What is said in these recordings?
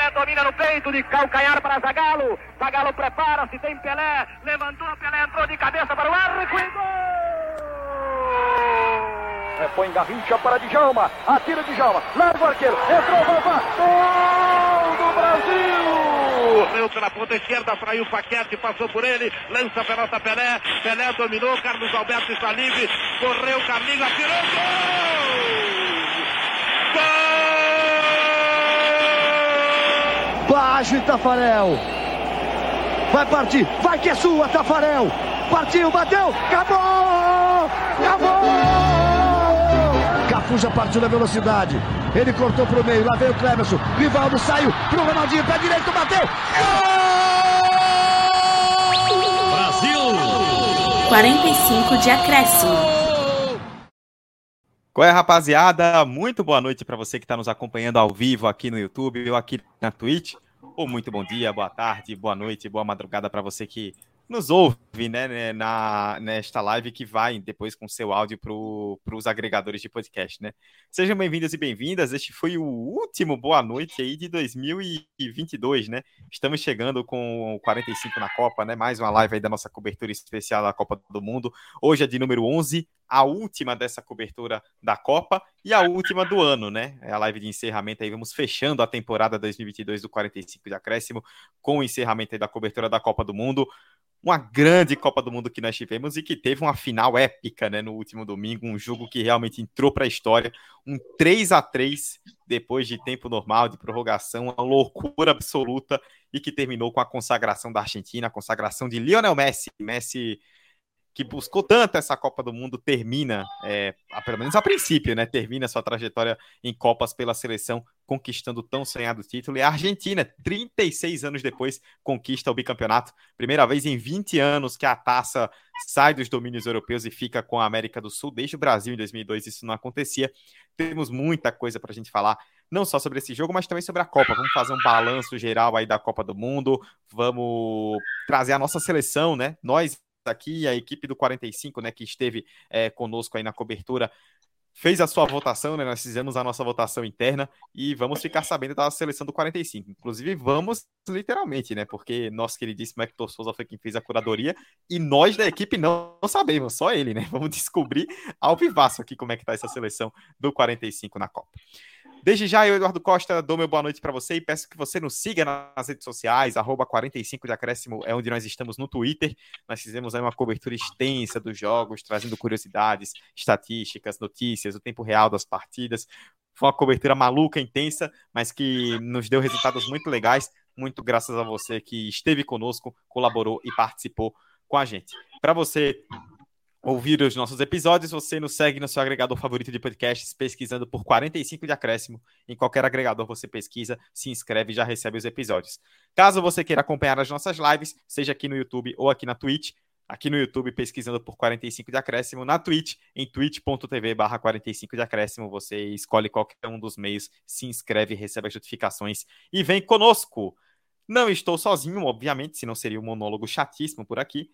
Pelé domina no peito de calcanhar para Zagalo. Zagalo prepara-se, tem Pelé. Levantou, Pelé entrou de cabeça para o arco e gol! Põe Garrincha para Djalma. Atira Djalma. Larga o arqueiro. Entrou, Vavá. Gol do Brasil! Correu pela ponta esquerda, fraiu o Paquete, passou por ele, lança a pelota Pelé, Pelé dominou, Carlos Alberto está livre, correu, Carlinhos, atirou, gol! Gol! Baixo Tafarel, vai partir, vai que é sua, Tafarel, partiu, bateu, acabou, acabou! Cafu já partiu na velocidade. Ele cortou pro meio. Lá veio o Clemerson. Rivaldo saiu pro Ronaldinho. Pé direito, bateu. Gol! Brasil! 45 de acréscimo. Qual é, rapaziada? Muito boa noite para você que está nos acompanhando ao vivo aqui no YouTube ou aqui na Twitch. Ou muito bom dia, boa tarde, boa noite, boa madrugada para você que nos ouve né, né, na, nesta live que vai depois com seu áudio para os agregadores de podcast, né? Sejam bem-vindos e bem-vindas. Este foi o último Boa Noite aí de 2022, né? Estamos chegando com 45 na Copa, né? Mais uma live aí da nossa cobertura especial da Copa do Mundo. Hoje é de número 11, a última dessa cobertura da Copa e a última do ano, né? É a live de encerramento aí, vamos fechando a temporada 2022 do 45 de acréscimo com o encerramento aí da cobertura da Copa do Mundo uma grande Copa do Mundo que nós tivemos e que teve uma final épica né, no último domingo, um jogo que realmente entrou para a história, um 3 a 3 depois de tempo normal, de prorrogação, uma loucura absoluta e que terminou com a consagração da Argentina, a consagração de Lionel Messi. Messi que buscou tanto essa Copa do Mundo termina, é, pelo menos a princípio, né? Termina sua trajetória em Copas pela seleção, conquistando tão sonhado título. E a Argentina, 36 anos depois, conquista o bicampeonato. Primeira vez em 20 anos que a taça sai dos domínios europeus e fica com a América do Sul. Desde o Brasil, em 2002, isso não acontecia. Temos muita coisa para a gente falar não só sobre esse jogo, mas também sobre a Copa. Vamos fazer um balanço geral aí da Copa do Mundo, vamos trazer a nossa seleção, né? Nós aqui, a equipe do 45, né, que esteve é, conosco aí na cobertura, fez a sua votação, né? Nós fizemos a nossa votação interna e vamos ficar sabendo da seleção do 45. Inclusive, vamos literalmente, né? Porque nosso queridíssimo Hector Souza foi quem fez a curadoria e nós da equipe não, sabemos, só ele, né? Vamos descobrir ao vivaço aqui como é que tá essa seleção do 45 na Copa. Desde já, eu, Eduardo Costa, dou meu boa noite para você e peço que você nos siga nas redes sociais, arroba 45 de acréscimo é onde nós estamos no Twitter. Nós fizemos aí uma cobertura extensa dos jogos, trazendo curiosidades, estatísticas, notícias, o tempo real das partidas. Foi uma cobertura maluca, intensa, mas que nos deu resultados muito legais, muito graças a você que esteve conosco, colaborou e participou com a gente. Para você ouvir os nossos episódios, você nos segue no seu agregador favorito de podcasts, pesquisando por 45 de acréscimo. Em qualquer agregador você pesquisa, se inscreve e já recebe os episódios. Caso você queira acompanhar as nossas lives, seja aqui no YouTube ou aqui na Twitch, aqui no YouTube pesquisando por 45 de acréscimo, na Twitch, em twitch.tv barra 45 de acréscimo, você escolhe qualquer um dos meios, se inscreve, recebe as notificações e vem conosco. Não estou sozinho, obviamente, senão seria um monólogo chatíssimo por aqui.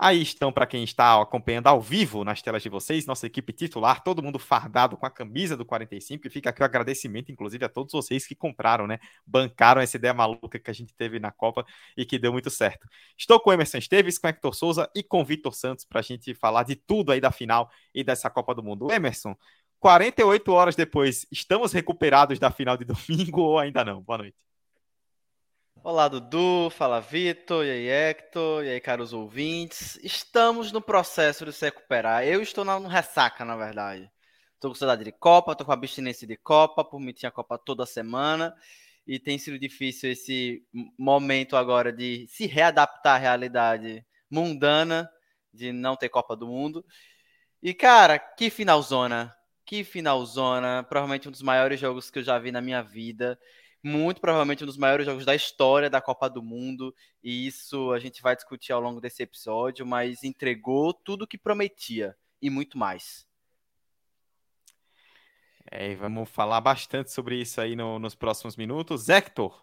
Aí estão, para quem está acompanhando ao vivo nas telas de vocês, nossa equipe titular, todo mundo fardado com a camisa do 45, e fica aqui o agradecimento, inclusive, a todos vocês que compraram, né? Bancaram essa ideia maluca que a gente teve na Copa e que deu muito certo. Estou com o Emerson Esteves, com o Hector Souza e com o Vitor Santos para a gente falar de tudo aí da final e dessa Copa do Mundo. Emerson, 48 horas depois, estamos recuperados da final de domingo ou ainda não? Boa noite. Olá, Dudu, fala Vitor, e aí, Hector, e aí, caros ouvintes. Estamos no processo de se recuperar. Eu estou na ressaca, na verdade. Estou com saudade de Copa, estou com abstinência de Copa, por mim tinha Copa toda semana. E tem sido difícil esse momento agora de se readaptar à realidade mundana, de não ter Copa do Mundo. E, cara, que finalzona. Que finalzona. Provavelmente um dos maiores jogos que eu já vi na minha vida muito provavelmente um dos maiores jogos da história da Copa do Mundo, e isso a gente vai discutir ao longo desse episódio, mas entregou tudo o que prometia e muito mais. É, vamos falar bastante sobre isso aí no, nos próximos minutos. Hector,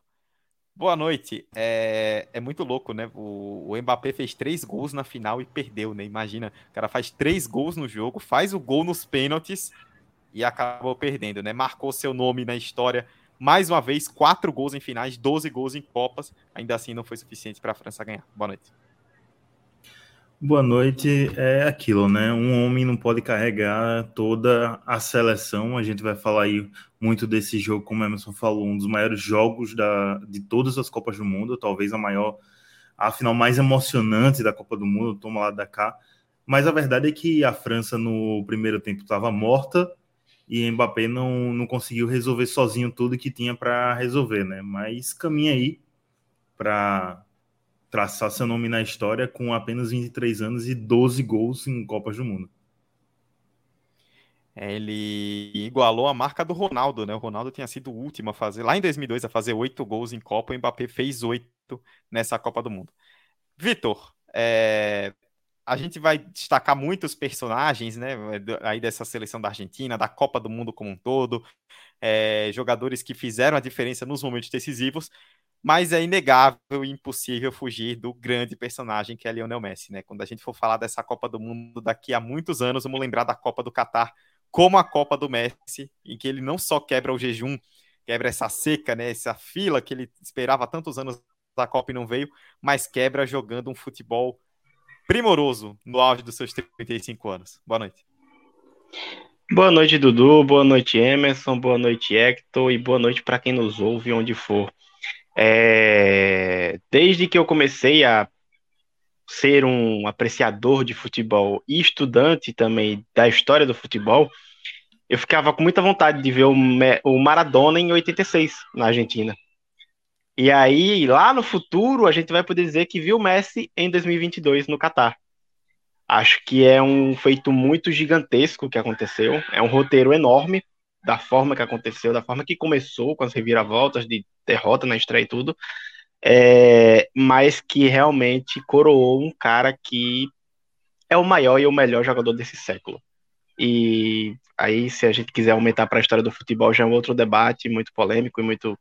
boa noite. É, é muito louco, né? O, o Mbappé fez três gols na final e perdeu, né? Imagina, o cara faz três gols no jogo, faz o gol nos pênaltis e acabou perdendo, né? Marcou seu nome na história mais uma vez, quatro gols em finais, 12 gols em Copas. Ainda assim, não foi suficiente para a França ganhar. Boa noite. Boa noite. É aquilo, né? Um homem não pode carregar toda a seleção. A gente vai falar aí muito desse jogo, como o Emerson falou, um dos maiores jogos da, de todas as Copas do Mundo, talvez a maior, a final mais emocionante da Copa do Mundo, toma lá da cá. Mas a verdade é que a França no primeiro tempo estava morta e Mbappé não, não conseguiu resolver sozinho tudo que tinha para resolver, né? Mas caminha aí para traçar seu nome na história com apenas 23 anos e 12 gols em Copas do Mundo. É, ele igualou a marca do Ronaldo, né? O Ronaldo tinha sido o último a fazer, lá em 2002, a fazer oito gols em Copa. O Mbappé fez oito nessa Copa do Mundo. Vitor, é, a gente vai destacar muitos personagens, né, aí dessa seleção da Argentina, da Copa do Mundo como um todo, é, jogadores que fizeram a diferença nos momentos decisivos, mas é inegável e impossível fugir do grande personagem que é Lionel Messi, né? Quando a gente for falar dessa Copa do Mundo daqui a muitos anos, vamos lembrar da Copa do Catar como a Copa do Messi, em que ele não só quebra o jejum, quebra essa seca, né, essa fila que ele esperava tantos anos da Copa e não veio, mas quebra jogando um futebol primoroso no auge dos seus 35 anos. Boa noite. Boa noite, Dudu. Boa noite, Emerson. Boa noite, Hector. E boa noite para quem nos ouve, onde for. É... Desde que eu comecei a ser um apreciador de futebol e estudante também da história do futebol, eu ficava com muita vontade de ver o Maradona em 86, na Argentina. E aí, lá no futuro, a gente vai poder dizer que viu Messi em 2022 no Catar. Acho que é um feito muito gigantesco que aconteceu. É um roteiro enorme da forma que aconteceu, da forma que começou, com as reviravoltas de derrota na estreia e tudo. É, mas que realmente coroou um cara que é o maior e o melhor jogador desse século. E aí, se a gente quiser aumentar para a história do futebol, já é um outro debate muito polêmico e muito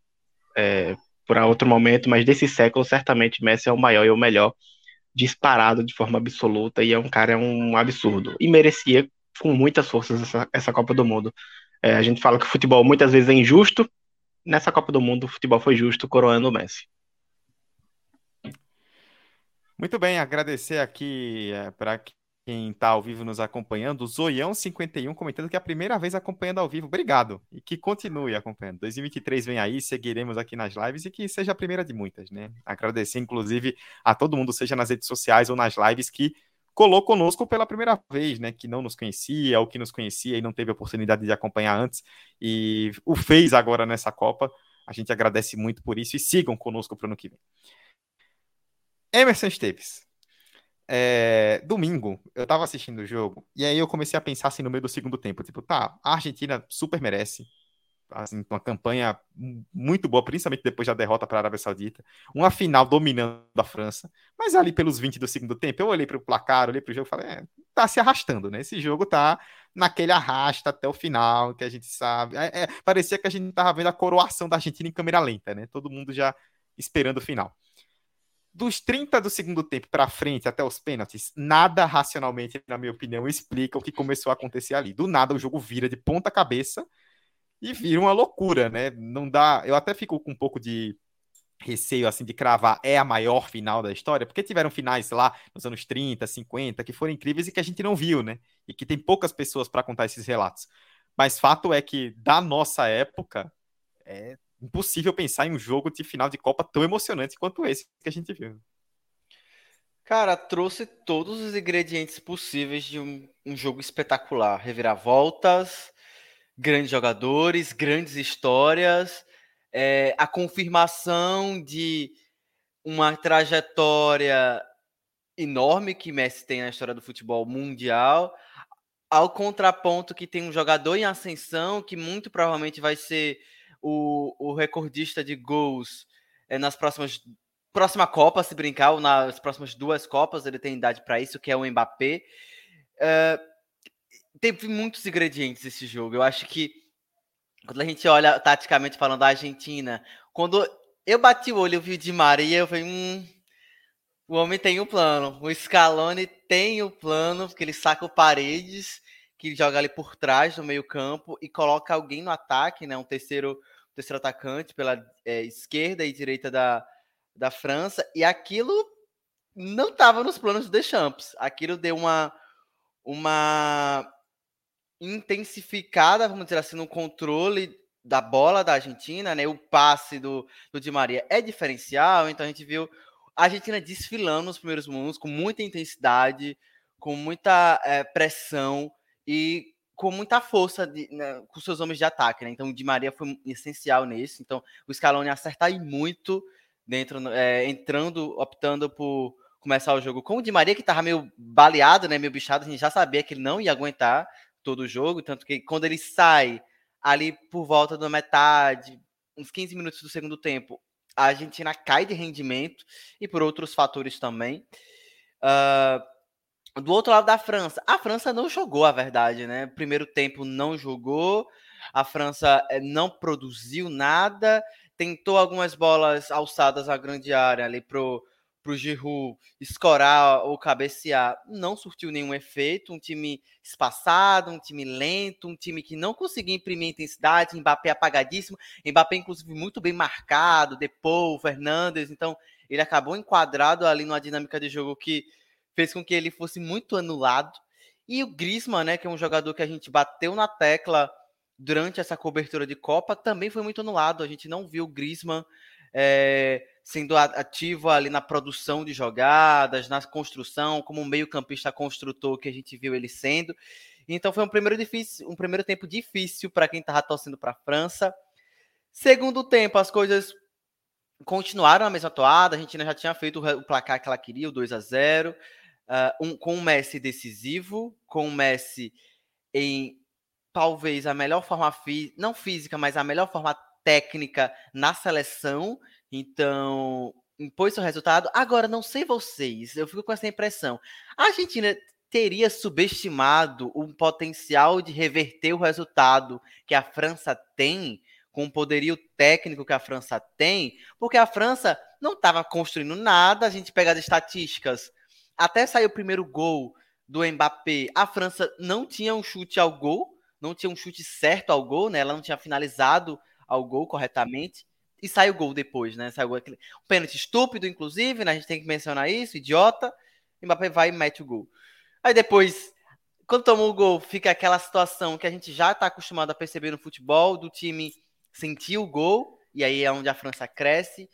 é, para outro momento, mas desse século, certamente Messi é o maior e o melhor, disparado de forma absoluta, e é um cara, é um absurdo. E merecia com muitas forças essa, essa Copa do Mundo. É, a gente fala que o futebol muitas vezes é injusto, nessa Copa do Mundo o futebol foi justo, coroando o Messi. Muito bem, agradecer aqui é, para quem está ao vivo nos acompanhando, o Zoião51 comentando que é a primeira vez acompanhando ao vivo. Obrigado. E que continue acompanhando. 2023 vem aí, seguiremos aqui nas lives e que seja a primeira de muitas, né? Agradecer, inclusive, a todo mundo, seja nas redes sociais ou nas lives, que colou conosco pela primeira vez, né? Que não nos conhecia, ou que nos conhecia e não teve oportunidade de acompanhar antes e o fez agora nessa Copa. A gente agradece muito por isso e sigam conosco para o ano que vem. Emerson Esteves, é, domingo, eu tava assistindo o jogo, e aí eu comecei a pensar assim no meio do segundo tempo, tipo, tá, a Argentina super merece, assim, uma campanha muito boa, principalmente depois da derrota para a Arábia Saudita, uma final dominando a França, mas ali pelos 20 do segundo tempo, eu olhei para o placar, olhei para o jogo e falei, é, tá se arrastando, né? Esse jogo tá naquele arrasta até o final, que a gente sabe. É, é, parecia que a gente tava vendo a coroação da Argentina em câmera lenta, né? Todo mundo já esperando o final dos 30 do segundo tempo para frente até os pênaltis, nada racionalmente, na minha opinião, explica o que começou a acontecer ali. Do nada o jogo vira de ponta cabeça e vira uma loucura, né? Não dá, eu até fico com um pouco de receio assim de cravar é a maior final da história, porque tiveram finais lá nos anos 30, 50 que foram incríveis e que a gente não viu, né? E que tem poucas pessoas para contar esses relatos. Mas fato é que da nossa época é, impossível pensar em um jogo de final de Copa tão emocionante quanto esse que a gente viu. Cara, trouxe todos os ingredientes possíveis de um, um jogo espetacular. Reviravoltas, grandes jogadores, grandes histórias, é, a confirmação de uma trajetória enorme que Messi tem na história do futebol mundial, ao contraponto que tem um jogador em ascensão que muito provavelmente vai ser o, o recordista de gols é, nas próximas próxima Copa, se brincar, ou nas próximas duas Copas, ele tem idade para isso, que é o Mbappé. É, teve muitos ingredientes esse jogo. Eu acho que quando a gente olha taticamente falando da Argentina, quando eu bati o olho e vi o Di Maria, eu falei, hum, o homem tem o um plano. O Scaloni tem o um plano, porque ele saca o Paredes, que joga ali por trás no meio campo e coloca alguém no ataque, né, um terceiro terceiro atacante pela é, esquerda e direita da, da França, e aquilo não estava nos planos do Deschamps. Aquilo deu uma, uma intensificada, vamos dizer assim, no controle da bola da Argentina, né? O passe do, do Di Maria é diferencial, então a gente viu a Argentina desfilando nos primeiros minutos com muita intensidade, com muita é, pressão e com muita força de, né, com seus homens de ataque, né? Então o Di Maria foi essencial nisso. Então o Scaloni acertar aí muito dentro, é, entrando, optando por começar o jogo com o Di Maria, que estava meio baleado, né? Meio bichado, a gente já sabia que ele não ia aguentar todo o jogo, tanto que quando ele sai ali por volta da metade, uns 15 minutos do segundo tempo, a Argentina cai de rendimento e por outros fatores também. Uh, do outro lado da França, a França não jogou, a verdade, né? Primeiro tempo não jogou, a França eh, não produziu nada, tentou algumas bolas alçadas à grande área ali pro para o Giroud escorar ou cabecear, não surtiu nenhum efeito. Um time espaçado, um time lento, um time que não conseguia imprimir intensidade. Mbappé apagadíssimo. Mbappé, inclusive, muito bem marcado. Depou, Fernandes. Então, ele acabou enquadrado ali numa dinâmica de jogo que fez com que ele fosse muito anulado. E o Griezmann, né, que é um jogador que a gente bateu na tecla durante essa cobertura de Copa, também foi muito anulado. A gente não viu o Griezmann. É sendo ativo ali na produção de jogadas, na construção, como um meio-campista construtor que a gente viu ele sendo. Então foi um primeiro difícil, um primeiro tempo difícil para quem estava torcendo para a França. Segundo tempo, as coisas continuaram a mesma toada. A Argentina já tinha feito o placar que ela queria, o 2 a 0 uh, um, com o Messi decisivo, com o Messi em talvez a melhor forma, não física, mas a melhor forma técnica na seleção então, impôs seu resultado. Agora, não sei vocês, eu fico com essa impressão. A Argentina teria subestimado o potencial de reverter o resultado que a França tem, com o poderio técnico que a França tem, porque a França não estava construindo nada. A gente pega as estatísticas, até sair o primeiro gol do Mbappé, a França não tinha um chute ao gol, não tinha um chute certo ao gol, né? Ela não tinha finalizado ao gol corretamente e sai o gol depois, né? Sai o gol, aquele, um pênalti estúpido, inclusive, né? A gente tem que mencionar isso, idiota. Mbappé vai e mete o gol. Aí depois, quando tomou o gol, fica aquela situação que a gente já está acostumado a perceber no futebol, do time sentir o gol, e aí é onde a França cresce,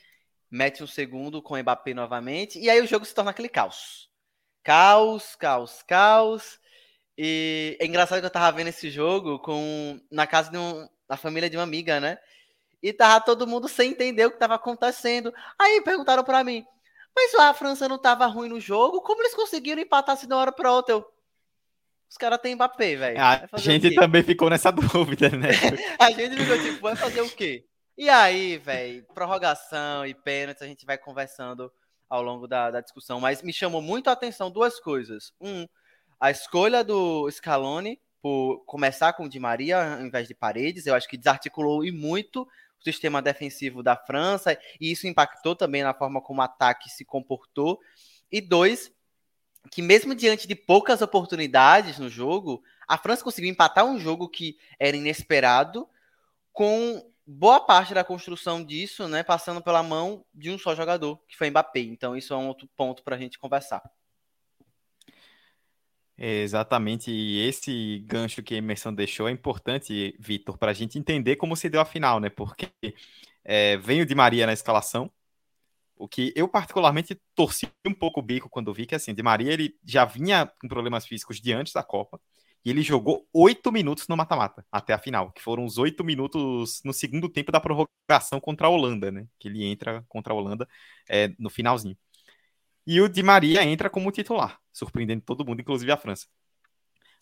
mete um segundo com o Mbappé novamente, e aí o jogo se torna aquele caos. Caos, caos, caos. E é engraçado que eu tava vendo esse jogo com na casa de um, na família de uma amiga, né? e tava todo mundo sem entender o que estava acontecendo. Aí perguntaram para mim, mas a França não estava ruim no jogo? Como eles conseguiram empatar assim de uma hora para outra? Eu, os caras têm Mbappé, velho. A gente também ficou nessa dúvida, né? a gente ficou tipo, vai fazer o quê? E aí, velho, prorrogação e pênalti, a gente vai conversando ao longo da, da discussão. Mas me chamou muito a atenção duas coisas. Um, a escolha do Scaloni por começar com o Di Maria ao invés de Paredes. Eu acho que desarticulou e muito o sistema defensivo da França, e isso impactou também na forma como o ataque se comportou. E dois, que mesmo diante de poucas oportunidades no jogo, a França conseguiu empatar um jogo que era inesperado, com boa parte da construção disso, né, passando pela mão de um só jogador, que foi Mbappé. Então isso é um outro ponto para a gente conversar. Exatamente, e esse gancho que a Emerson deixou é importante, Vitor, para a gente entender como se deu a final, né? Porque é, vem o Di Maria na escalação, o que eu particularmente torci um pouco o bico quando vi que assim, Di Maria ele já vinha com problemas físicos de antes da Copa, e ele jogou oito minutos no mata-mata até a final, que foram os oito minutos no segundo tempo da prorrogação contra a Holanda, né? Que ele entra contra a Holanda é, no finalzinho. E o Di Maria entra como titular, surpreendendo todo mundo, inclusive a França.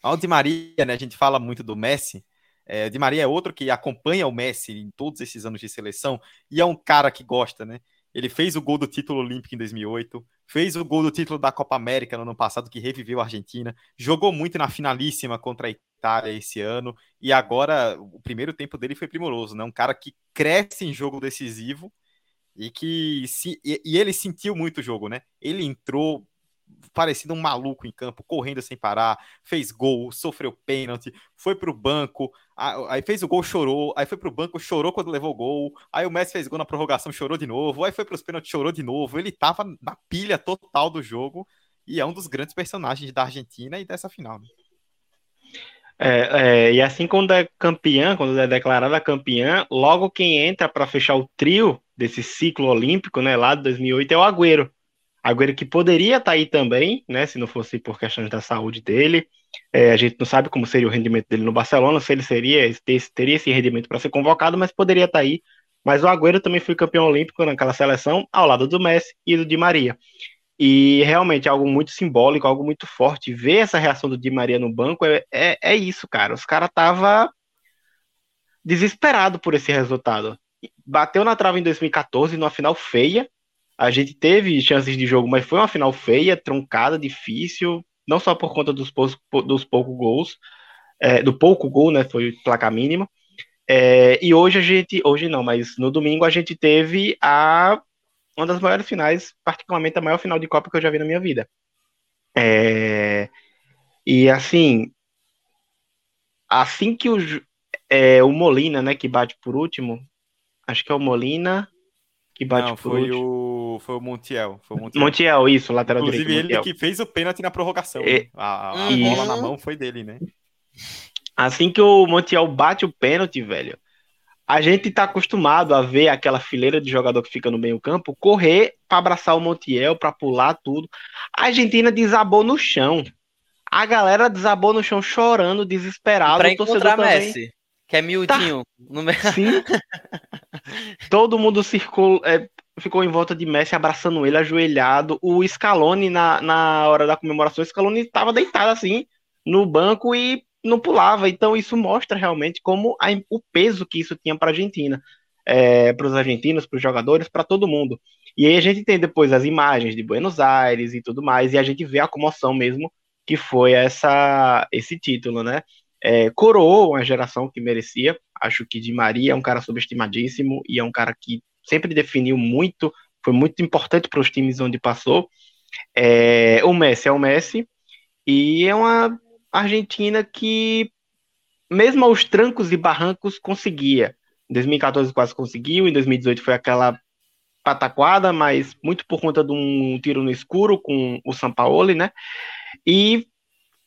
O Di Maria, né, a gente fala muito do Messi. É, o Di Maria é outro que acompanha o Messi em todos esses anos de seleção e é um cara que gosta, né? Ele fez o gol do título olímpico em 2008, fez o gol do título da Copa América no ano passado, que reviveu a Argentina, jogou muito na finalíssima contra a Itália esse ano, e agora o primeiro tempo dele foi primoroso, né? Um cara que cresce em jogo decisivo e que se, e, e ele sentiu muito o jogo, né? Ele entrou parecendo um maluco em campo, correndo sem parar, fez gol, sofreu pênalti, foi pro banco, aí fez o gol, chorou, aí foi pro banco, chorou quando levou o gol, aí o Messi fez gol na prorrogação, chorou de novo, aí foi pros pênaltis, chorou de novo, ele tava na pilha total do jogo e é um dos grandes personagens da Argentina e dessa final. Né? É, é, e assim quando é campeã, quando é declarada campeã, logo quem entra para fechar o trio desse ciclo olímpico, né, lá de 2008 é o Agüero. Agüero que poderia estar tá aí também, né, se não fosse por questões da saúde dele. É, a gente não sabe como seria o rendimento dele no Barcelona, se ele seria teria esse rendimento para ser convocado, mas poderia estar tá aí. Mas o Agüero também foi campeão olímpico naquela seleção, ao lado do Messi e do Di Maria. E realmente é algo muito simbólico, algo muito forte. Ver essa reação do Di Maria no banco é, é, é isso, cara. Os caras tava desesperado por esse resultado. Bateu na trave em 2014, numa final feia. A gente teve chances de jogo, mas foi uma final feia, truncada, difícil, não só por conta dos, poucos, dos poucos gols, é, do pouco gol, né? Foi placa mínima. É, e hoje a gente, hoje não, mas no domingo a gente teve a uma das maiores finais, particularmente a maior final de Copa que eu já vi na minha vida. É, e assim, assim que o, é, o Molina, né, que bate por último, acho que é o Molina que bate Não, por foi último. O, foi o Montiel. Foi o Montiel. Montiel, isso, lateral Inclusive, direito. Inclusive ele que fez o pênalti na prorrogação. É, né? A, a bola na mão foi dele, né? Assim que o Montiel bate o pênalti, velho, a gente está acostumado a ver aquela fileira de jogador que fica no meio campo correr para abraçar o Montiel, para pular tudo. A Argentina desabou no chão. A galera desabou no chão chorando, desesperado. Para encontrar Messi, que é miudinho. Tá. No... Sim. Todo mundo circula, é, ficou em volta de Messi, abraçando ele, ajoelhado. O Scaloni, na, na hora da comemoração, o Scaloni estava deitado assim, no banco e não pulava. Então isso mostra realmente como a, o peso que isso tinha para a Argentina, é, para os argentinos, para os jogadores, para todo mundo. E aí a gente tem depois as imagens de Buenos Aires e tudo mais, e a gente vê a comoção mesmo que foi essa esse título, né? É, coroou uma geração que merecia. Acho que Di Maria é um cara subestimadíssimo e é um cara que sempre definiu muito, foi muito importante para os times onde passou. É, o Messi é o Messi e é uma Argentina que, mesmo aos trancos e barrancos, conseguia. Em 2014 quase conseguiu, em 2018 foi aquela pataquada, mas muito por conta de um tiro no escuro com o Sampaoli, né? E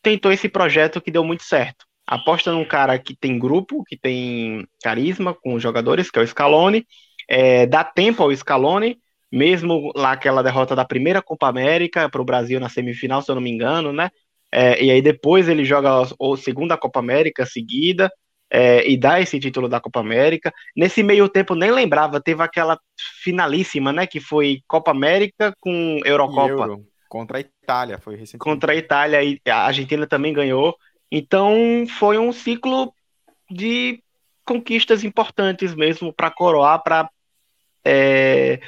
tentou esse projeto que deu muito certo. Aposta num cara que tem grupo, que tem carisma com os jogadores, que é o Scaloni, é, dá tempo ao Scaloni, mesmo lá aquela derrota da primeira Copa América para o Brasil na semifinal, se eu não me engano, né? É, e aí depois ele joga a segunda Copa América seguida é, e dá esse título da Copa América. Nesse meio tempo, nem lembrava, teve aquela finalíssima, né? Que foi Copa América com Eurocopa. Euro, contra a Itália, foi recentemente. Contra a Itália e a Argentina também ganhou. Então foi um ciclo de conquistas importantes mesmo para coroar, para é,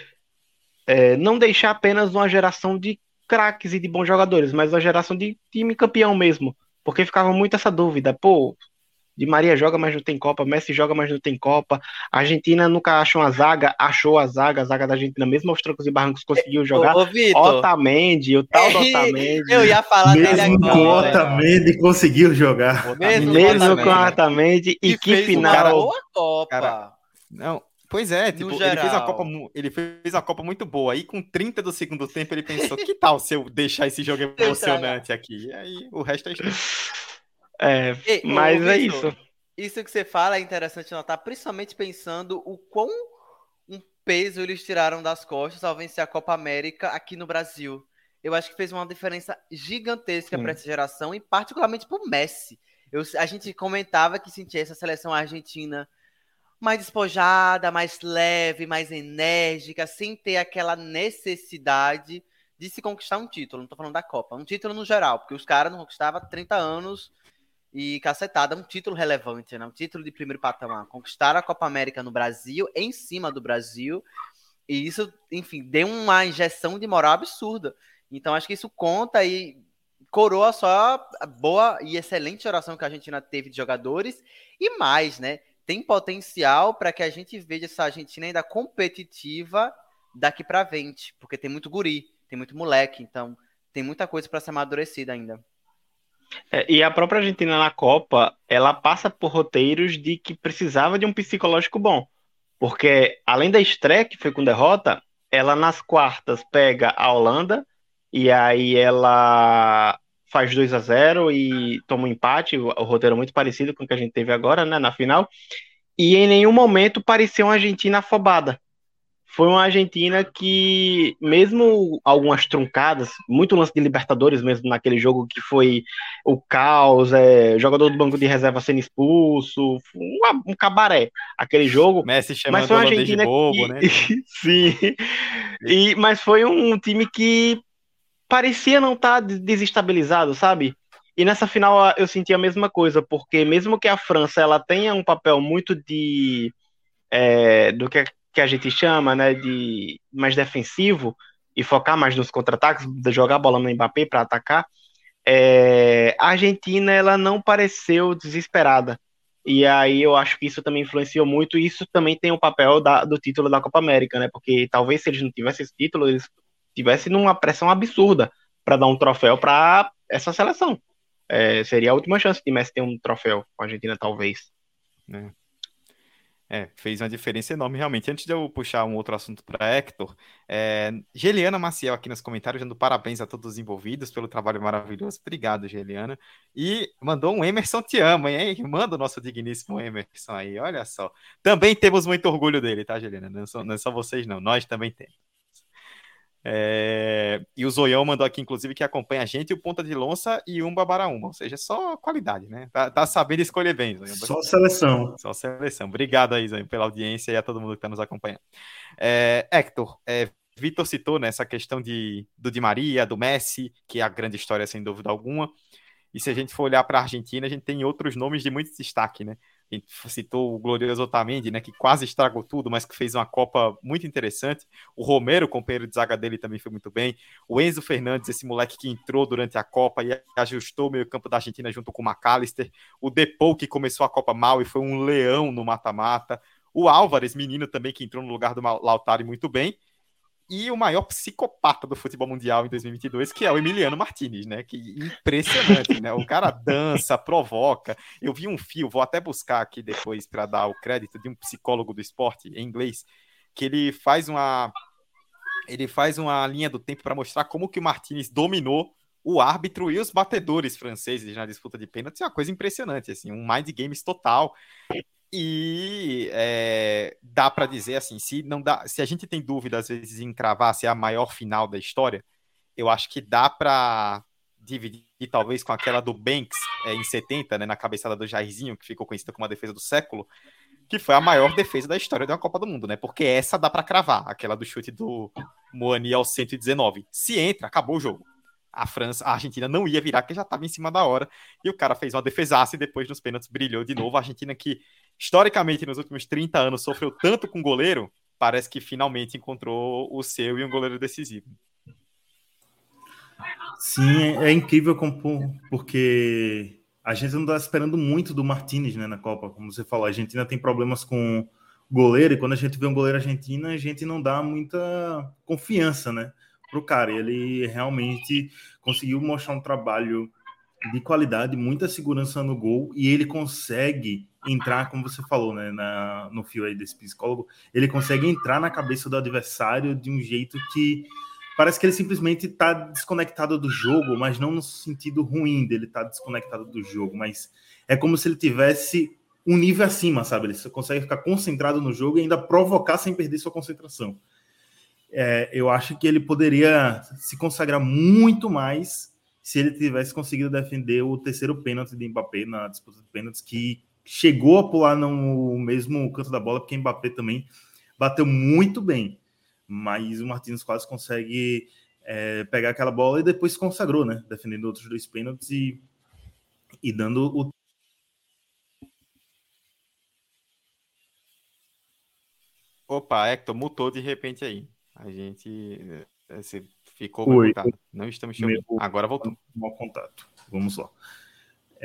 é, não deixar apenas uma geração de craques e de bons jogadores, mas uma geração de time campeão mesmo. Porque ficava muito essa dúvida, pô, Di Maria joga, mas não tem Copa, Messi joga, mas não tem Copa. A Argentina nunca achou uma zaga, achou a zaga, a zaga da Argentina, mesmo aos trancos e barrancos, conseguiu jogar. Ô, Otamendi, o tal do Otamendi. Eu ia falar mesmo dele agora. Com o Otamendi conseguiu jogar. Mesmo, mesmo com o Otamendi. E, e que final. Boa Copa. Cara, não, Pois é, tipo, ele fez, a Copa, ele fez a Copa muito boa. Aí, com 30 do segundo tempo, ele pensou: que tal se eu deixar esse jogo emocionante aqui? E aí, o resto é história. É, Ei, mas é isso. Isso que você fala é interessante notar, principalmente pensando o quão um peso eles tiraram das costas ao vencer a Copa América aqui no Brasil. Eu acho que fez uma diferença gigantesca para essa geração e particularmente para o Messi. Eu, a gente comentava que sentia essa seleção argentina mais despojada, mais leve, mais enérgica, sem ter aquela necessidade de se conquistar um título. Não tô falando da Copa, um título no geral, porque os caras não conquistavam 30 anos e cacetada, um título relevante, né? Um título de primeiro patamar. Conquistaram a Copa América no Brasil, em cima do Brasil, e isso, enfim, deu uma injeção de moral absurda. Então acho que isso conta e coroa só a boa e excelente oração que a Argentina teve de jogadores e mais, né? Tem potencial para que a gente veja essa Argentina ainda competitiva daqui para frente, porque tem muito guri, tem muito moleque, então tem muita coisa para ser amadurecida ainda. É, e a própria Argentina na Copa, ela passa por roteiros de que precisava de um psicológico bom. Porque além da estreia, que foi com derrota, ela nas quartas pega a Holanda e aí ela faz 2 a 0 e toma um empate, o, roteiro é muito parecido com o que a gente teve agora, né, na final. E em nenhum momento pareceu uma Argentina afobada foi uma Argentina que, mesmo algumas truncadas, muito lance de Libertadores mesmo naquele jogo que foi o caos, é, jogador do banco de reserva sendo expulso, um, um cabaré aquele jogo. Messi mas foi uma Argentina bobo, que... né? Sim. E, mas foi um time que parecia não estar tá desestabilizado, sabe? E nessa final eu senti a mesma coisa, porque mesmo que a França ela tenha um papel muito de é, do que que a gente chama, né, de mais defensivo e focar mais nos contra-ataques, jogar a bola no Mbappé para atacar, é, a Argentina ela não pareceu desesperada. E aí eu acho que isso também influenciou muito, e isso também tem o um papel da, do título da Copa América, né? Porque talvez se eles não tivessem esse título, eles tivessem numa pressão absurda para dar um troféu para essa seleção. É, seria a última chance de Messi ter um troféu com a Argentina, talvez. É. É, fez uma diferença enorme, realmente. Antes de eu puxar um outro assunto para Hector, é, Geliana Maciel aqui nos comentários, dando parabéns a todos os envolvidos pelo trabalho maravilhoso. Obrigado, Geliana. E mandou um Emerson te ama, hein? Manda o nosso digníssimo Emerson aí, olha só. Também temos muito orgulho dele, tá, Geliana? Não, só, não é só vocês, não. Nós também temos. É... E o Zoião mandou aqui, inclusive, que acompanha a gente, o Ponta de Lonça e um Babaraúma. Ou seja, só qualidade, né? Tá, tá sabendo escolher bem, Zoião. Só seleção. Só seleção. Obrigado aí, Zoião, pela audiência e a todo mundo que está nos acompanhando. É, Hector, é, Vitor citou né, essa questão de, do Di Maria, do Messi, que é a grande história, sem dúvida alguma. E se a gente for olhar para a Argentina, a gente tem outros nomes de muito destaque, né? A gente citou o glorioso Otamendi, né, que quase estragou tudo, mas que fez uma Copa muito interessante. O Romero, companheiro de zaga dele, também foi muito bem. O Enzo Fernandes, esse moleque que entrou durante a Copa e ajustou o meio-campo da Argentina junto com o McAllister. O Depou, que começou a Copa mal e foi um leão no mata-mata. O Álvares, menino também, que entrou no lugar do Lautaro muito bem e o maior psicopata do futebol mundial em 2022, que é o Emiliano Martinez, né? Que impressionante, né? O cara dança, provoca. Eu vi um fio, vou até buscar aqui depois para dar o crédito de um psicólogo do esporte em inglês, que ele faz uma ele faz uma linha do tempo para mostrar como que o Martinez dominou o árbitro e os batedores franceses na disputa de pênalti. É uma coisa impressionante, assim, um mind games total. E é, dá para dizer assim, se não dá, se a gente tem dúvida às vezes em cravar se é a maior final da história, eu acho que dá para dividir talvez com aquela do Banks é, em 70, né, na cabeçada do Jairzinho, que ficou conhecida como a defesa do século, que foi a maior defesa da história de uma Copa do Mundo, né? Porque essa dá para cravar, aquela do chute do Moani ao 119. Se entra, acabou o jogo. A França, a Argentina não ia virar, porque já estava em cima da hora. E o cara fez uma defesaça e depois nos pênaltis brilhou de novo. A Argentina que historicamente, nos últimos 30 anos, sofreu tanto com goleiro, parece que finalmente encontrou o seu e um goleiro decisivo. Sim, é incrível como, porque a gente não está esperando muito do Martinez né, na Copa. Como você falou, a Argentina tem problemas com goleiro, e quando a gente vê um goleiro argentino, a gente não dá muita confiança né, para o cara. Ele realmente conseguiu mostrar um trabalho de qualidade, muita segurança no gol, e ele consegue entrar, como você falou, né, na, no fio aí desse psicólogo, ele consegue entrar na cabeça do adversário de um jeito que parece que ele simplesmente está desconectado do jogo, mas não no sentido ruim dele estar tá desconectado do jogo, mas é como se ele tivesse um nível acima, sabe? Ele consegue ficar concentrado no jogo e ainda provocar sem perder sua concentração. É, eu acho que ele poderia se consagrar muito mais se ele tivesse conseguido defender o terceiro pênalti de Mbappé na disputa de pênaltis, que chegou a pular no mesmo canto da bola, porque Mbappé também bateu muito bem. Mas o Martins quase consegue é, pegar aquela bola e depois se consagrou, né? Defendendo outros dois pênaltis e, e dando o. Opa, Hector, mutou de repente aí. A gente. É, você ficou Oi, Não estamos. Agora voltou. Mau contato. Vamos lá.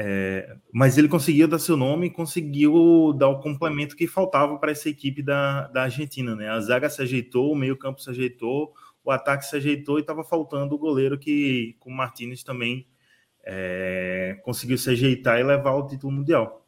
É, mas ele conseguiu dar seu nome e conseguiu dar o complemento que faltava para essa equipe da, da Argentina. Né? A zaga se ajeitou, o meio-campo se ajeitou, o ataque se ajeitou e estava faltando o goleiro que, com o Martinez, também é, conseguiu se ajeitar e levar o título mundial.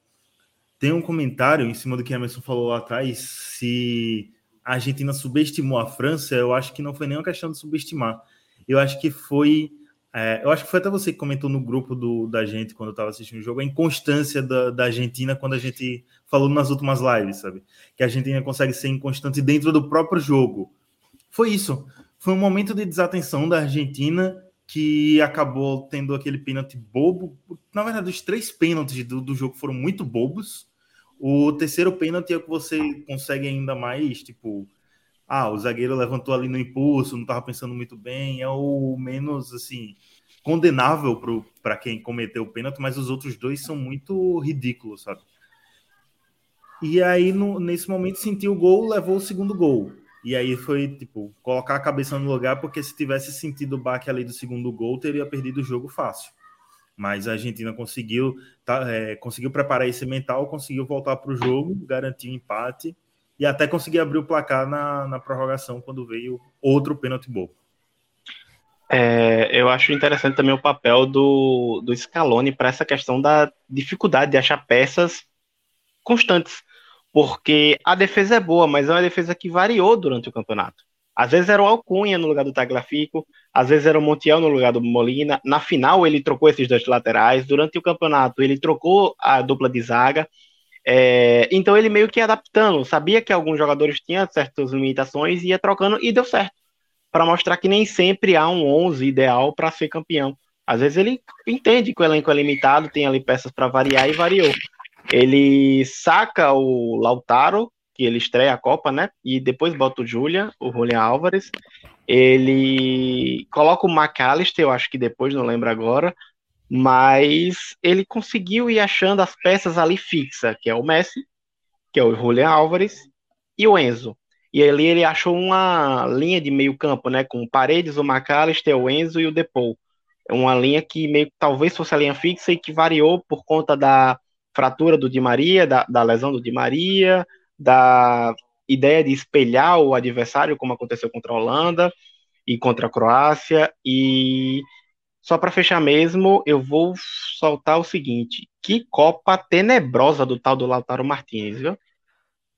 Tem um comentário em cima do que a Emerson falou lá atrás, se a Argentina subestimou a França, eu acho que não foi nem uma questão de subestimar. Eu acho que foi é, eu acho que foi até você que comentou no grupo do, da gente quando eu estava assistindo o jogo, a inconstância da, da, Argentina quando a gente falou nas últimas lives, sabe? Que a Argentina consegue ser inconstante dentro do próprio jogo. Foi isso. Foi um momento de desatenção da Argentina que acabou tendo aquele pênalti bobo. Na verdade, os três pênaltis do, do jogo foram muito bobos. O terceiro pênalti é o que você consegue ainda mais, tipo, ah, o zagueiro levantou ali no impulso, não estava pensando muito bem, é o menos assim condenável para quem cometeu o pênalti, mas os outros dois são muito ridículos, sabe? E aí, no, nesse momento, sentiu o gol, levou o segundo gol. E aí foi, tipo, colocar a cabeça no lugar, porque se tivesse sentido o baque ali do segundo gol, teria perdido o jogo fácil. Mas a Argentina conseguiu, tá, é, conseguiu preparar esse mental, conseguiu voltar para o jogo, garantiu o empate e até conseguir abrir o placar na, na prorrogação quando veio outro pênalti bobo. É, eu acho interessante também o papel do, do Scaloni para essa questão da dificuldade de achar peças constantes, porque a defesa é boa, mas é uma defesa que variou durante o campeonato. Às vezes era o Alcunha no lugar do Tagliafico, às vezes era o Montiel no lugar do Molina. Na final ele trocou esses dois laterais. Durante o campeonato ele trocou a dupla de zaga. É, então ele meio que adaptando, sabia que alguns jogadores tinham certas limitações ia trocando e deu certo. Para mostrar que nem sempre há um 11 ideal para ser campeão. Às vezes ele entende que o elenco é limitado, tem ali peças para variar e variou. Ele saca o Lautaro, que ele estreia a Copa, né? E depois bota o Julia, o Julian Álvares. Ele coloca o McAllister, eu acho que depois, não lembro agora mas ele conseguiu ir achando as peças ali fixa, que é o Messi, que é o Julian Álvares e o Enzo. E ali ele achou uma linha de meio campo, né, com Paredes, o McAllister, o Enzo e o Depou. É uma linha que meio talvez fosse a linha fixa e que variou por conta da fratura do Di Maria, da, da lesão do Di Maria, da ideia de espelhar o adversário, como aconteceu contra a Holanda e contra a Croácia, e só para fechar mesmo, eu vou soltar o seguinte: que Copa tenebrosa do tal do Lautaro Martins, viu?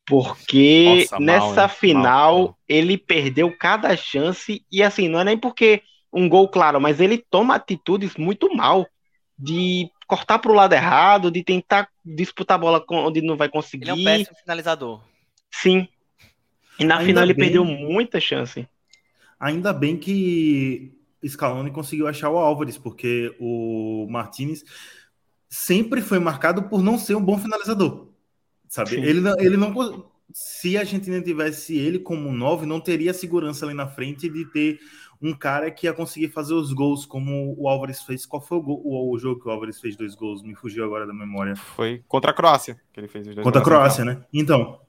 Porque Nossa, nessa mal, final mal, ele perdeu cada chance e assim, não é nem porque um gol claro, mas ele toma atitudes muito mal de cortar para o lado errado, de tentar disputar a bola onde não vai conseguir. Ele é um péssimo finalizador. Sim. E na Ainda final ele bem... perdeu muita chance. Ainda bem que Scaloni conseguiu achar o Álvares, porque o Martinez sempre foi marcado por não ser um bom finalizador. Sabe? Ele não, ele não. Se a Argentina tivesse ele como nove, não teria segurança ali na frente de ter um cara que ia conseguir fazer os gols como o Álvares fez. Qual foi o, gol, o, o jogo que o Álvares fez dois gols? Me fugiu agora da memória. Foi contra a Croácia que ele fez os dois Contra a Croácia, né? Então,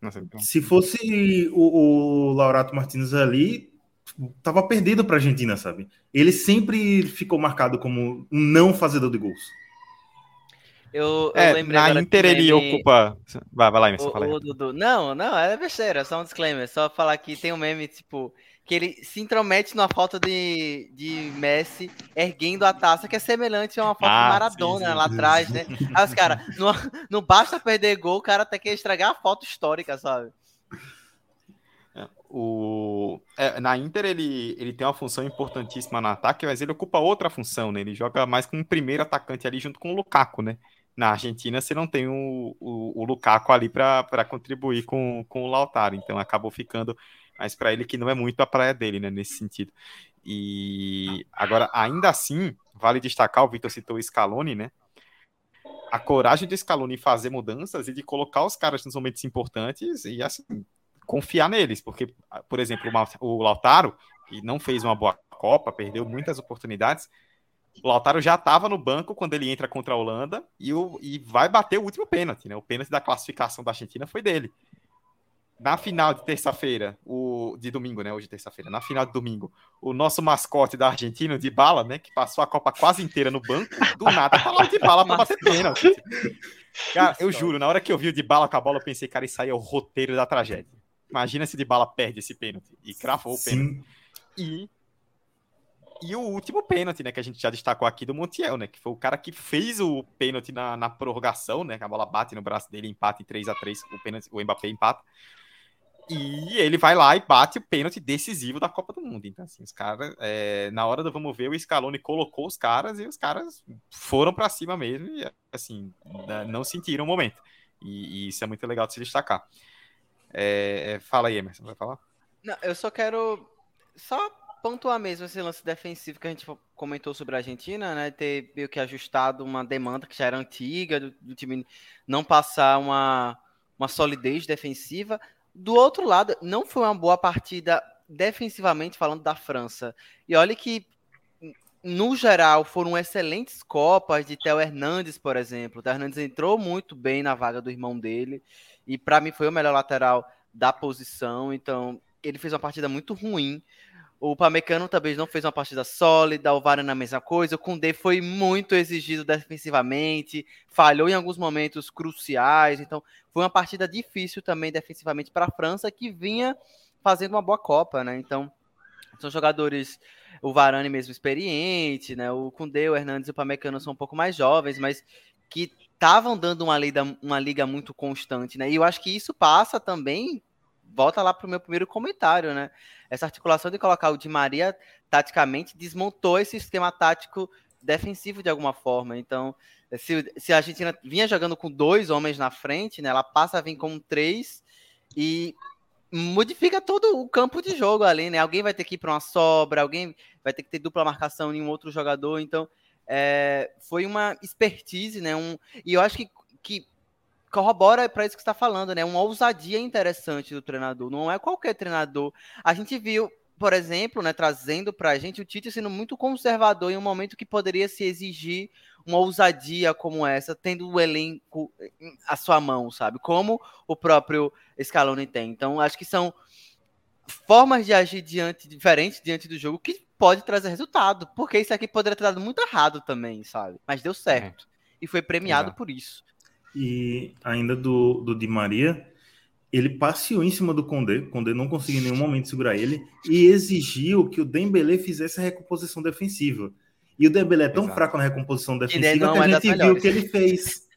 Nossa, então. se fosse o, o Laurato Martins ali, tava perdido para a Argentina, sabe? Ele sempre ficou marcado como um não fazedor de gols. Eu, eu é, na Inter ele meme... ocupa. Vai, vai lá, Emerson, o, o Dudu... Não, não, é besteira, só um disclaimer. Só falar que tem um meme, tipo, que ele se intromete numa falta de, de Messi erguendo a taça, que é semelhante a uma foto ah, de Maradona sim, sim, lá atrás, né? Aí os caras, não, não basta perder gol, o cara tem que estragar a foto histórica, sabe? O, é, na Inter ele, ele tem uma função importantíssima no ataque, mas ele ocupa outra função, né? Ele joga mais como um primeiro atacante ali junto com o Lukaku, né? Na Argentina você não tem o, o, o Lukaku ali para contribuir com, com o Lautaro, então acabou ficando mais para ele que não é muito a praia dele, né? Nesse sentido. E agora, ainda assim, vale destacar, o Vitor citou o Scaloni, né? A coragem de Scaloni fazer mudanças e de colocar os caras nos momentos importantes e assim, confiar neles, porque, por exemplo, o Lautaro, que não fez uma boa Copa, perdeu muitas oportunidades, o Lautaro já estava no banco quando ele entra contra a Holanda e, o, e vai bater o último pênalti, né? O pênalti da classificação da Argentina foi dele. Na final de terça-feira, o de domingo, né? Hoje é terça-feira. Na final de domingo, o nosso mascote da Argentina, de bala, né? Que passou a Copa quase inteira no banco, do nada tá lá de bala para bater pênalti. Cara, eu juro, na hora que eu vi o de bala com a bola, eu pensei, cara, isso aí é o roteiro da tragédia. Imagina se de bala perde esse pênalti e cravou o pênalti. E e o último pênalti, né, que a gente já destacou aqui do Montiel, né, que foi o cara que fez o pênalti na, na prorrogação, né, que a bola bate no braço dele, empata em 3 a 3 o pênalti, o Mbappé empata. E ele vai lá e bate o pênalti decisivo da Copa do Mundo. Então, assim, os caras, é, na hora do vamos ver, o Scaloni colocou os caras e os caras foram para cima mesmo e, assim, não sentiram o momento. E, e, isso é muito legal de se destacar. É, é, fala aí, Emerson, vai falar? Não, eu só quero só pontuar mesmo esse lance defensivo que a gente comentou sobre a Argentina, né? Ter meio que ajustado uma demanda que já era antiga, do, do time não passar uma, uma solidez defensiva. Do outro lado, não foi uma boa partida defensivamente falando da França. E olha que, no geral, foram excelentes Copas de Theo Hernandes, por exemplo. O Theo Hernandes entrou muito bem na vaga do irmão dele. E para mim foi o melhor lateral da posição. Então, ele fez uma partida muito ruim. O Pamecano também não fez uma partida sólida, o Varane a mesma coisa. O Koundé foi muito exigido defensivamente, falhou em alguns momentos cruciais. Então, foi uma partida difícil também defensivamente para a França, que vinha fazendo uma boa Copa, né? Então, são jogadores, o Varane mesmo experiente, né? O Koundé, o Hernandes e o Pamecano são um pouco mais jovens, mas que estavam dando uma liga, uma liga muito constante, né? E eu acho que isso passa também volta lá para o meu primeiro comentário, né? Essa articulação de colocar o Di Maria taticamente desmontou esse sistema tático defensivo de alguma forma. Então, se, se a Argentina vinha jogando com dois homens na frente, né? Ela passa a vir com três e modifica todo o campo de jogo ali, né? Alguém vai ter que ir para uma sobra, alguém vai ter que ter dupla marcação em um outro jogador. Então, é, foi uma expertise, né? Um, e eu acho que, que corrobora para isso que está falando, né? Uma ousadia interessante do treinador. Não é qualquer treinador. A gente viu, por exemplo, né, trazendo para a gente o Tite sendo muito conservador em um momento que poderia se exigir uma ousadia como essa, tendo o elenco à sua mão, sabe? Como o próprio Scaloni tem. Então, acho que são formas de agir diante diferentes diante do jogo que pode trazer resultado, porque isso aqui poderia ter dado muito errado também, sabe? Mas deu certo. É. E foi premiado Exato. por isso. E ainda do, do Di Maria, ele passeou em cima do Condé, o Condé não conseguiu em nenhum momento segurar ele, e exigiu que o Dembélé fizesse a recomposição defensiva. E o Dembélé é tão Exato. fraco na recomposição defensiva que a gente viu o que ele fez.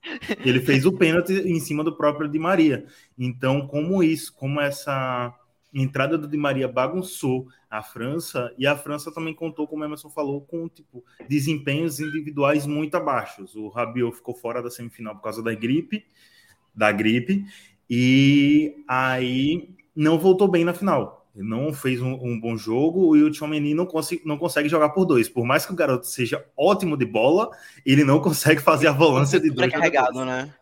Ele fez o pênalti em cima do próprio Di Maria. Então, como isso, como essa entrada do Di Maria bagunçou a França, e a França também contou, como o Emerson falou, com tipo, desempenhos individuais muito abaixos. O Rabiot ficou fora da semifinal por causa da gripe, da gripe, e aí não voltou bem na final. Ele não fez um, um, bom jogo e o Tchouameni não, cons não consegue jogar por dois. Por mais que o garoto seja ótimo de bola, ele não consegue fazer a volância de dois. Carregado, né?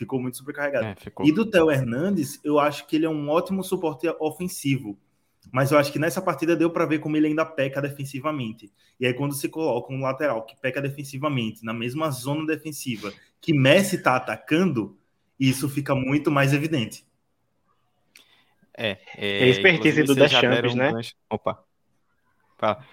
Ficou muito sobrecarregado. É, ficou. E do Theo Hernandes, eu acho que ele é um ótimo suporte ofensivo. Mas eu acho que nessa partida deu para ver como ele ainda peca defensivamente. E aí, quando se coloca um lateral que peca defensivamente, na mesma zona defensiva que Messi está atacando, isso fica muito mais evidente. É, é, é expertise do Deschamps, né? Opa. Fala.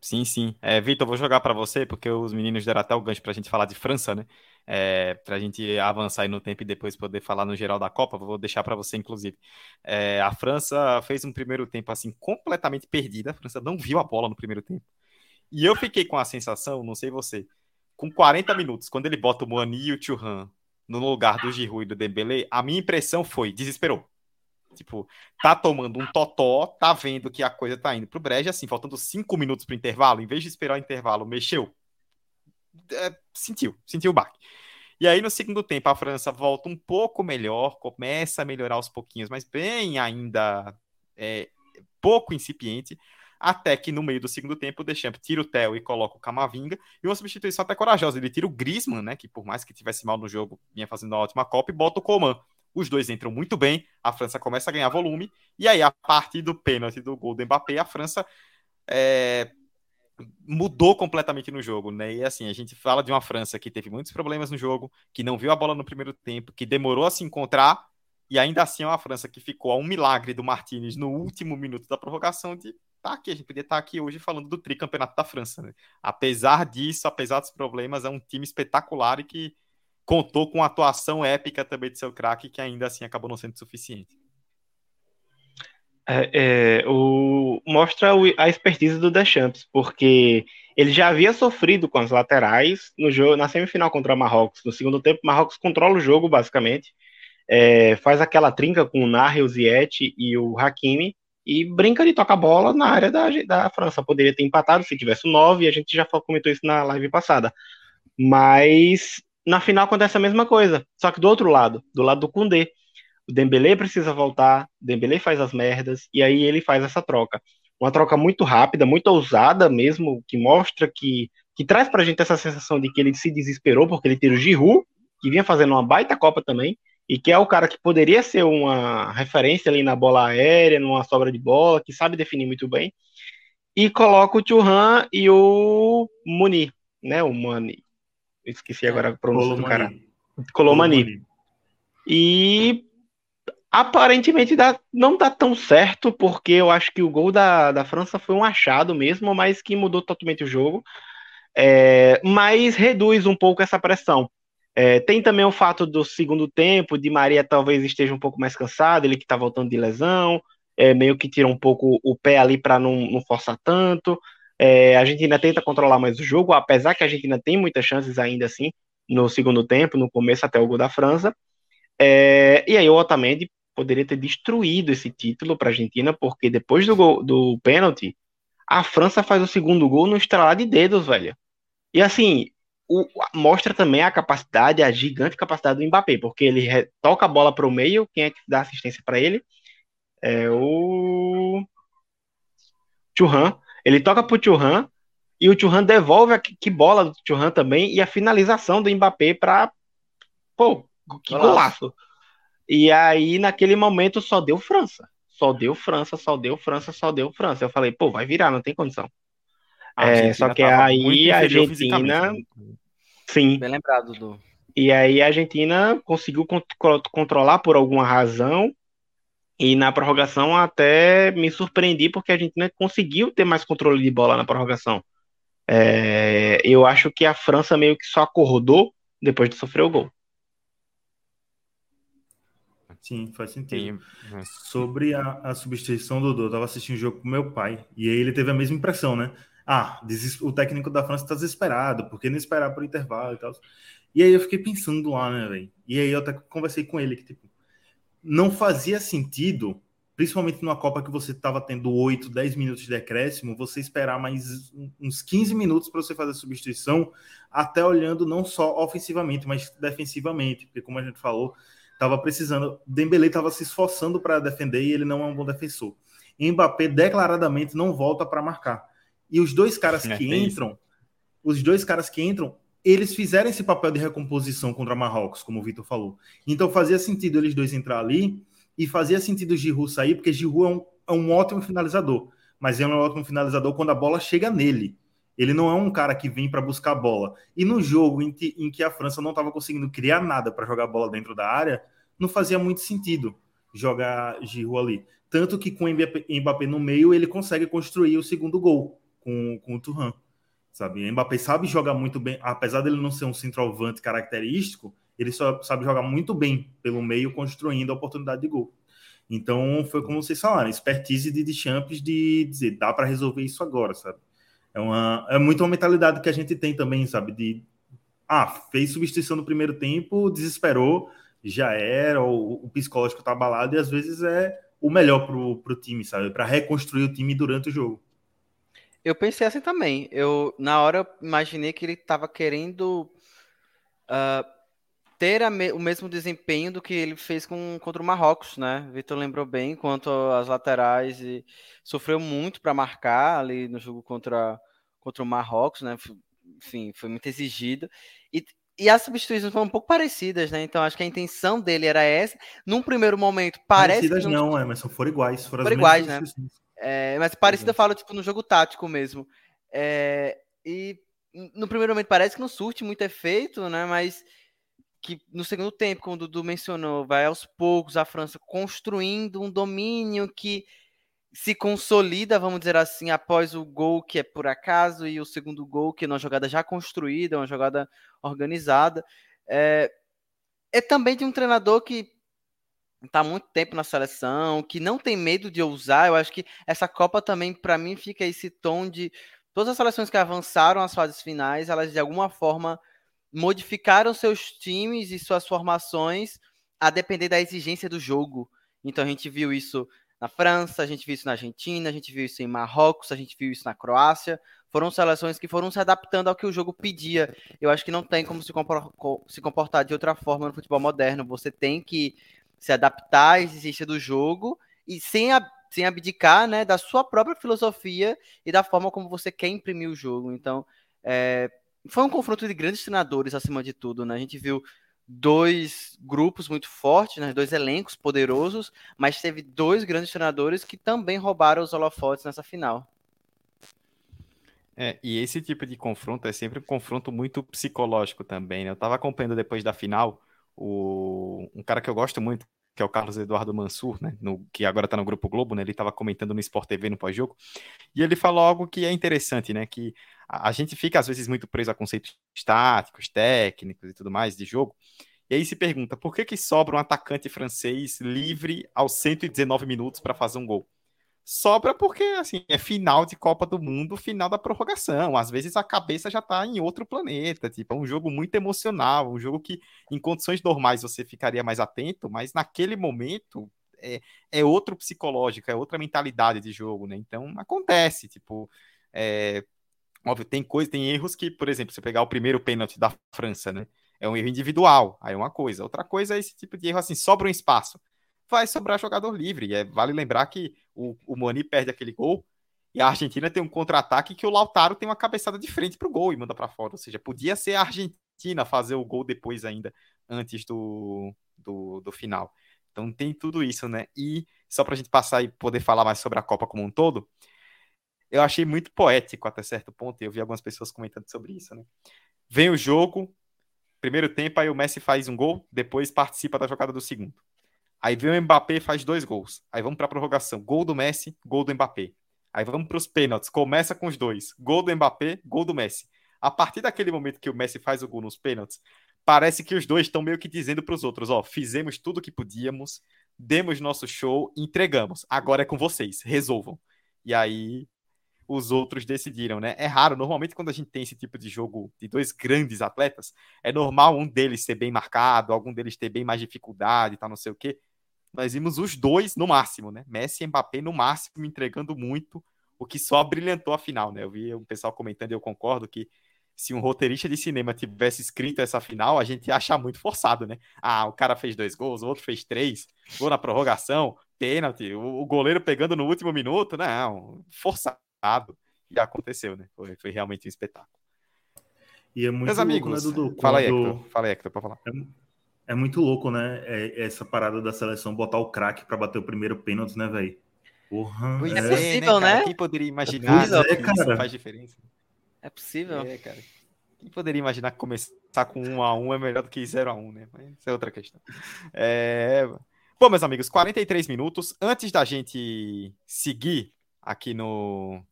Sim, sim. É, Vitor, vou jogar para você, porque os meninos deram até o gancho para a gente falar de França, né? É, para a gente avançar aí no tempo e depois poder falar no geral da Copa, vou deixar para você, inclusive. É, a França fez um primeiro tempo assim completamente perdida. A França não viu a bola no primeiro tempo. E eu fiquei com a sensação, não sei você, com 40 minutos, quando ele bota o Moani e o Churran no lugar do Giroud e do Dembélé, a minha impressão foi, desesperou. Tipo, tá tomando um totó, tá vendo que a coisa tá indo pro brejo, assim, faltando cinco minutos pro intervalo, em vez de esperar o intervalo, mexeu. É, sentiu, sentiu o baque. E aí, no segundo tempo, a França volta um pouco melhor, começa a melhorar aos pouquinhos, mas bem ainda é, pouco incipiente, até que no meio do segundo tempo o Deschamps tira o Theo e coloca o Camavinga, e uma substituição até corajosa, ele tira o Griezmann, né, que por mais que tivesse mal no jogo, vinha fazendo uma ótima Copa, e bota o Coman. Os dois entram muito bem, a França começa a ganhar volume, e aí, a partir do pênalti do gol do Mbappé, a França é, mudou completamente no jogo, né? E assim, a gente fala de uma França que teve muitos problemas no jogo, que não viu a bola no primeiro tempo, que demorou a se encontrar, e ainda assim é uma França que ficou a um milagre do Martinez no último minuto da prorrogação de tá aqui, a gente podia estar aqui hoje falando do tricampeonato da França, né? Apesar disso, apesar dos problemas, é um time espetacular e que contou com a atuação épica também de seu craque, que ainda assim acabou não sendo suficiente. É, é, o mostra a expertise do Deschamps, porque ele já havia sofrido com as laterais no jogo na semifinal contra o Marrocos. No segundo tempo, Marrocos controla o jogo, basicamente. É, faz aquela trinca com o Nahi, o Ziyech e o Hakimi e brinca de tocar bola na área da, da França. Poderia ter empatado se tivesse o 9, e a gente já comentou isso na live passada. Mas na final acontece a mesma coisa, só que do outro lado, do lado do Koundé. O Dembélé precisa voltar, o Dembélé faz as merdas, e aí ele faz essa troca. Uma troca muito rápida, muito ousada mesmo, que mostra que, que traz pra gente essa sensação de que ele se desesperou, porque ele tira o Giroud, que vinha fazendo uma baita Copa também, e que é o cara que poderia ser uma referência ali na bola aérea, numa sobra de bola, que sabe definir muito bem, e coloca o Churran e o Muni, né, o Mani. Esqueci agora a pronúncia do cara. Colomani. E aparentemente dá, não dá tão certo, porque eu acho que o gol da, da França foi um achado mesmo, mas que mudou totalmente o jogo. É, mas reduz um pouco essa pressão. É, tem também o fato do segundo tempo, de Maria talvez esteja um pouco mais cansado, ele que está voltando de lesão, é, meio que tira um pouco o pé ali para não, não, forçar tanto. É, a Argentina tenta controlar mais o jogo, apesar que a Argentina tem muitas chances ainda assim no segundo tempo, no começo até o gol da França. É, e aí o Otamendi poderia ter destruído esse título para a Argentina, porque depois do, gol, do pênalti, a França faz o segundo gol no estralar de dedos, velho. E assim, o, mostra também a capacidade, a gigante capacidade do Mbappé, porque ele toca a bola para o meio, quem é que dá assistência para ele? É o Churran. Ele toca pro Churran e o Churran devolve a que bola do Churran também e a finalização do Mbappé para pô, que golaço. E aí, naquele momento, só deu França. Só deu França, só deu França, só deu França. Eu falei, pô, vai virar, não tem condição. É, só que aí a Argentina. Sim. Bem lembrado, do. E aí a Argentina conseguiu controlar por alguma razão. E na prorrogação até me surpreendi porque a Argentina conseguiu ter mais controle de bola na prorrogação. É, eu acho que a França meio que só acordou depois de sofrer o gol. Sim, faz sentido. Sim. Uhum. Sobre a, a substituição do Dodô, eu estava assistindo o jogo com meu pai, e aí ele teve a mesma impressão, né? Ah, o técnico da França está desesperado, por que não esperar por intervalo e tal? E aí eu fiquei pensando lá, né, velho? E aí eu até conversei com ele que, tipo, não fazia sentido, principalmente numa Copa que você estava tendo 8, 10 minutos de decréscimo, você esperar mais uns 15 minutos para você fazer a substituição, até olhando não só ofensivamente, mas defensivamente, porque como a gente falou, estava precisando. Dembele estava se esforçando para defender e ele não é um bom defensor. E Mbappé declaradamente não volta para marcar. E os dois caras é, que entram, os dois caras que entram, eles fizeram esse papel de recomposição contra Marrocos, como o Vitor falou. Então fazia sentido eles dois entrar ali e fazia sentido o Giroud sair, porque Giroud é um, é um ótimo finalizador, mas é um ótimo finalizador quando a bola chega nele. Ele não é um cara que vem para buscar bola. E no jogo em que, em que a França não estava conseguindo criar nada para jogar bola dentro da área, não fazia muito sentido jogar Giroud ali. Tanto que com o Mbappé no meio, ele consegue construir o segundo gol com, com o Turan. Sabe? O Mbappé sabe jogar muito bem, apesar dele não ser um centroavante característico, ele só sabe jogar muito bem pelo meio, construindo a oportunidade de gol. Então, foi como vocês falaram, expertise de, Champs de dizer, dá para resolver isso agora, sabe? É, uma, é muito uma mentalidade que a gente tem também, sabe? De, ah, fez substituição no primeiro tempo, desesperou, já era, o, o psicológico tá abalado e às vezes é o melhor pro, pro time, sabe? Para reconstruir o time durante o jogo. Eu pensei assim também. Eu, na hora, imaginei que ele estava querendo uh, ter me, o mesmo desempenho do que ele fez com, contra o Marrocos, né? Vitor lembrou bem quanto às laterais e sofreu muito para marcar ali no jogo contra, contra o Marrocos, né? Enfim, foi muito exigido. E, e as substituições foram um pouco parecidas, né? Então acho que a intenção dele era essa. Num primeiro momento, parece. Parecidas não, não, é, mas foram iguais. Foram, foram iguais, né? É, mas parecida eu falo, tipo, no jogo tático mesmo. É, e no primeiro momento parece que não surte muito efeito, né? Mas que no segundo tempo, como o Dudu mencionou, vai aos poucos a França construindo um domínio que se consolida, vamos dizer assim, após o gol que é por acaso e o segundo gol que é uma jogada já construída, uma jogada organizada. É, é também de um treinador que está há muito tempo na seleção, que não tem medo de ousar. Eu acho que essa Copa também, para mim, fica esse tom de todas as seleções que avançaram às fases finais, elas de alguma forma modificaram seus times e suas formações a depender da exigência do jogo. Então a gente viu isso na França, a gente viu isso na Argentina, a gente viu isso em Marrocos, a gente viu isso na Croácia. Foram seleções que foram se adaptando ao que o jogo pedia. Eu acho que não tem como se comportar de outra forma no futebol moderno. Você tem que se adaptar à exigência do jogo e sem, sem abdicar né, da sua própria filosofia e da forma como você quer imprimir o jogo. Então, é, foi um confronto de grandes treinadores acima de tudo. Né? A gente viu dois grupos muito fortes, né? dois elencos poderosos, mas teve dois grandes treinadores que também roubaram os holofotes nessa final. É, e esse tipo de confronto é sempre um confronto muito psicológico também, né? Eu estava acompanhando depois da final o, um cara que eu gosto muito, que é o Carlos Eduardo Mansur, né? No, que agora está no Grupo Globo, né? Ele estava comentando no Sport TV no pós-jogo, e ele falou algo que é interessante, né? Que a, a gente fica às vezes muito preso a conceitos estáticos, técnicos e tudo mais de jogo, e aí se pergunta, por que que sobra um atacante francês livre aos 119 minutos para fazer um gol? Sobra porque, assim, é final de Copa do Mundo, final da prorrogação. Às vezes a cabeça já tá em outro planeta. Tipo, é um jogo muito emocional, um jogo que, em condições normais, você ficaria mais atento, mas naquele momento é, é outro psicológico, é outra mentalidade de jogo, né? Então acontece, tipo. É, óbvio, tem coisa, tem erros que, por exemplo, você pegar o primeiro pênalti da França, né? é um erro individual, aí é uma coisa. Outra coisa é esse tipo de erro assim, sobra um espaço. Vai sobrar jogador livre. É, vale lembrar que o, o Mani perde aquele gol e a Argentina tem um contra-ataque que o Lautaro tem uma cabeçada de frente pro gol e manda para fora. Ou seja, podia ser a Argentina fazer o gol depois ainda, antes do, do, do final. Então tem tudo isso, né? E só para a gente passar e poder falar mais sobre a Copa como um todo, eu achei muito poético até certo ponto, eu vi algumas pessoas comentando sobre isso, né? Vem o jogo, Primeiro tempo, aí o Messi faz um gol, depois participa da jogada do segundo. Aí vem o Mbappé faz dois gols. Aí vamos para a prorrogação. Gol do Messi, gol do Mbappé. Aí vamos para os pênaltis. Começa com os dois. Gol do Mbappé, gol do Messi. A partir daquele momento que o Messi faz o gol nos pênaltis, parece que os dois estão meio que dizendo para os outros: ó, fizemos tudo o que podíamos, demos nosso show, entregamos. Agora é com vocês, resolvam. E aí os outros decidiram, né? É raro, normalmente quando a gente tem esse tipo de jogo de dois grandes atletas, é normal um deles ser bem marcado, algum deles ter bem mais dificuldade e tal, não sei o quê. Nós vimos os dois no máximo, né? Messi e Mbappé no máximo, entregando muito, o que só brilhantou a final, né? Eu vi o pessoal comentando e eu concordo que se um roteirista de cinema tivesse escrito essa final, a gente ia achar muito forçado, né? Ah, o cara fez dois gols, o outro fez três, gol na prorrogação, pênalti, o goleiro pegando no último minuto, não, forçado e aconteceu, né? Foi, foi realmente um espetáculo. E é muito Meus louco, amigos, né, Dudu? Fala aí, Hector. Fala aí, Hector, pra falar. É, é muito louco, né? É, essa parada da seleção botar o craque para bater o primeiro pênalti, né, velho? Porra. Pois é, é possível, né? né? Quem poderia imaginar é, que cara. isso faz diferença? É possível. É, cara. Quem poderia imaginar que começar com 1 a 1 é melhor do que 0 a 1 né? Mas isso é outra questão. É... Bom, meus amigos, 43 minutos. Antes da gente seguir aqui no,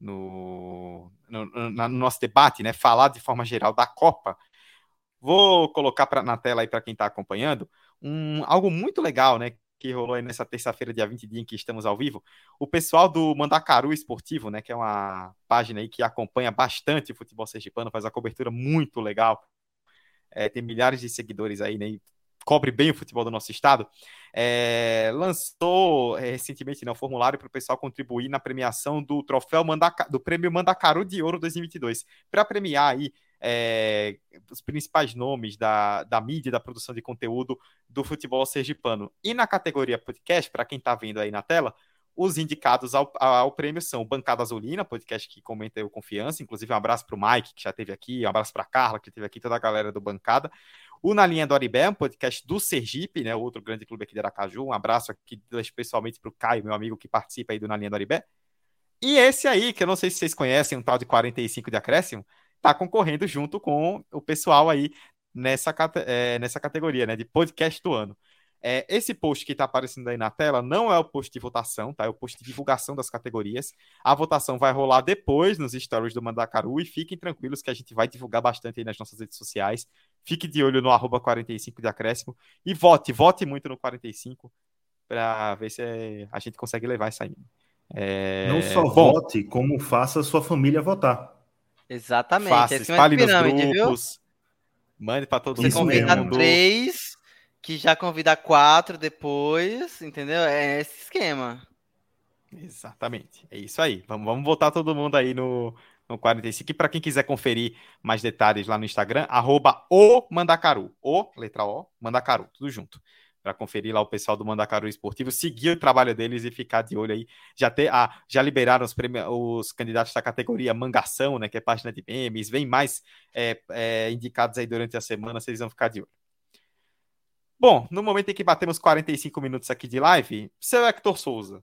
no, no, no, nosso debate, né, falar de forma geral da Copa, vou colocar pra, na tela aí para quem está acompanhando um, algo muito legal, né, que rolou aí nessa terça-feira, dia 20 de em que estamos ao vivo. O pessoal do Mandacaru Esportivo, né, que é uma página aí que acompanha bastante o futebol sergipano, faz uma cobertura muito legal. É, tem milhares de seguidores aí, né, cobre bem o futebol do nosso estado, é, lançou é, recentemente né, um formulário para o pessoal contribuir na premiação do troféu Mandaca, do prêmio Mandacaru de Ouro 2022, para premiar aí é, os principais nomes da, da mídia da produção de conteúdo do futebol sergipano. E na categoria podcast, para quem está vendo aí na tela, os indicados ao, ao prêmio são Bancada Azulina, podcast que comenta eu confiança, inclusive um abraço para o Mike, que já esteve aqui, um abraço para Carla, que esteve aqui, toda a galera do Bancada. O Na Linha do Aribé, um podcast do Sergipe, né? Outro grande clube aqui de Aracaju. Um abraço aqui especialmente para o Caio, meu amigo que participa aí do Na Linha do Aribé. E esse aí, que eu não sei se vocês conhecem, um tal de 45 de acréscimo, tá concorrendo junto com o pessoal aí nessa, é, nessa categoria, né? De podcast do ano. É, esse post que está aparecendo aí na tela não é o post de votação, tá? É o post de divulgação das categorias. A votação vai rolar depois nos stories do Mandacaru e fiquem tranquilos que a gente vai divulgar bastante aí nas nossas redes sociais. Fique de olho no arroba 45 de acréscimo e vote, vote muito no 45 para ver se a gente consegue levar isso aí. É... Não só Bom, vote, como faça a sua família votar. Exatamente. Faça, espalhe nos grupos, viu? mande para todo Você convida três, que já convida quatro depois, entendeu? É esse esquema. Exatamente. É isso aí. Vamos, vamos voltar todo mundo aí no, no 45. E para quem quiser conferir mais detalhes lá no Instagram, arroba o Mandacaru. O, letra O, Mandacaru, tudo junto para conferir lá o pessoal do Mandacaru Esportivo, seguir o trabalho deles e ficar de olho aí. Já, ter, ah, já liberaram os, os candidatos da categoria Mangação, né, que é página de memes, vem mais é, é, indicados aí durante a semana, vocês vão ficar de olho. Bom, no momento em que batemos 45 minutos aqui de live, seu Hector Souza,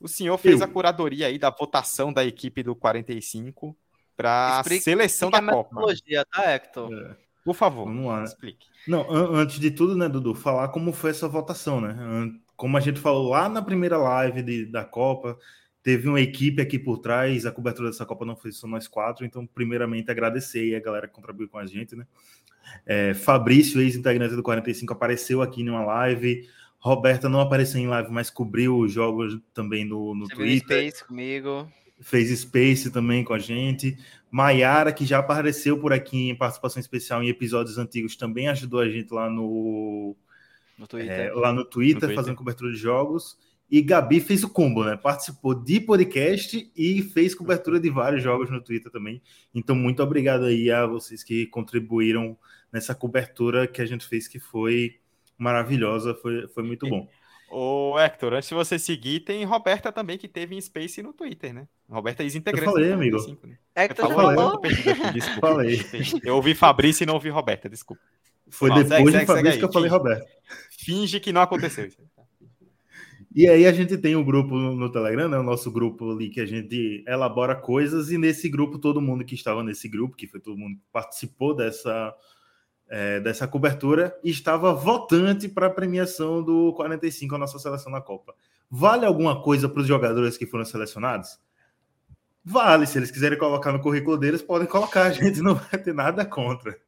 o senhor fez Eu. a curadoria aí da votação da equipe do 45 para a seleção da Copa. Tá, Hector? É. Por favor, Vamos lá. explique. Não, an antes de tudo, né, Dudu, falar como foi essa votação, né? Como a gente falou lá na primeira live de, da Copa, teve uma equipe aqui por trás, a cobertura dessa Copa não foi só nós quatro, então, primeiramente, agradecer a galera que contribuiu com a gente, né? É, Fabrício, ex-integrante do 45, apareceu aqui numa live. Roberta não apareceu em live, mas cobriu os jogos também no, no Twitter. Space comigo. Fez Space também com a gente. Maiara, que já apareceu por aqui em participação especial em episódios antigos, também ajudou a gente lá no, no Twitter, é, lá no Twitter, no Twitter, fazendo cobertura de jogos. E Gabi fez o combo, né? Participou de podcast e fez cobertura de vários jogos no Twitter também. Então, muito obrigado aí a vocês que contribuíram nessa cobertura que a gente fez, que foi maravilhosa, foi, foi muito bom. Ô, Hector, antes de você seguir, tem Roberta também, que teve em Space no Twitter, né? Roberta é ex-integrante. Eu falei, amigo. né? Hector falou, falou. Desculpa. Falei. Eu ouvi Fabrício e não ouvi Roberta, desculpa. Foi depois segue, de Fabrício que eu falei Roberta. Finge que não aconteceu isso. E aí a gente tem um grupo no Telegram, né? O nosso grupo ali que a gente elabora coisas, e nesse grupo, todo mundo que estava nesse grupo, que foi todo mundo que participou dessa é, dessa cobertura e estava votante para a premiação do 45, a nossa seleção na Copa. Vale alguma coisa para os jogadores que foram selecionados? Vale, se eles quiserem colocar no currículo deles, podem colocar, a gente não vai ter nada contra.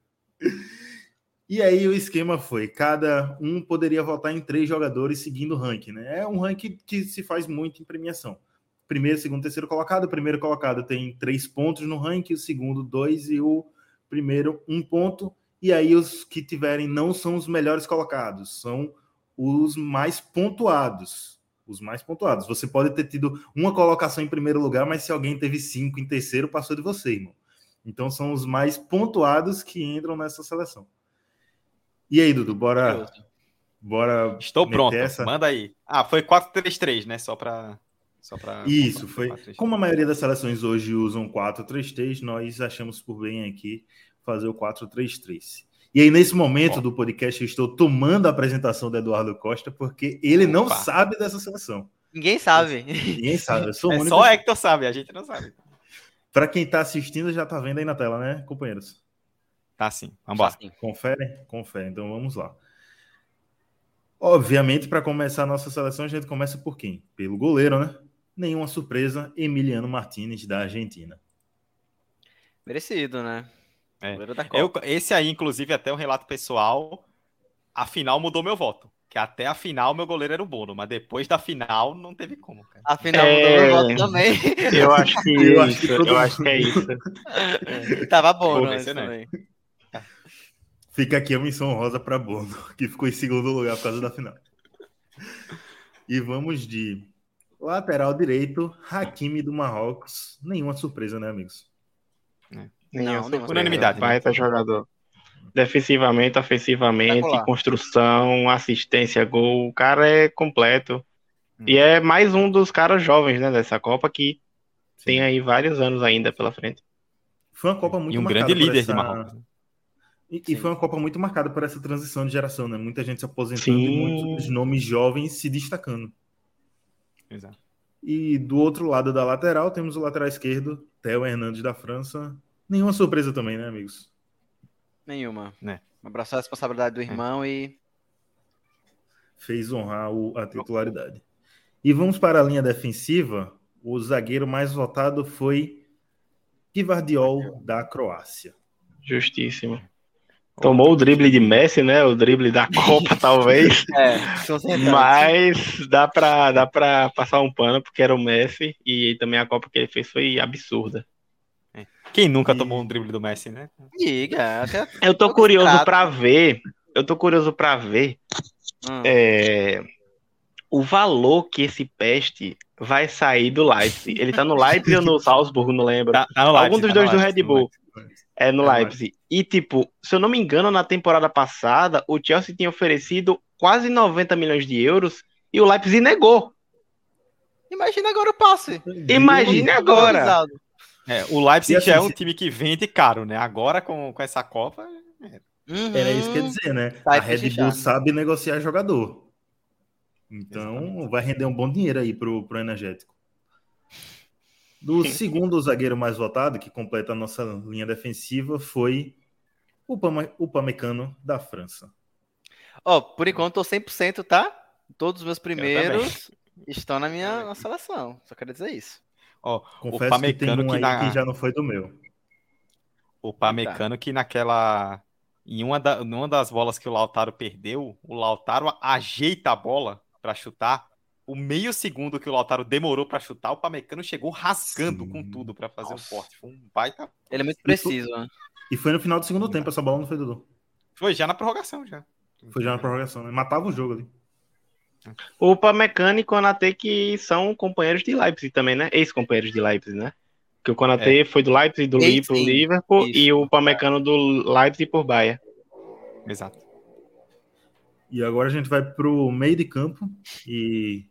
E aí o esquema foi, cada um poderia votar em três jogadores seguindo o ranking, né? É um ranking que se faz muito em premiação. Primeiro, segundo, terceiro colocado. O primeiro colocado tem três pontos no ranking, o segundo, dois, e o primeiro, um ponto e aí os que tiverem não são os melhores colocados, são os mais pontuados. Os mais pontuados. Você pode ter tido uma colocação em primeiro lugar, mas se alguém teve cinco em terceiro, passou de você, irmão. Então são os mais pontuados que entram nessa seleção. E aí, Dudu, bora. Bora. Estou pronto. Essa... Manda aí. Ah, foi 4-3-3, né? Só para. Só pra... Isso, foi. Como a maioria das seleções hoje usam 4-3-3, nós achamos por bem aqui fazer o 4-3-3. E aí, nesse momento Bom. do podcast, eu estou tomando a apresentação do Eduardo Costa, porque ele Opa. não sabe dessa seleção. Ninguém sabe. Ninguém sabe. Eu sou é só o Hector sabe, a gente não sabe. Para quem está assistindo, já está vendo aí na tela, né, companheiros? Tá sim. Vamos lá. Confere? Confere. Então vamos lá. Obviamente, para começar a nossa seleção, a gente começa por quem? Pelo goleiro, né? Nenhuma surpresa, Emiliano Martinez, da Argentina. Merecido, né? É. Eu, esse aí, inclusive, até um relato pessoal, a final mudou meu voto. Que até a final meu goleiro era o Bono, mas depois da final não teve como, cara. A final é... mudou meu voto também. Eu acho que eu acho que, eu acho que é isso. É. Tava bom, né? Também. Fica aqui a missão rosa para Bono, que ficou em segundo lugar por causa da final. E vamos de lateral direito, Hakimi do Marrocos. Nenhuma surpresa, né, amigos? É. Não, não unanimidade. Vai né? jogador. Defensivamente, ofensivamente, construção, assistência, gol. O cara é completo. Hum. E é mais um dos caras jovens, né, dessa Copa que Sim. tem aí vários anos ainda pela frente. Foi uma Copa muito E um grande líder essa... de Marrocos. E, e, foi uma Copa muito marcada por essa transição de geração, né? Muita gente se aposentando Sim. e muitos nomes jovens se destacando. Exato. E do outro lado da lateral temos o lateral esquerdo, Theo Hernandes da França, Nenhuma surpresa também, né, amigos? Nenhuma. Né? Abraçar a responsabilidade do irmão é. e. fez honrar o, a titularidade. E vamos para a linha defensiva. O zagueiro mais votado foi Givardiol, da Croácia. Justíssimo. Tomou o drible de Messi, né? O drible da Copa, talvez. É, Mas dá pra, dá pra passar um pano, porque era o Messi. E também a Copa que ele fez foi absurda. Quem nunca E- tomou um drible do Messi, né? Diga. Eu tô curioso prato. pra ver. Eu tô curioso pra ver Hum. é, o valor que esse peste vai sair do Leipzig. Ele tá no Leipzig ou no Salzburgo, não lembro. Tá, tá no Algum Leipzig, dos tá dois no do Leipzig, Red no Bull. Leipzig. É no É, Leipzig. E, tipo, se eu não me engano, na temporada passada, o Chelsea tinha oferecido quase 90 milhões de euros e o Leipzig negou. Imagina agora o passe. Imagine Muito agora. É, o Leipzig assim, já é um se- time que vende caro, né? Agora com, com essa Copa. Uhum. Era isso que eu ia dizer, né? Vai a Red. Bull sabe negociar jogador. Então vai render um bom dinheiro aí pro, pro energético. Do segundo zagueiro mais votado, que completa a nossa linha defensiva, foi o, Pama, o Pamecano da França. Ó, por enquanto tô 100%, tá? Todos os meus primeiros estão na minha na seleção. Só quero dizer isso. Ó, Confesso que tem Pamecano um que aí na- que já não foi do meu. o Pamecano que naquela. Em uma, da, numa das bolas que o Lautaro perdeu, o Lautaro ajeita a bola pra chutar. O meio segundo que o Lautaro demorou pra chutar, o Pamecano chegou rasgando Sim. com tudo pra fazer Nossa. um corte. Foi um baita. Ele é muito preciso, né? E foi no final do segundo tempo, essa bola não foi Dudu. Foi já na prorrogação já. Foi já na prorrogação, né? Matava o jogo ali. O Pamecano e Konatê que são companheiros de Leipzig também, né? Ex-companheiros de Leipzig, né? Que o Konatê foi do Leipzig, do pro. Liverpool Isso. e o Pamecano do Leipzig por Bahia. Exato. E agora a gente vai pro meio de campo e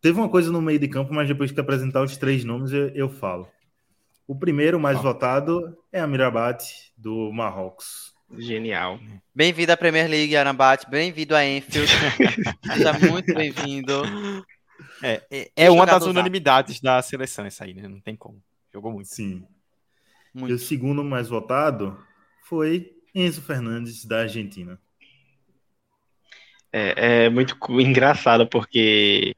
teve uma coisa no meio de campo, mas depois que apresentar os três nomes eu, eu falo. O primeiro mais Ah. votado é a Mirabat do Marrocos. Genial. Bem-vindo à Premier League, Arambate. Bem-vindo a Enfield. Seja muito bem-vindo. É, é, é uma das unanimidades da seleção essa aí, né? Não tem como. Jogou muito. Sim. E o Muito. segundo mais votado foi Enzo Fernandes da Argentina. É, é muito engraçado porque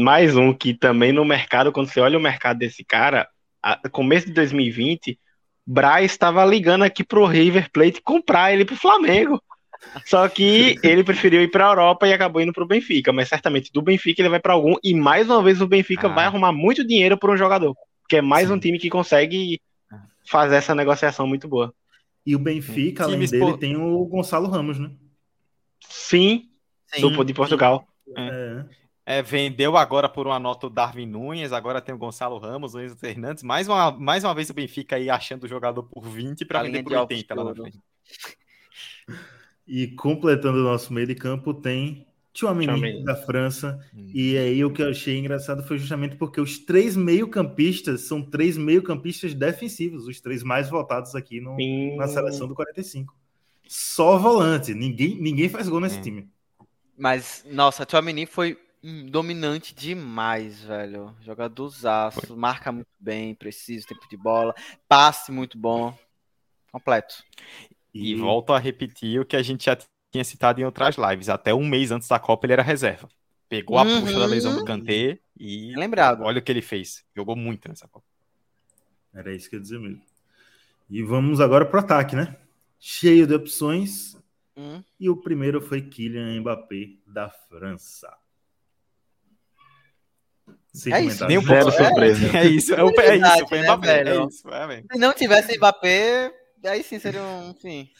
mais um que também no mercado, quando você olha o mercado desse cara, a- começo de 2020, Braz estava ligando aqui pro River Plate comprar ele pro Flamengo. Só que ele preferiu ir para a Europa e acabou indo pro Benfica, mas certamente do Benfica ele vai para algum e mais uma vez o Benfica Ah. vai arrumar muito dinheiro por um jogador, porque é mais Sim. um time que consegue fazer essa negociação muito boa. E o Benfica, além dele, por- tem o Gonçalo Ramos, né? Sim, Sim. do de Portugal. É. É, vendeu agora por uma nota o Darwin Nunes, agora tem o Gonçalo Ramos, o Enzo Fernandes. Mais uma, mais uma vez o Benfica aí achando o jogador por 20 para vender por de ovos 80 lá na frente. E completando o nosso meio de campo tem Tchouameni da França. Hum. E aí o que eu achei engraçado foi justamente porque os três meio-campistas são três meio-campistas defensivos, os três mais votados aqui no, Sim. na seleção do 45. Só volante, ninguém, ninguém faz gol nesse É. time. Mas, nossa, Tchouameni foi hum, dominante demais, velho. Jogadorzaço, marca muito bem, preciso, tempo de bola, passe muito bom. Completo. E volto a repetir o que a gente já tinha citado em outras lives. Até um mês antes da Copa ele era reserva. Pegou a Uhum. puxa da lesão do Kanté e Lembrado. olha o que ele fez. Jogou muito nessa Copa. Era isso que eu ia dizer mesmo. E vamos agora pro ataque, né? Cheio de opções. Hum. E o primeiro foi Kylian Mbappé, da França. Sem É isso. Nem um Zero pouco. surpresa. É isso, é, o- é isso, foi né, Mbappé. É isso, é. Se não tivesse Mbappé, aí sim seria um. Enfim.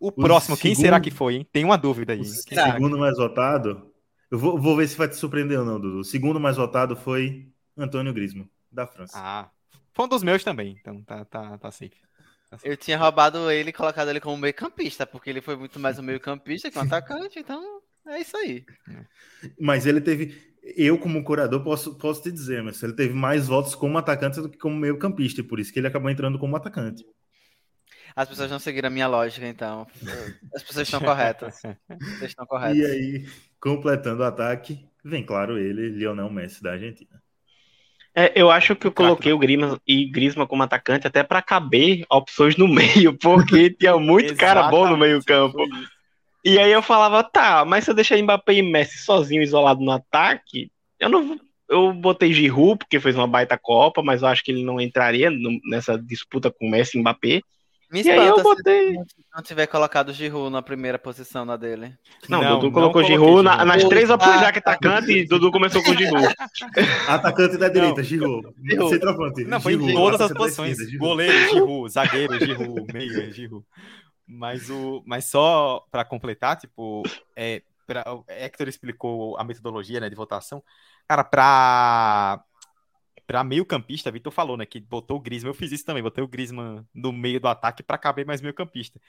O próximo, quem segundo- será que foi, hein? Tem uma dúvida aí. O? Quem segundo mais votado, eu vou, vou ver se vai te surpreender ou não, Dudu. O segundo mais votado foi Antônio Griezmann, da França. Ah, foi um dos meus também, então tá, tá, tá safe. Eu tinha roubado ele e colocado ele como meio campista, porque ele foi muito mais um meio campista que um atacante, então é isso aí. Mas ele teve. Eu, como curador, posso, posso te dizer, mas ele teve mais votos como atacante do que como meio-campista, e por isso que ele acabou entrando como atacante. As pessoas não seguiram a minha lógica, então. As pessoas estão corretas. Vocês estão corretas. E aí, completando o ataque, vem claro ele, Lionel Messi, da Argentina. É, eu acho que eu coloquei o Griezmann e Griezmann como atacante até para caber opções no meio, porque tinha muito cara bom no meio E aí eu falava, tá, mas se eu deixar Mbappé e Messi sozinho, isolado no ataque, eu não. Eu botei Giroud, porque fez uma baita Copa, mas eu acho que ele não entraria no- nessa disputa com Messi e Mbappé. Me E aí eu espanta botei. se não tiver colocado o Giroud na primeira posição na dele. Não, Não, Dudu não colocou coloquei Giroud na- Giroud. nas três opções, já que atacante, e Dudu começou com Giroud. Atacante da direita, Giroud. Giroud. Centroavante. Não, foi em Giroud. todas as posições. Goleiro, Giroud, zagueiro, Giroud, meia, Giroud. Mas, o, mas só para completar, tipo, é, pra, o Hector explicou a metodologia né, de votação. Cara, para para meio campista, Vitor falou, né, que botou o Griezmann. Eu fiz isso também, botei o Griezmann no meio do ataque para caber mais meio campista.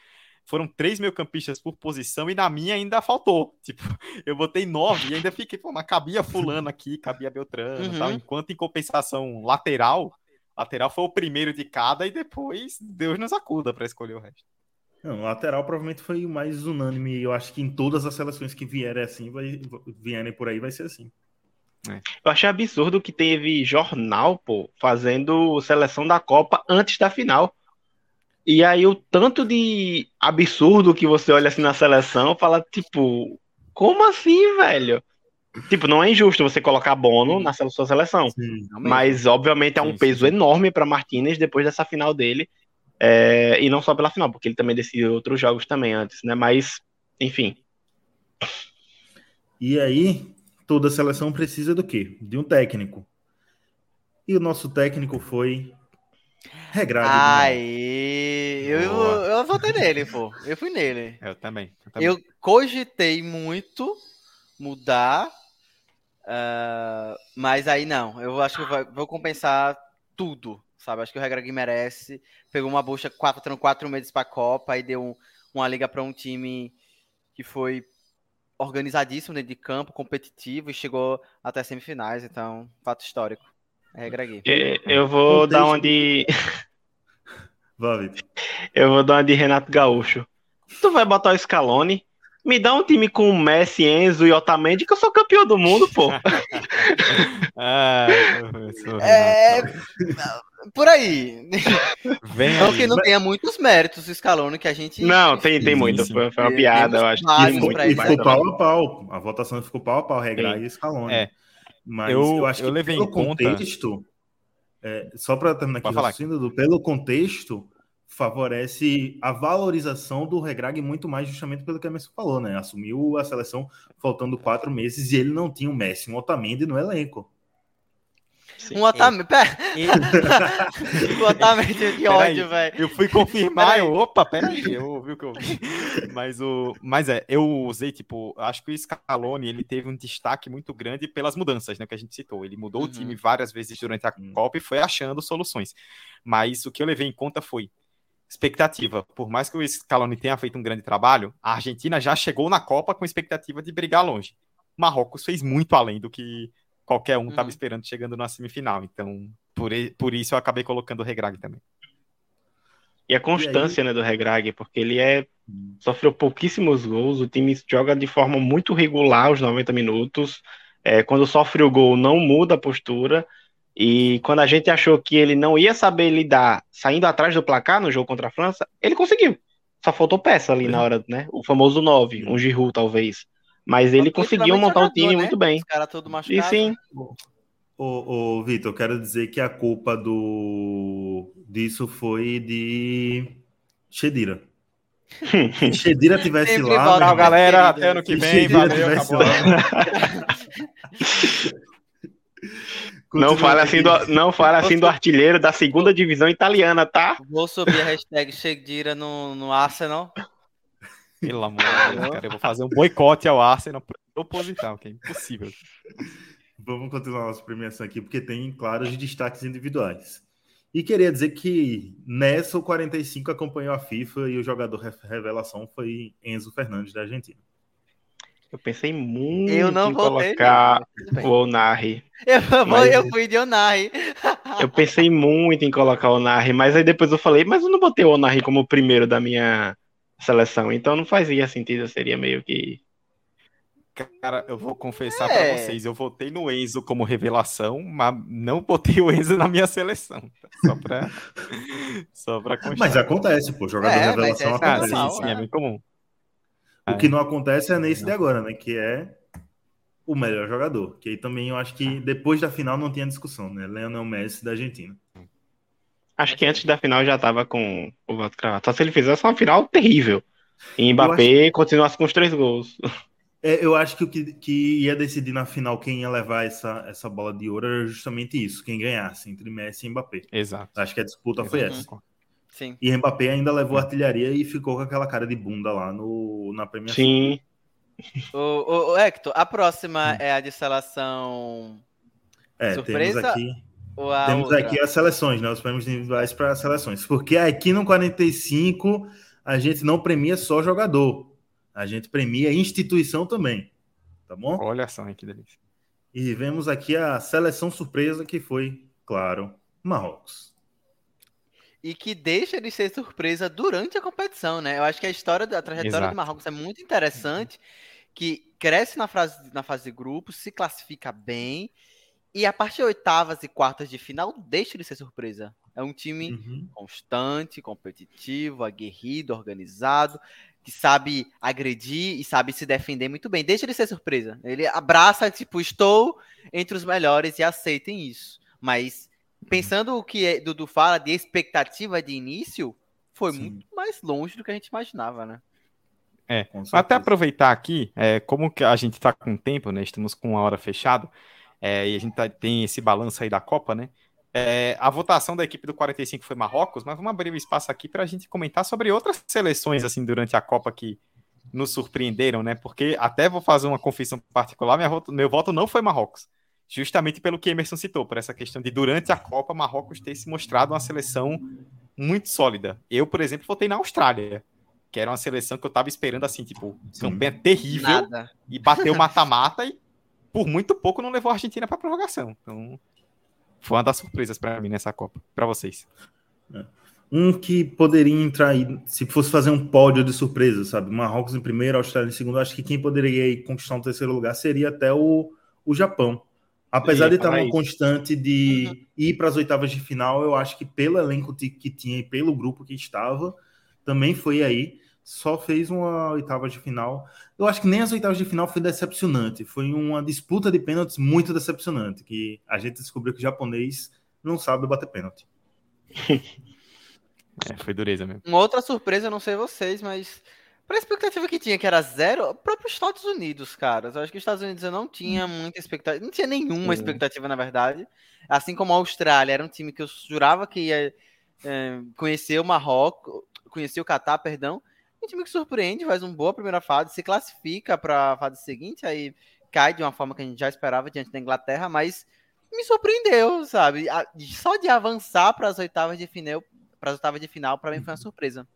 Foram três meio campistas por posição e na minha ainda faltou. Tipo, eu botei nove e ainda fiquei, pô, mas cabia fulano aqui, cabia Beltrano Uhum. tal. Enquanto em compensação lateral, lateral foi o primeiro de cada e depois Deus nos acuda para escolher o resto. Não, lateral provavelmente foi o mais unânime. Eu acho que em todas as seleções que vierem assim, vai, vierem por aí, vai ser assim. Eu achei absurdo que teve jornal, pô, fazendo seleção da Copa antes da final. E aí o tanto de absurdo que você olha assim na seleção, fala, tipo, como assim, velho? Tipo, não é injusto você colocar Bono na sua seleção. Sim. Mas, obviamente, é um Sim, peso enorme para Martinez depois dessa final dele. É, e não só pela final, porque ele também decidiu outros jogos também antes, né? Mas, enfim. E aí, toda seleção precisa do quê? De um técnico. E o nosso técnico foi regrado. Aí, eu, Boa. eu votei nele, pô. Eu fui nele. Eu também. Eu também. Eu cogitei muito mudar, ah, mas aí não. Eu acho que vou- vou compensar tudo, sabe? Acho que o Regra Gui merece. Pegou uma bucha quatro, quatro meses pra Copa, aí deu um- uma liga pra um time que foi organizadíssimo dentro de campo, competitivo e chegou até semifinais. Então, fato histórico. É Regra Gui. É, Eu vou dar uma de. Vá, Vitor. Eu vou dar uma de Renato Gaúcho. Tu vai botar o Scaloni? Me dá um time com o Messi, Enzo e Otamendi, que eu sou campeão do mundo, pô. Ah, É. por aí. Vem Não aí. que não tenha muitos méritos o Scaloni que a gente. Não, tem, tem muito. Foi foi uma Tem- piada, eu acho. que tem muito. E ficou pau a pau. A votação ficou pau a pau, Regra e Scaloni. É. Mas Eu- eu, acho que eu levei pelo em conta- contexto, é, só para terminar aqui o falar. pelo contexto, favorece a valorização do Regrag muito mais justamente pelo que a Messi falou, né? Assumiu a seleção faltando quatro meses e ele não tinha um Messi, um Otamendi no elenco. Um Otamendi. Pera. o Otamendi de ódio, velho. Eu fui confirmar, Peraí. eu, opa, peraí, eu ouvi o que eu vi. Mas, o, mas é, eu usei, tipo, acho que o Scaloni, ele teve um destaque muito grande pelas mudanças, né, que a gente citou. Ele mudou Uhum. o time várias vezes durante a Uhum. Copa e foi achando soluções. Mas o que eu levei em conta foi expectativa. Por mais que o Scaloni tenha feito um grande trabalho, a Argentina já chegou na Copa com expectativa de brigar longe. Marrocos fez muito além do que qualquer um estava Uhum. esperando chegando na semifinal. Então, por, e- por isso eu acabei colocando o Regrag também. E a constância, né, do Regrag, porque ele é sofreu pouquíssimos gols, o time joga de forma muito regular os 90 minutos. É, quando sofre o gol, não muda a postura. E quando a gente achou que ele não ia saber lidar saindo atrás do placar no jogo contra a França, ele conseguiu. Só faltou peça ali na hora, né? O famoso 9, um Giroud, talvez. Mas ele conseguiu montar um time muito bem. Os caras todos E machucados. sim, Ô, ô Vitor, eu quero dizer que a culpa do disso foi de Chedira. Se Chedira tivesse Sempre lá, Tchau, irmão, galera. Até ano que vem. Valeu, tivesse acabou. não fale assim do, não fale assim do artilheiro da segunda divisão italiana, tá? Vou subir a hashtag Chedira no, no Arsenal. Pelo amor de Deus, cara. Eu vou fazer um boicote ao Arsenal proposital, que é impossível. Vamos continuar nossa premiação aqui, porque tem claros destaques individuais. E queria dizer que nessa o 45 acompanhou a FIFA e o jogador re- revelação foi Enzo Fernandes da Argentina. Eu pensei muito Eu não em colocar o Onari. Eu, Mas- eu fui de Onari. Eu pensei muito em colocar o Onari, mas aí depois eu falei, mas eu não botei o Onari como o primeiro da minha seleção, então não fazia sentido, seria meio que. Cara, eu vou confessar É. pra vocês, eu votei no Enzo como revelação, mas não botei o Enzo na minha seleção. tá? Só pra, só pra constar. Mas acontece, pô, jogador É, revelação é Ah, acontece. sim, normal, sim, né? é bem comum. O que não acontece é nesse de agora, né? Que é o melhor jogador. Que aí também eu acho que depois da final não tinha discussão, né? Leonel Messi da Argentina. Acho que antes da final já tava com o voto cravado. Só se ele fizesse uma final terrível. E Mbappé acho... continuasse com os três gols. É, eu acho que o que, que, ia decidir na final quem ia levar essa, essa bola de ouro era justamente isso, quem ganhasse entre Messi e Mbappé. Exato. Acho que a disputa Exato. foi essa. Sim. E Mbappé ainda levou artilharia e ficou com aquela cara de bunda lá no, na premiação. Sim. O, o, o Hector, a próxima hum. é a de seleção é, surpresa? Temos aqui, temos outra? aqui as seleções, né? Os prêmios individuais para as seleções. Porque aqui no 45 a gente não premia só jogador. A gente premia instituição também. Tá bom? Olha só, que delícia. E vemos aqui a seleção surpresa que foi, claro, Marrocos. E que deixa de ser surpresa durante a competição, né? Eu acho que a história da trajetória Exato. do Marrocos é muito interessante, que cresce na fase, na fase de grupos, se classifica bem, e a partir de oitavas e quartas de final deixa de ser surpresa. É um time uhum. constante, competitivo, aguerrido, organizado, que sabe agredir e sabe se defender muito bem. Deixa de ser surpresa. Ele abraça, tipo, estou entre os melhores e aceitem isso. Mas pensando o que é, Dudu fala de expectativa de início, foi Sim. muito mais longe do que a gente imaginava, né? É, até aproveitar aqui, é, como que a gente está com tempo, né? Estamos com uma hora fechada, é, e a gente tá, tem esse balanço aí da Copa, né? É, a votação da equipe do 45 foi Marrocos, mas vamos abrir um espaço aqui para a gente comentar sobre outras seleções assim durante a Copa que nos surpreenderam, né? Porque até vou fazer uma confissão particular, voto, meu voto não foi Marrocos, justamente pelo que Emerson citou, por essa questão de durante a Copa Marrocos ter se mostrado uma seleção muito sólida. Eu, por exemplo, votei na Austrália, que era uma seleção que eu estava esperando assim, tipo, Sim. campanha terrível Nada. e bateu mata-mata e por muito pouco não levou a Argentina para prorrogação. Então, foi uma das surpresas para mim nessa Copa, para vocês. É. Um que poderia entrar aí, se fosse fazer um pódio de surpresa, sabe? Marrocos em primeiro, Austrália em segundo, acho que quem poderia conquistar um terceiro lugar seria até o, o Japão. Apesar de estar numa constante de uhum. ir para as oitavas de final, eu acho que pelo elenco que tinha e pelo grupo que estava, também foi aí só fez uma oitava de final. Eu acho que nem as oitavas de final foi decepcionante. Foi uma disputa de pênaltis muito decepcionante. Que a gente descobriu que o japonês não sabe bater pênalti. é, foi dureza mesmo. Uma outra surpresa, não sei vocês, mas para a expectativa que tinha, que era zero, o próprio Estados Unidos, cara. Eu acho que os Estados Unidos eu não tinha muita expectativa, não tinha nenhuma expectativa, na verdade. Assim como a Austrália, era um time que eu jurava que ia é, conhecer o Marrocos, conhecer o Catar, perdão, um time que surpreende, faz uma boa primeira fase, se classifica para a fase seguinte, aí cai de uma forma que a gente já esperava diante da Inglaterra, mas me surpreendeu, sabe? Só de avançar para as oitavas de final, para as oitavas de final, para mim foi uma surpresa.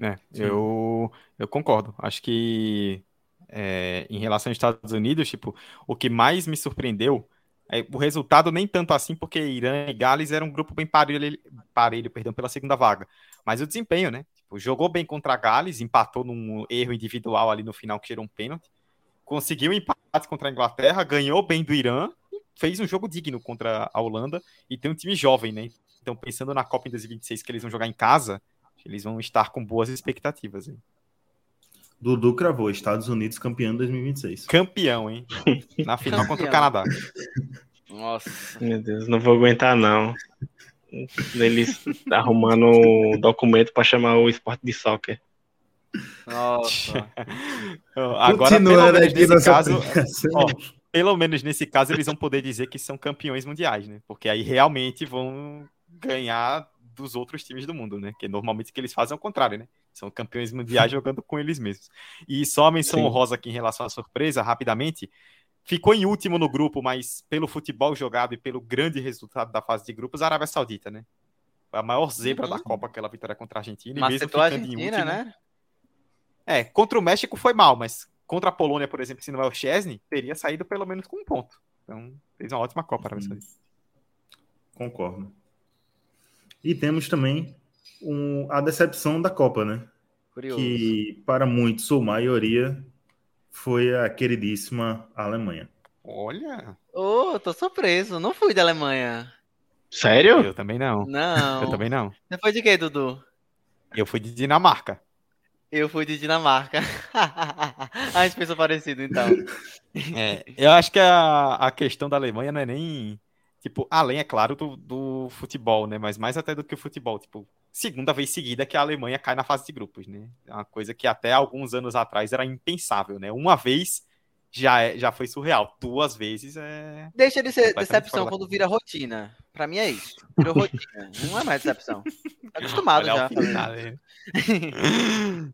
É, eu, eu concordo. Acho que é, em relação aos Estados Unidos, tipo, o que mais me surpreendeu é o resultado nem tanto assim, porque Irã e Gales eram um grupo bem parelho, parelho perdão, pela segunda vaga. Mas o desempenho, né? Tipo, jogou bem contra a Gales, empatou num erro individual ali no final que gerou um pênalti. Conseguiu um empate contra a Inglaterra, ganhou bem do Irã, fez um jogo digno contra a Holanda e tem um time jovem, né? Então, pensando na Copa em 2026 que eles vão jogar em casa, eles vão estar com boas expectativas. Hein? Dudu cravou, Estados Unidos campeão 2026. Campeão, hein? Na final contra o Canadá. Nossa. Meu Deus, não vou aguentar, não. Eles arrumando um documento para chamar o esporte de soccer. Nossa. Agora, pelo menos nesse caso, ó, pelo menos nesse caso, eles vão poder dizer que são campeões mundiais, né? Porque aí realmente vão ganhar dos outros times do mundo, né? Que normalmente que eles fazem é o contrário, né? São campeões mundiais jogando com eles mesmos. E só a menção Sim. honrosa aqui em relação à surpresa, rapidamente, ficou em último no grupo, mas pelo futebol jogado e pelo grande resultado da fase de grupos, a Arábia Saudita, né? A maior zebra uhum. da Copa, aquela vitória contra a Argentina. Mas e mesmo ficando Argentina, em último, né? É, contra o México foi mal, mas contra a Polônia, por exemplo, se não é o Chesney, teria saído pelo menos com um ponto. Então, fez uma ótima Copa a Arábia Saudita. Concordo. E temos também um, a decepção da Copa, né? Curioso. Que para muitos, ou maioria, foi a queridíssima Alemanha. Olha! Ô, oh, tô surpreso. Não fui da Alemanha. Sério? Eu também não. Não. Eu também não. Você foi de quê, Dudu? Eu fui de Dinamarca. Eu fui de Dinamarca. a gente pensou parecido, então. É, eu acho que a, a questão da Alemanha não é nem. Tipo, além, é claro, do, do futebol, né? Mas mais até do que o futebol. Tipo, segunda vez seguida que a Alemanha cai na fase de grupos, né? É uma coisa que até alguns anos atrás era impensável, né? Uma vez já, é, já foi surreal. Duas vezes é. Deixa de ser decepção quando vira rotina. Pra mim é isso. Virou rotina. Não é mais decepção. Tá acostumado Olha já. final, né?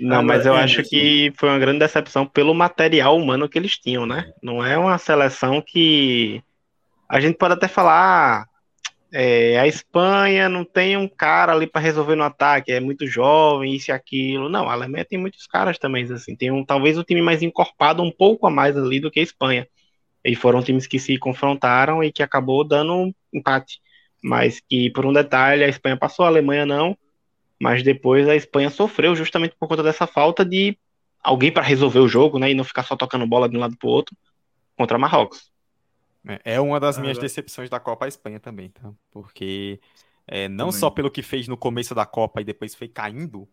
Não, mas eu acho que foi uma grande decepção pelo material humano que eles tinham, né? Não é uma seleção que a gente pode até falar, ah, é, a Espanha não tem um cara ali para resolver no ataque, é muito jovem, isso e aquilo. Não, a Alemanha tem muitos caras também, assim, tem um, talvez o time mais encorpado um pouco a mais ali do que a Espanha. E foram times que se confrontaram e que acabou dando um empate. Mas que, por um detalhe, a Espanha passou, a Alemanha não. Mas depois a Espanha sofreu justamente por conta dessa falta de alguém para resolver o jogo, né? E não ficar só tocando bola de um lado para outro contra Marrocos. É, é uma das minhas decepções da Copa a Espanha também, tá? Porque é, não Também. só pelo que fez no começo da Copa e depois foi caindo,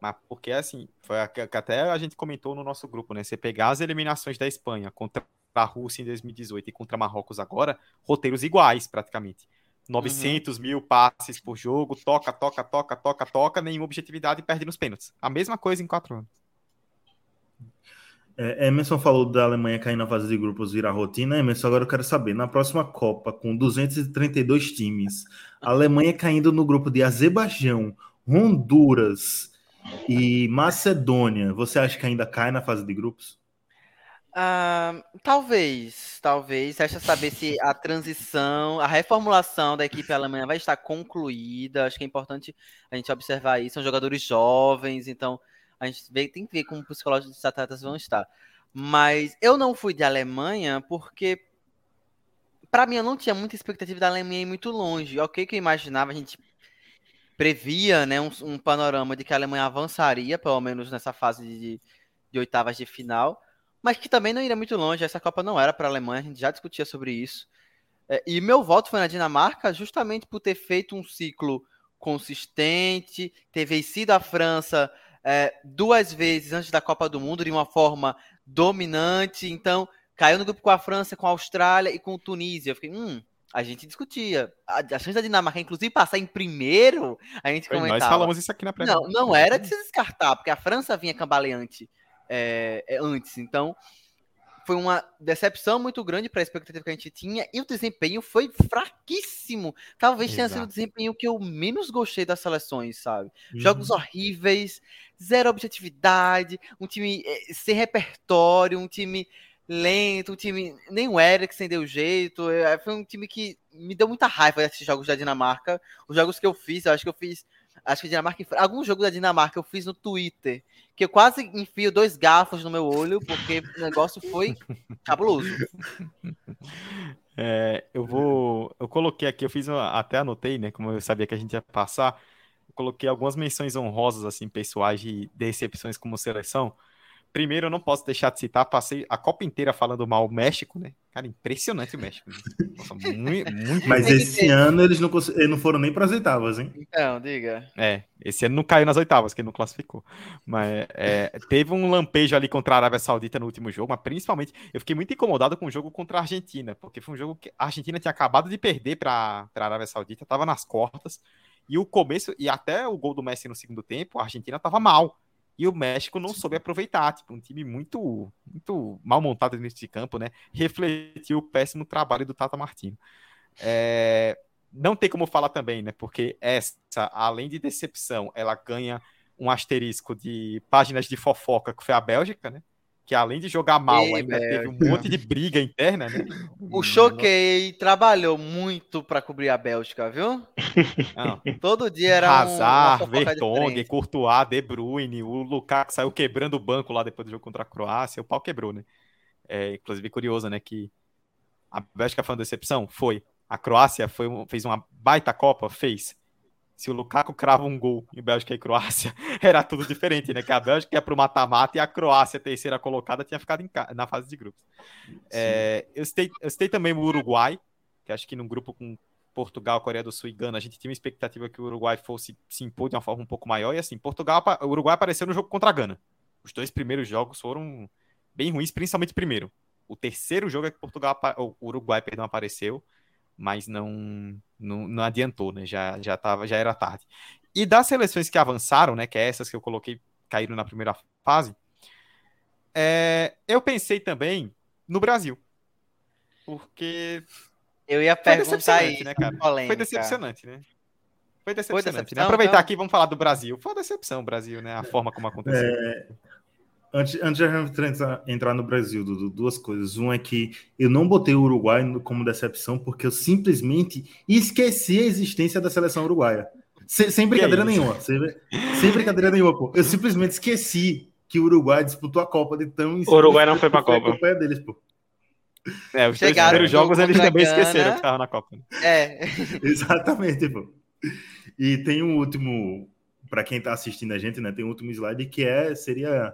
mas porque assim, foi a, que até a gente comentou no nosso grupo, né? Você pegar as eliminações da Espanha contra a Rússia em 2018 e contra Marrocos agora, roteiros iguais praticamente. 900 mil passes por jogo, toca, toca, toca, toca, toca, nenhuma objetividade e perde nos pênaltis. A mesma coisa em quatro anos. É, Emerson falou da Alemanha cair na fase de grupos virar rotina. Emerson, agora eu quero saber, na próxima Copa, com 232 times, a Alemanha caindo no grupo de Azerbaijão, Honduras e Macedônia, você acha que ainda cai na fase de grupos? Ah, talvez, talvez. Resta saber se a transição, a reformulação da equipe alemã vai estar concluída. Acho que é importante a gente observar isso. São jogadores jovens, então a gente vê- tem que ver como o psicológico dos atletas vão estar. Mas eu não fui de Alemanha porque, para mim, eu não tinha muita expectativa da Alemanha ir muito longe. Ok, que eu imaginava, a gente previa né, um, um panorama de que a Alemanha avançaria, pelo menos nessa fase de, de oitavas de final mas que também não iria muito longe. Essa Copa não era para a Alemanha, a gente já discutia sobre isso. É, e meu voto foi na Dinamarca justamente por ter feito um ciclo consistente, ter vencido a França é, duas vezes antes da Copa do Mundo de uma forma dominante. Então, caiu no grupo com a França, com a Austrália e com a Tunísia. Eu fiquei, hum, a gente discutia. A, a chance da Dinamarca, inclusive, passar em primeiro, a gente Foi, comentava. Nós falamos isso aqui na prévia. Não, não era de se descartar, porque a França vinha cambaleante é, é, antes. Então, foi uma decepção muito grande para a expectativa que a gente tinha e o desempenho foi fraquíssimo. Talvez tenha sido o Exato. desempenho que eu menos gostei das seleções, sabe? Jogos horríveis, zero objetividade, um time eh, sem repertório, um time lento, um time. Nem o Eriksen deu jeito. eh, Foi um time que me deu muita raiva esses jogos da Dinamarca. Os jogos que eu fiz, eu acho que eu fiz. Acho que Dinamarca. e Alguns jogos da Dinamarca eu fiz no Twitter. Que eu quase enfio dois garfos no meu olho, porque o negócio foi cabuloso. É, eu vou. Eu coloquei aqui, eu fiz, uma- até anotei, né? Como eu sabia que a gente ia passar, coloquei algumas menções honrosas, assim, pessoais de decepções como seleção. Primeiro, eu não posso deixar de citar, passei a Copa inteira falando mal o México, né? Cara, impressionante o México. né? Nossa, muito, muito Mas esse ano eles não, eles não foram nem para as oitavas, hein? Então, diga. É, esse ano não caiu nas oitavas, que não classificou. Mas é, teve um lampejo ali contra a Arábia Saudita no último jogo, mas principalmente eu fiquei muito incomodado com o jogo contra a Argentina, porque foi um jogo que a Argentina tinha acabado de perder para a Arábia Saudita, estava nas cortas, e o começo, e até o gol do Messi no segundo tempo, a Argentina estava mal. E o México não soube aproveitar, tipo, um time muito, muito mal montado nesse de campo, né? Refletiu o péssimo trabalho do Tata Martino. É, não tem como falar também, né? Porque essa, além de decepção, ela ganha um asterisco de páginas de fofoca, que foi a Bélgica, né? Que além de jogar mal, Ei, ainda teve um monte de briga interna, né? O Choquei trabalhou muito pra cobrir a Bélgica, viu? Não, Todo dia era um, Hazard, fofoca Vertonghen. Courtois, De Bruyne, o Lukaku saiu quebrando o banco lá depois do jogo contra a Croácia, o pau quebrou, né? É, inclusive curioso, né, que a Bélgica foi uma decepção? Foi. A Croácia foi, um- fez uma baita Copa? Fez. Se o Lukaku crava um gol em Bélgica e Croácia, era tudo diferente, né? Que a Bélgica ia pro mata-mata e a Croácia, terceira colocada, tinha ficado ca- na fase de grupos. É, eu, citei, eu citei também o Uruguai, que acho que num grupo com Portugal, Coreia do Sul e Gana, a gente tinha uma expectativa que o Uruguai fosse se impor de uma forma um pouco maior. E assim, Portugal, o Uruguai apareceu no jogo contra a Gana. Os dois primeiros jogos foram bem ruins, principalmente o primeiro. O terceiro jogo é que Portugal, o Uruguai, perdão, apareceu, mas não, não, não adiantou, né? Já, já, tava, já era tarde. E das seleções que avançaram, né? Que é essas que eu coloquei, caíram na primeira fase, é, eu pensei também no Brasil. Porque. Eu ia perguntar aí, né, cara? Foi decepcionante, né? Foi decepcionante. Foi né? Aproveitar então... aqui, vamos falar do Brasil. Foi uma decepção o Brasil, né? A forma como aconteceu. É... Antes, antes de a gente entrar, entrar no Brasil, Dudu, duas coisas. Um é que eu não botei o Uruguai como decepção porque eu simplesmente esqueci a existência da seleção uruguaia. Sem, sem brincadeira é nenhuma. Sem, sem, brincadeira nenhuma, pô. Eu simplesmente esqueci que o Uruguai disputou a Copa de tão. O Uruguai não foi pra Copa. A Copa é deles, pô. É, os Chegaram primeiros jogos eles também Gana. esqueceram que estavam na Copa. Né? É. Exatamente, pô. E tem um último, para quem tá assistindo a gente, né? Tem um último slide que é seria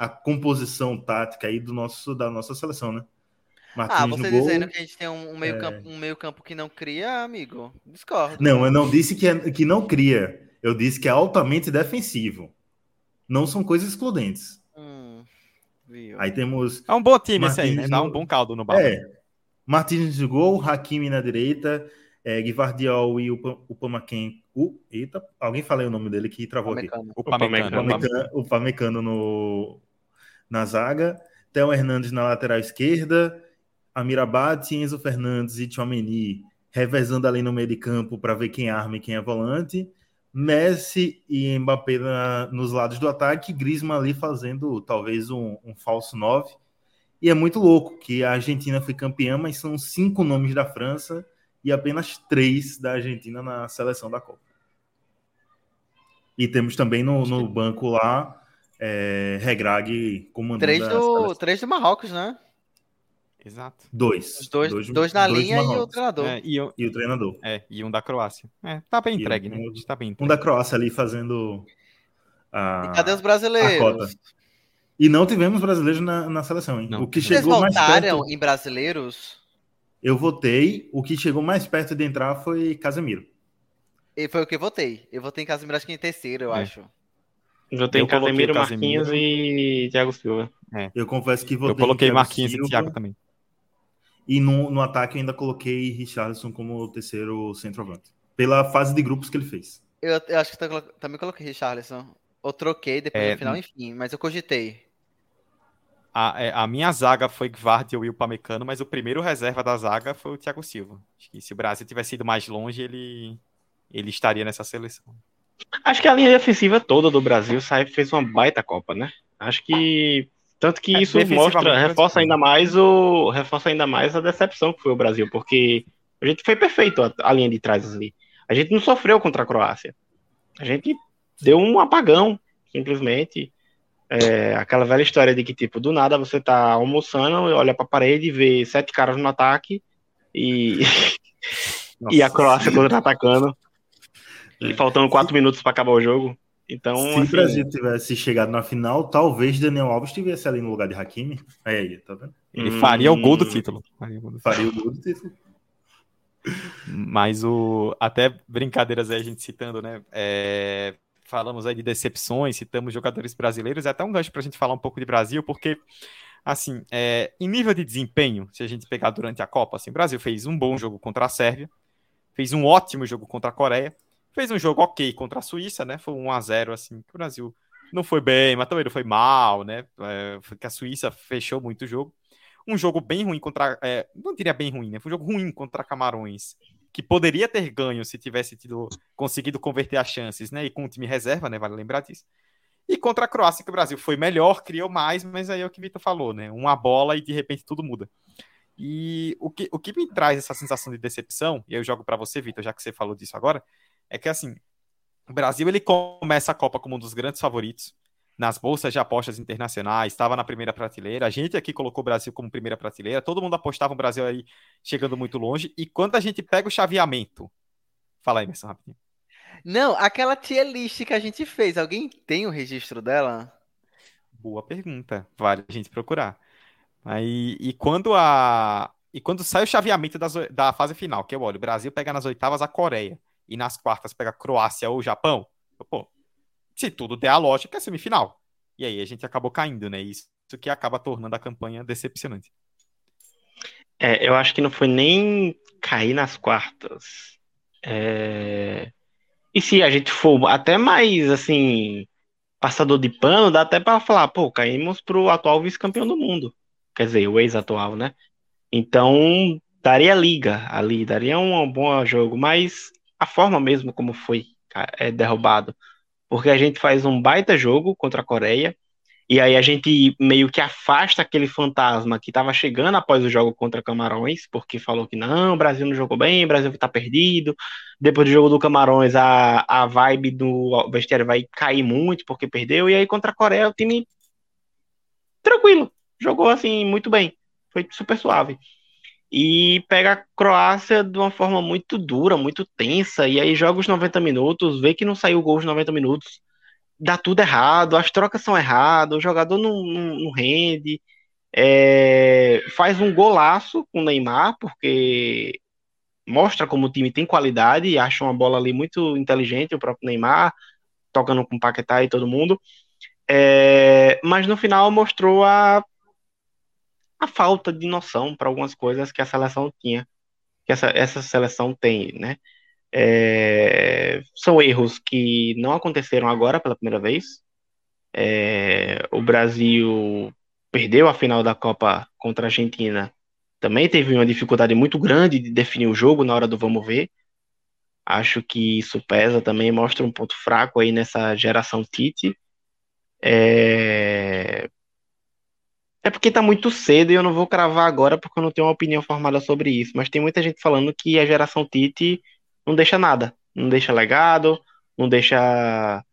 a composição tática aí do nosso, da nossa seleção, né? Martins ah, você dizendo que a gente tem um, meio, é... campo, um meio campo que não cria, amigo, discordo. Não, eu não disse que, é, que não cria. Eu disse que é altamente defensivo. Não são coisas excludentes. Hum, aí temos... É um bom time Martins esse aí, né? Dá um bom caldo no bar. É. Martins de gol, Hakimi na direita, é, Guivardiol e o. O, eita, alguém falei o nome dele que travou aqui. O Pamecano. O Pamecano no, na zaga, Theo Hernandes na lateral esquerda, Amirabat, Enzo Fernandes e Tchouameni revezando ali no meio de campo para ver quem arma e quem é volante. Messi e Mbappé na, nos lados do ataque, Griezmann ali fazendo talvez um, um falso 9. E é muito louco que a Argentina foi campeã, mas são cinco nomes da França e apenas três da Argentina na seleção da Copa. E temos também no, no banco lá é, Regrag comandando. Três do, três do Marrocos, né? Exato. Dois. Os dois, dois, dois na dois linha e o treinador. É, e, o, e, o, treinador. É, e um da Croácia. É, tá bem entregue, né? Um, tá bem entregue. um da Croácia ali fazendo. A, e cadê os brasileiros? E não tivemos brasileiros na, na seleção, hein? Não. O que Vocês chegou mais perto. em brasileiros? Eu votei. O que chegou mais perto de entrar foi Casemiro. E foi o que eu votei. Eu votei em Casemiro, acho que em terceiro, eu é. acho. Eu tenho Casemiro, Marquinhos e Thiago Silva. É. Eu confesso que votei. Eu coloquei Marquinhos Silva, e Thiago também. E no, no ataque eu ainda coloquei Richardson como terceiro centroavante. Pela fase de grupos que ele fez. Eu, eu acho que eu também coloquei Richardson. Ou troquei depois é, no final, enfim, mas eu cogitei. A, é, a minha zaga foi Gvardiol e o Pamecano, mas o primeiro reserva da zaga foi o Thiago Silva. Acho que se o Brasil tivesse ido mais longe, ele, ele estaria nessa seleção. Acho que a linha defensiva toda do Brasil sai fez uma baita Copa, né? Acho que tanto que é, isso mostra, reforça ainda mais o reforça ainda mais a decepção que foi o Brasil, porque a gente foi perfeito a, a linha de trás ali. A gente não sofreu contra a Croácia. A gente deu um apagão, simplesmente. É, aquela velha história de que, tipo, do nada você tá almoçando, olha pra parede e vê sete caras no ataque e, e a Croácia contra-atacando. E faltando quatro minutos para acabar o jogo. Então, se assim, o Brasil tivesse chegado na final, talvez Daniel Alves estivesse ali no lugar de Hakimi. Aí, tá vendo? Ele hum... faria o gol do título. Faria o gol do título. Mas o até brincadeiras aí a gente citando, né? É, falamos aí de decepções, citamos jogadores brasileiros, é até um gancho para a gente falar um pouco de Brasil, porque assim, é, em nível de desempenho, se a gente pegar durante a Copa, assim, o Brasil fez um bom jogo contra a Sérvia, fez um ótimo jogo contra a Coreia, Fez um jogo ok contra a Suíça, né? Foi um 1x0, assim, que o Brasil não foi bem, mas também não foi mal, né? É, que a Suíça fechou muito o jogo. Um jogo bem ruim contra. É, não diria bem ruim, né? Foi um jogo ruim contra Camarões, que poderia ter ganho se tivesse tido, conseguido converter as chances, né? E com o time reserva, né? Vale lembrar disso. E contra a Croácia, que o Brasil foi melhor, criou mais, mas aí é o que o Vitor falou, né? Uma bola e de repente tudo muda. E o que, o que me traz essa sensação de decepção, e eu jogo para você, Vitor, já que você falou disso agora, é que assim, o Brasil ele começa a Copa como um dos grandes favoritos nas bolsas de apostas internacionais, estava na primeira prateleira. A gente aqui colocou o Brasil como primeira prateleira, todo mundo apostava o Brasil aí chegando muito longe. E quando a gente pega o chaveamento, fala aí, Emerson, rapidinho. Não, aquela tier list que a gente fez, alguém tem o registro dela? Boa pergunta, vale a gente procurar. Aí, e quando a, E quando sai o chaveamento das, da fase final, que eu olho, o Brasil pega nas oitavas a Coreia e nas quartas pega Croácia ou Japão, pô, se tudo der a lógica, é semifinal. E aí a gente acabou caindo, né? Isso que acaba tornando a campanha decepcionante. É, eu acho que não foi nem cair nas quartas. É... E se a gente for até mais, assim, passador de pano, dá até para falar, pô, caímos pro atual vice-campeão do mundo. Quer dizer, o ex-atual, né? Então, daria liga ali, daria um bom jogo, mas a forma mesmo como foi é derrubado. Porque a gente faz um baita jogo contra a Coreia, e aí a gente meio que afasta aquele fantasma que estava chegando após o jogo contra Camarões, porque falou que não, o Brasil não jogou bem, o Brasil está perdido. Depois do jogo do Camarões, a, a vibe do vestiário vai cair muito porque perdeu. E aí contra a Coreia, o time tranquilo, jogou assim muito bem, foi super suave. E pega a Croácia de uma forma muito dura, muito tensa, e aí joga os 90 minutos, vê que não saiu gol os 90 minutos dá tudo errado, as trocas são erradas, o jogador não, não, não rende, é, faz um golaço com o Neymar, porque mostra como o time tem qualidade e acha uma bola ali muito inteligente, o próprio Neymar, tocando com o Paquetá e todo mundo. É, mas no final mostrou a, a falta de noção para algumas coisas que a seleção tinha, que essa, essa seleção tem, né? É, são erros que não aconteceram agora pela primeira vez. É, o Brasil perdeu a final da Copa contra a Argentina. Também teve uma dificuldade muito grande de definir o jogo na hora do vamos ver. Acho que isso pesa também, mostra um ponto fraco aí nessa geração Tite. É, é porque tá muito cedo e eu não vou cravar agora porque eu não tenho uma opinião formada sobre isso. Mas tem muita gente falando que a geração Tite não deixa nada. Não deixa legado, não deixa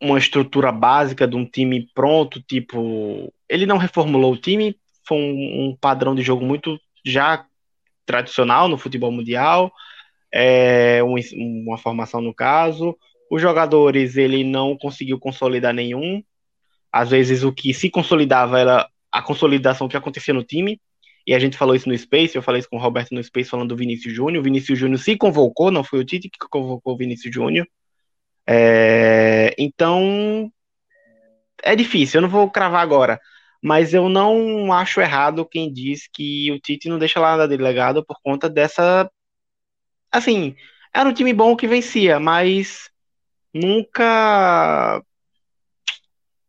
uma estrutura básica de um time pronto, tipo. Ele não reformulou o time, foi um, um padrão de jogo muito já tradicional no futebol mundial, é, um, uma formação no caso. Os jogadores ele não conseguiu consolidar nenhum. Às vezes o que se consolidava era a consolidação que acontecia no time e a gente falou isso no Space, eu falei isso com o Roberto no Space falando do Vinícius Júnior. O Vinícius Júnior se convocou, não foi o Tite que convocou o Vinícius Júnior. É, então é difícil, eu não vou cravar agora, mas eu não acho errado quem diz que o Tite não deixa nada delegado por conta dessa. Assim, era um time bom que vencia, mas nunca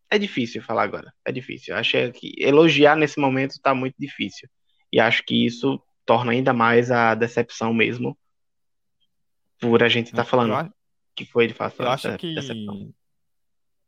é difícil falar agora. É difícil. Acho que elogiar nesse momento tá muito difícil. E acho que isso torna ainda mais a decepção mesmo por a gente estar tá falando que foi de fato eu acho que decepção.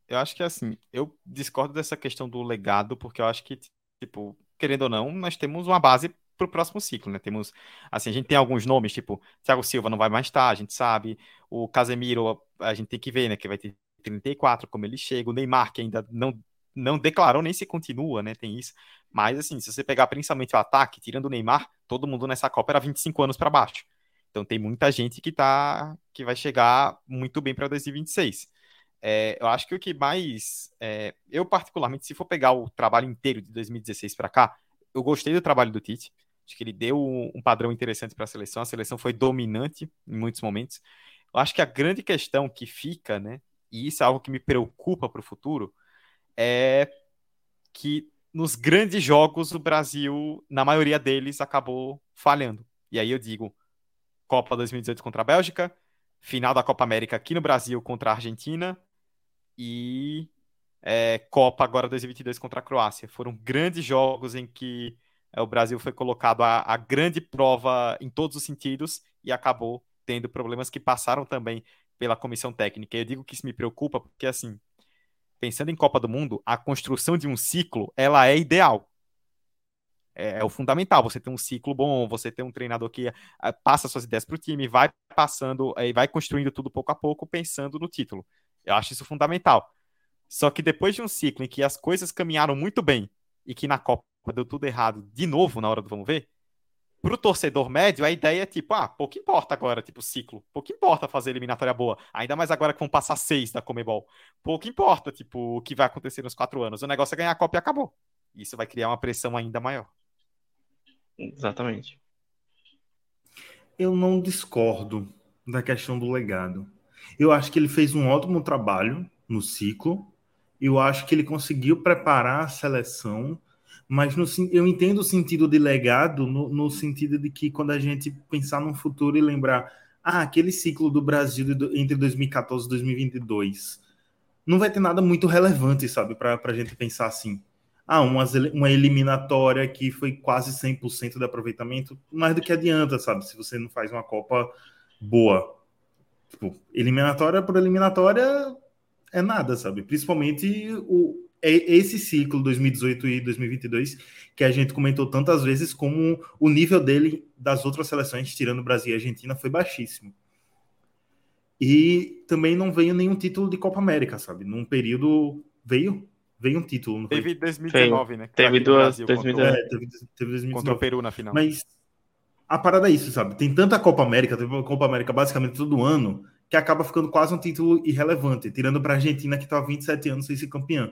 eu acho que assim eu discordo dessa questão do legado porque eu acho que tipo querendo ou não nós temos uma base para o próximo ciclo, né? Temos, assim, a gente tem alguns nomes, tipo, Thiago Silva não vai mais estar, a gente sabe, o Casemiro, a gente tem que ver, né, que vai ter 34, como ele chega, o Neymar, que ainda não, não declarou nem se continua, né, tem isso. Mas, assim, se você pegar principalmente o ataque, tirando o Neymar, todo mundo nessa Copa era 25 anos para baixo. Então tem muita gente que tá que vai chegar muito bem para 2026. É, eu acho que o que mais. É, eu, particularmente, se for pegar o trabalho inteiro de 2016 para cá, eu gostei do trabalho do Tite. Acho que ele deu um padrão interessante para a seleção. A seleção foi dominante em muitos momentos. Eu acho que a grande questão que fica, né, e isso é algo que me preocupa para o futuro, é que nos grandes jogos o Brasil, na maioria deles, acabou falhando. E aí eu digo, Copa 2018 contra a Bélgica, final da Copa América aqui no Brasil contra a Argentina e é, Copa agora 2022 contra a Croácia. Foram grandes jogos em que é, o Brasil foi colocado a grande prova em todos os sentidos e acabou tendo problemas que passaram também pela comissão técnica. Eu digo que isso me preocupa porque, assim, pensando em Copa do Mundo, a construção de um ciclo, ela é ideal. É, é o fundamental, você ter um ciclo bom, você ter um treinador que uh, passa suas ideias para o time, vai passando e uh, vai construindo tudo pouco a pouco, pensando no título. Eu acho isso fundamental. Só que depois de um ciclo em que as coisas caminharam muito bem e que na Copa deu tudo errado de novo na hora do vamos ver, pro torcedor médio, a ideia é tipo, ah, pouco importa agora, tipo, ciclo. Pouco importa fazer eliminatória boa. Ainda mais agora que vão passar seis da Comebol. Pouco importa, tipo, o que vai acontecer nos quatro anos. O negócio é ganhar a Copa e acabou. Isso vai criar uma pressão ainda maior. Exatamente. Eu não discordo da questão do legado. Eu acho que ele fez um ótimo trabalho no ciclo. Eu acho que ele conseguiu preparar a seleção, mas no, eu entendo o sentido de legado no, no, sentido de que quando a gente pensar no futuro e lembrar, ah, aquele ciclo do Brasil entre 2014 e 2022, não vai ter nada muito relevante, sabe, para a gente pensar assim. Ah, uma, uma eliminatória que foi quase 100% de aproveitamento, mais do que adianta, sabe, se você não faz uma Copa boa. Tipo, eliminatória por eliminatória é nada, sabe? Principalmente o, é esse ciclo 2018 e 2022 que a gente comentou tantas vezes como o nível dele das outras seleções, tirando Brasil e Argentina, foi baixíssimo. E também não veio nenhum título de Copa América, sabe? Num período veio veio um título. Teve 2019, né? Teve duas, 2019. É, teve, teve 2019. Contra o Peru na final. Mas a parada é isso, sabe? Tem tanta Copa América, teve uma Copa América basicamente todo ano, que acaba ficando quase um título irrelevante, tirando para a Argentina que está há 27 anos sem ser campeã.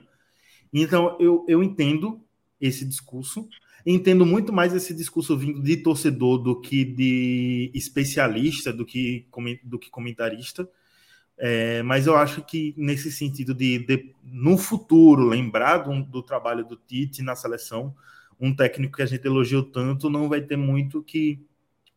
Então, eu, eu entendo esse discurso, entendo muito mais esse discurso vindo de torcedor do que de especialista, do que, do que comentarista. É, mas eu acho que nesse sentido de, de no futuro, lembrar do, do trabalho do Tite na seleção, um técnico que a gente elogiou tanto, não vai ter muito que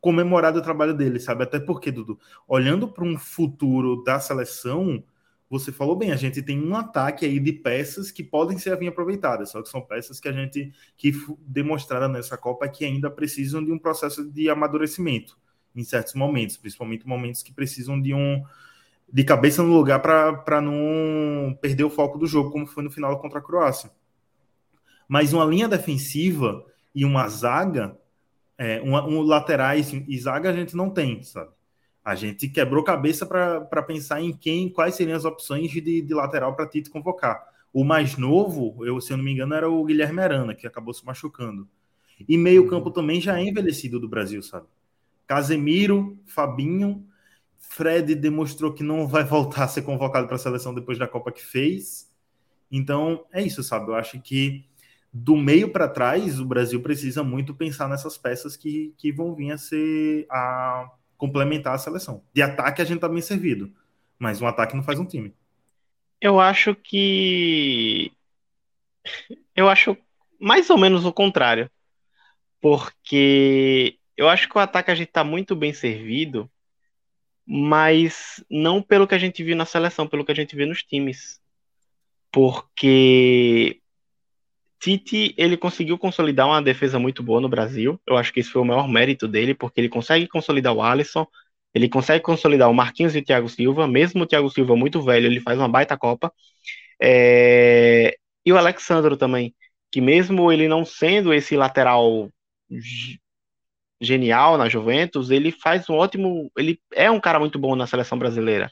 comemorado o trabalho dele, sabe? Até porque, Dudu, olhando para um futuro da seleção, você falou bem, a gente tem um ataque aí de peças que podem ser bem aproveitadas, só que são peças que a gente que demonstraram nessa Copa que ainda precisam de um processo de amadurecimento em certos momentos, principalmente momentos que precisam de um de cabeça no lugar para não perder o foco do jogo, como foi no final contra a Croácia. Mas uma linha defensiva e uma zaga é, um, um laterais e zaga a gente não tem, sabe? A gente quebrou cabeça para pensar em quem, quais seriam as opções de, de lateral para Tite convocar. O mais novo, eu, se eu não me engano, era o Guilherme Arana, que acabou se machucando. E meio-campo uhum. também já é envelhecido do Brasil, sabe? Casemiro, Fabinho, Fred demonstrou que não vai voltar a ser convocado para a seleção depois da Copa que fez. Então, é isso, sabe? Eu acho que do meio para trás, o Brasil precisa muito pensar nessas peças que, que vão vir a ser a complementar a seleção. De ataque a gente tá bem servido, mas um ataque não faz um time. Eu acho que eu acho mais ou menos o contrário. Porque eu acho que o ataque a gente tá muito bem servido, mas não pelo que a gente viu na seleção, pelo que a gente viu nos times. Porque Tite, ele conseguiu consolidar uma defesa muito boa no Brasil. Eu acho que esse foi o maior mérito dele, porque ele consegue consolidar o Alisson, ele consegue consolidar o Marquinhos e o Thiago Silva, mesmo o Thiago Silva muito velho, ele faz uma baita Copa. É... E o Alexandro também, que mesmo ele não sendo esse lateral genial na Juventus, ele faz um ótimo, ele é um cara muito bom na seleção brasileira.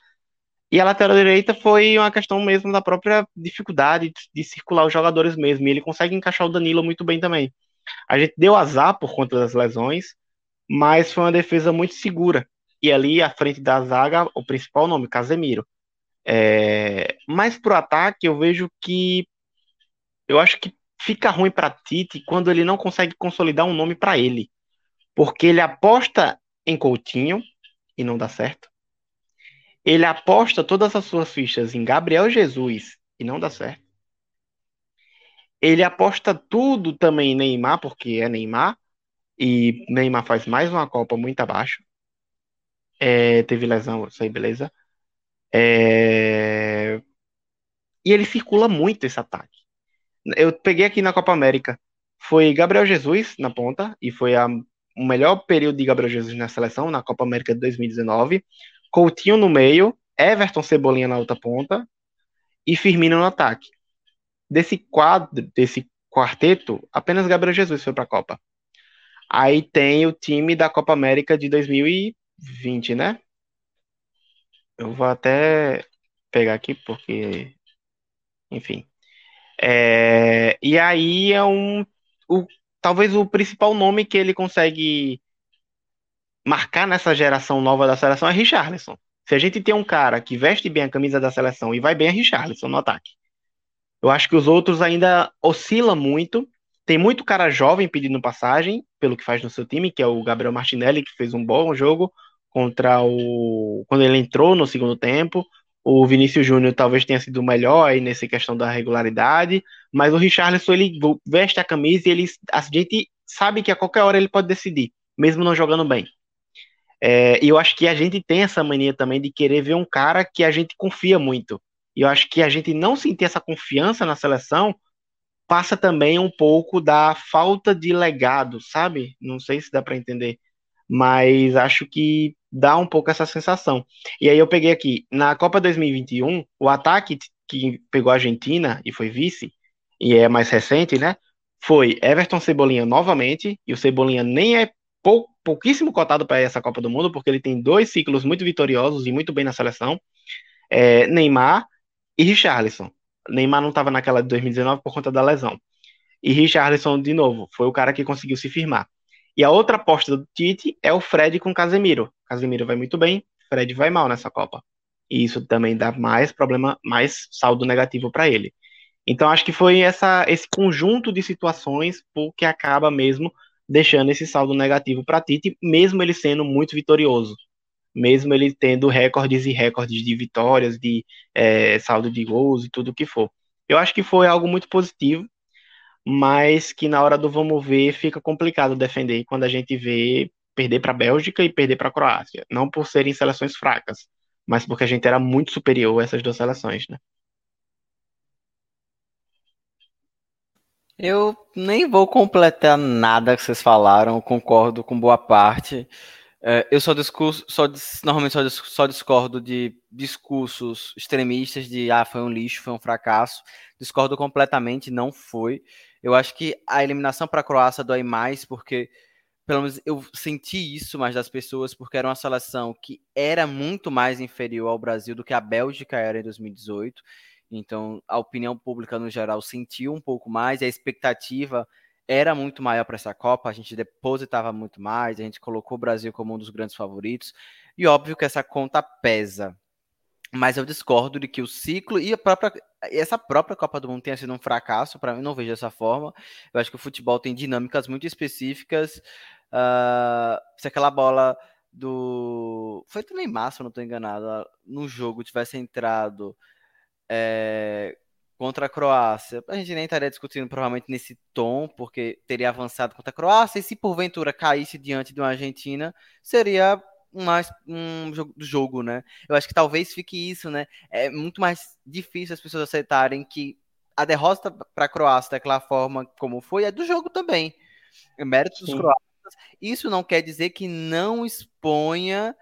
E a lateral direita foi uma questão mesmo da própria dificuldade de circular os jogadores mesmo. E ele consegue encaixar o Danilo muito bem também. A gente deu azar por conta das lesões, mas foi uma defesa muito segura. E ali à frente da zaga, o principal nome, Casemiro. É... Mas pro ataque, eu vejo que eu acho que fica ruim para Tite quando ele não consegue consolidar um nome para ele. Porque ele aposta em Coutinho e não dá certo ele aposta todas as suas fichas em Gabriel Jesus e não dá certo. Ele aposta tudo também em Neymar, porque é Neymar, e Neymar faz mais uma Copa muito abaixo. É, teve lesão, isso aí, beleza. É... E ele circula muito esse ataque. Eu peguei aqui na Copa América. Foi Gabriel Jesus na ponta, e foi a, o melhor período de Gabriel Jesus na seleção, na Copa América de 2019. Coutinho no meio, Everton Cebolinha na outra ponta e Firmino no ataque. Desse quadro, desse quarteto, apenas Gabriel Jesus foi para a Copa. Aí tem o time da Copa América de 2020, né? Eu vou até pegar aqui porque, enfim. É, e aí é um, o, talvez o principal nome que ele consegue marcar nessa geração nova da seleção é Richarlison. Se a gente tem um cara que veste bem a camisa da seleção e vai bem é Richarlison no ataque. Eu acho que os outros ainda oscilam muito. tem muito cara jovem pedindo passagem, pelo que faz no seu time, que é o Gabriel Martinelli, que fez um bom jogo contra o. quando ele entrou no segundo tempo. O Vinícius Júnior talvez tenha sido o melhor aí nessa questão da regularidade, mas o Richarlison ele veste a camisa e ele, a gente sabe que a qualquer hora ele pode decidir, mesmo não jogando bem. É, e eu acho que a gente tem essa mania também de querer ver um cara que a gente confia muito. E eu acho que a gente não sentir essa confiança na seleção passa também um pouco da falta de legado, sabe? Não sei se dá para entender, mas acho que dá um pouco essa sensação. E aí eu peguei aqui, na Copa 2021, o ataque que pegou a Argentina e foi vice, e é mais recente, né? Foi Everton Cebolinha novamente, e o Cebolinha nem é pou, pouquíssimo cotado para essa Copa do Mundo, porque ele tem dois ciclos muito vitoriosos e muito bem na seleção. É, Neymar e Richarlison. Neymar não estava naquela de 2019 por conta da lesão. E Richarlison, de novo, foi o cara que conseguiu se firmar. E a outra aposta do Tite é o Fred com Casemiro. Casemiro vai muito bem, Fred vai mal nessa Copa. E isso também dá mais problema, mais saldo negativo para ele. Então acho que foi essa, esse conjunto de situações que acaba mesmo deixando esse saldo negativo para Tite, mesmo ele sendo muito vitorioso, mesmo ele tendo recordes e recordes de vitórias, de é, saldo de gols e tudo o que for. Eu acho que foi algo muito positivo, mas que na hora do vamos ver fica complicado defender quando a gente vê perder para a Bélgica e perder para a Croácia, não por serem seleções fracas, mas porque a gente era muito superior a essas duas seleções, né? Eu nem vou completar nada que vocês falaram, concordo com boa parte. É, eu só discurso, só, normalmente só, só discordo de discursos extremistas de ah, foi um lixo, foi um fracasso. Discordo completamente, não foi. Eu acho que a eliminação para a Croácia dói mais, porque pelo menos eu senti isso mais das pessoas, porque era uma seleção que era muito mais inferior ao Brasil do que a Bélgica era em 2018. Então, a opinião pública no geral sentiu um pouco mais, a expectativa era muito maior para essa Copa, a gente depositava muito mais, a gente colocou o Brasil como um dos grandes favoritos, e óbvio que essa conta pesa. Mas eu discordo de que o ciclo e a própria, essa própria Copa do Mundo tenha sido um fracasso, para mim não vejo dessa forma. Eu acho que o futebol tem dinâmicas muito específicas. Uh, se aquela bola do. Foi do Neymar, se eu não estou enganado, no jogo tivesse entrado é, contra a Croácia. A gente nem estaria discutindo provavelmente nesse tom, porque teria avançado contra a Croácia, e se porventura caísse diante de uma Argentina, seria mais um jogo, jogo, né? Eu acho que talvez fique isso, né? É muito mais difícil as pessoas aceitarem que a derrota para a Croácia daquela forma como foi é do jogo também. É mérito dos croatas. Isso não quer dizer que não exponha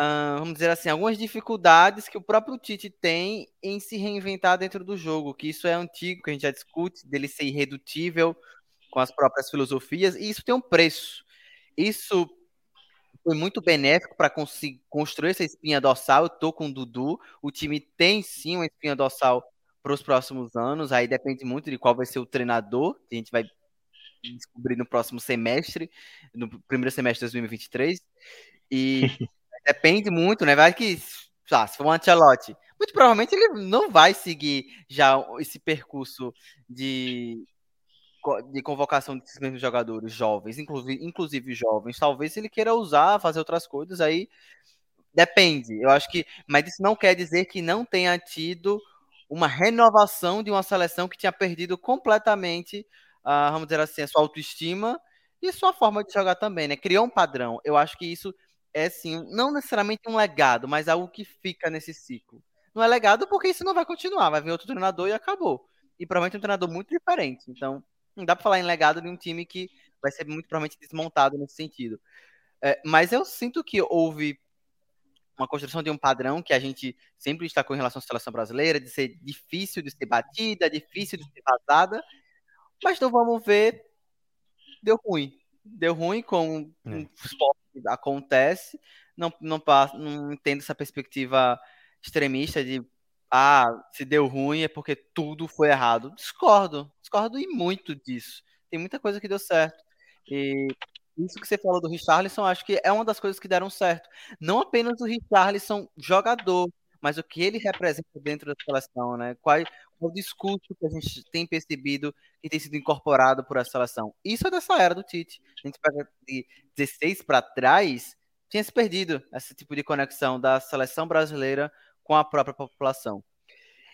uh, vamos dizer assim, algumas dificuldades que o próprio Tite tem em se reinventar dentro do jogo, que isso é antigo, que a gente já discute, dele ser irredutível com as próprias filosofias, e isso tem um preço. Isso foi muito benéfico para construir essa espinha dorsal. Eu tô com o Dudu, o time tem sim uma espinha dorsal para os próximos anos, aí depende muito de qual vai ser o treinador, que a gente vai descobrir no próximo semestre, no primeiro semestre de 2023. E Depende muito, né? Vai que, ah, se for um Ancelotti, muito provavelmente ele não vai seguir já esse percurso de, de convocação desses mesmos jogadores jovens, inclusive, inclusive jovens. Talvez ele queira usar, fazer outras coisas, aí depende. Eu acho que, mas isso não quer dizer que não tenha tido uma renovação de uma seleção que tinha perdido completamente, uh, vamos dizer assim, a sua autoestima e sua forma de jogar também, né? Criou um padrão. Eu acho que isso é sim, não necessariamente um legado, mas algo que fica nesse ciclo. Não é legado porque isso não vai continuar, vai vir outro treinador e acabou. E provavelmente um treinador muito diferente. Então, não dá para falar em legado de um time que vai ser muito provavelmente desmontado nesse sentido. É, mas eu sinto que houve uma construção de um padrão que a gente sempre destacou em relação à seleção brasileira, de ser difícil de ser batida, difícil de ser vazada, mas então vamos ver, deu ruim. Deu ruim com é. esporte acontece, não, não, não entendo essa perspectiva extremista de ah, se deu ruim é porque tudo foi errado. Discordo, discordo e muito disso. Tem muita coisa que deu certo. E isso que você falou do Richarlison, acho que é uma das coisas que deram certo. Não apenas o Richarlison jogador, mas o que ele representa dentro da seleção, né? Qual o discurso que a gente tem percebido que tem sido incorporado por essa seleção? Isso é dessa era do Tite. A gente pega de 16 para trás, tinha se perdido esse tipo de conexão da seleção brasileira com a própria população.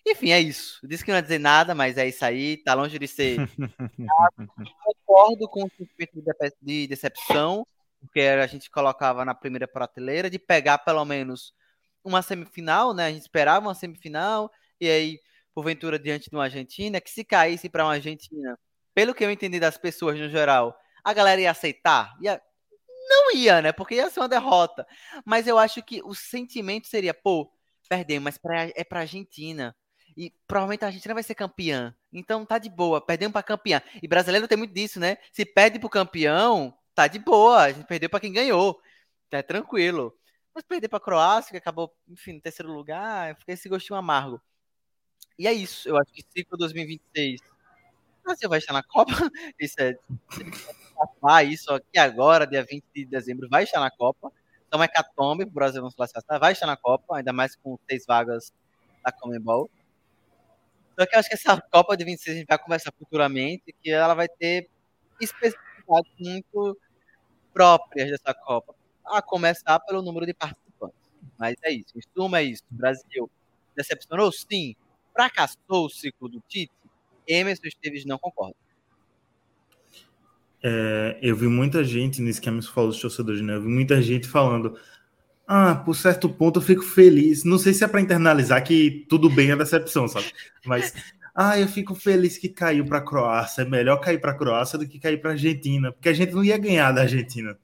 Enfim, é isso. Disse que não ia dizer nada, mas é isso aí. Tá longe de ser. Concordo com o sentimento de decepção, porque a gente colocava na primeira prateleira, de pegar pelo menos uma semifinal, né? A gente esperava uma semifinal, e aí, porventura, diante de uma Argentina, que se caísse para uma Argentina, pelo que eu entendi das pessoas no geral, a galera ia aceitar? Ia... Não ia, né? Porque ia ser uma derrota. Mas eu acho que o sentimento seria, pô, perdemos, mas pra, é pra Argentina. E provavelmente a Argentina vai ser campeã. Então tá de boa, perdemos para campeã. E brasileiro tem muito disso, né? Se perde pro campeão, tá de boa. A gente perdeu para quem ganhou. Tá tranquilo. Mas perder para Croácia, que acabou, enfim, no terceiro lugar, fica esse gostinho amargo. E é isso. Eu acho que ciclo 2026. O Brasil vai estar na Copa. Isso é. Isso aqui agora, dia 20 de dezembro, vai estar na Copa. Então é catombe, o Brasil não se classificar, vai estar na Copa, ainda mais com seis vagas da Comembol. Só que eu acho que essa Copa de 26 a gente vai conversar futuramente, que ela vai ter especificidades muito próprias dessa Copa, a começar pelo número de participantes. Mas é isso, em suma é isso. O Brasil decepcionou? Sim. Fracassou o ciclo do Tite? Emerson Esteves não concorda. É, eu vi muita gente, nisso que a falou dos torcedores, né? Eu vi muita gente falando ah, por certo ponto eu fico feliz. Não sei se é para internalizar que tudo bem a decepção, sabe? Mas ah, eu fico feliz que caiu para a Croácia. É melhor cair para a Croácia do que cair para a Argentina, porque a gente não ia ganhar da Argentina.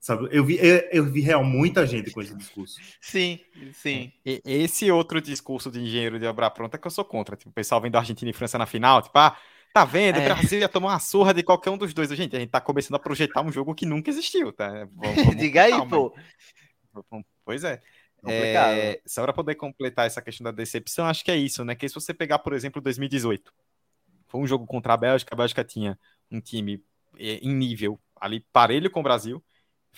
Sabe? Eu vi, eu, eu, vi real muita gente com esse discurso. Sim, sim. E, esse outro discurso de engenheiro de obra pronta é que eu sou contra. Tipo, o pessoal vendo Argentina e França na final, tipo, ah, tá vendo? O é. Brasil ia tomar uma surra de qualquer um dos dois. Gente, a gente tá começando a projetar um jogo que nunca existiu, tá? Vamos, vamos Diga aí, calma. pô. Pois é. É, só para poder completar essa questão da decepção, acho que é isso, né? Que se você pegar, por exemplo, 2018, foi um jogo contra a Bélgica, a Bélgica tinha um time é, em nível ali parelho com o Brasil,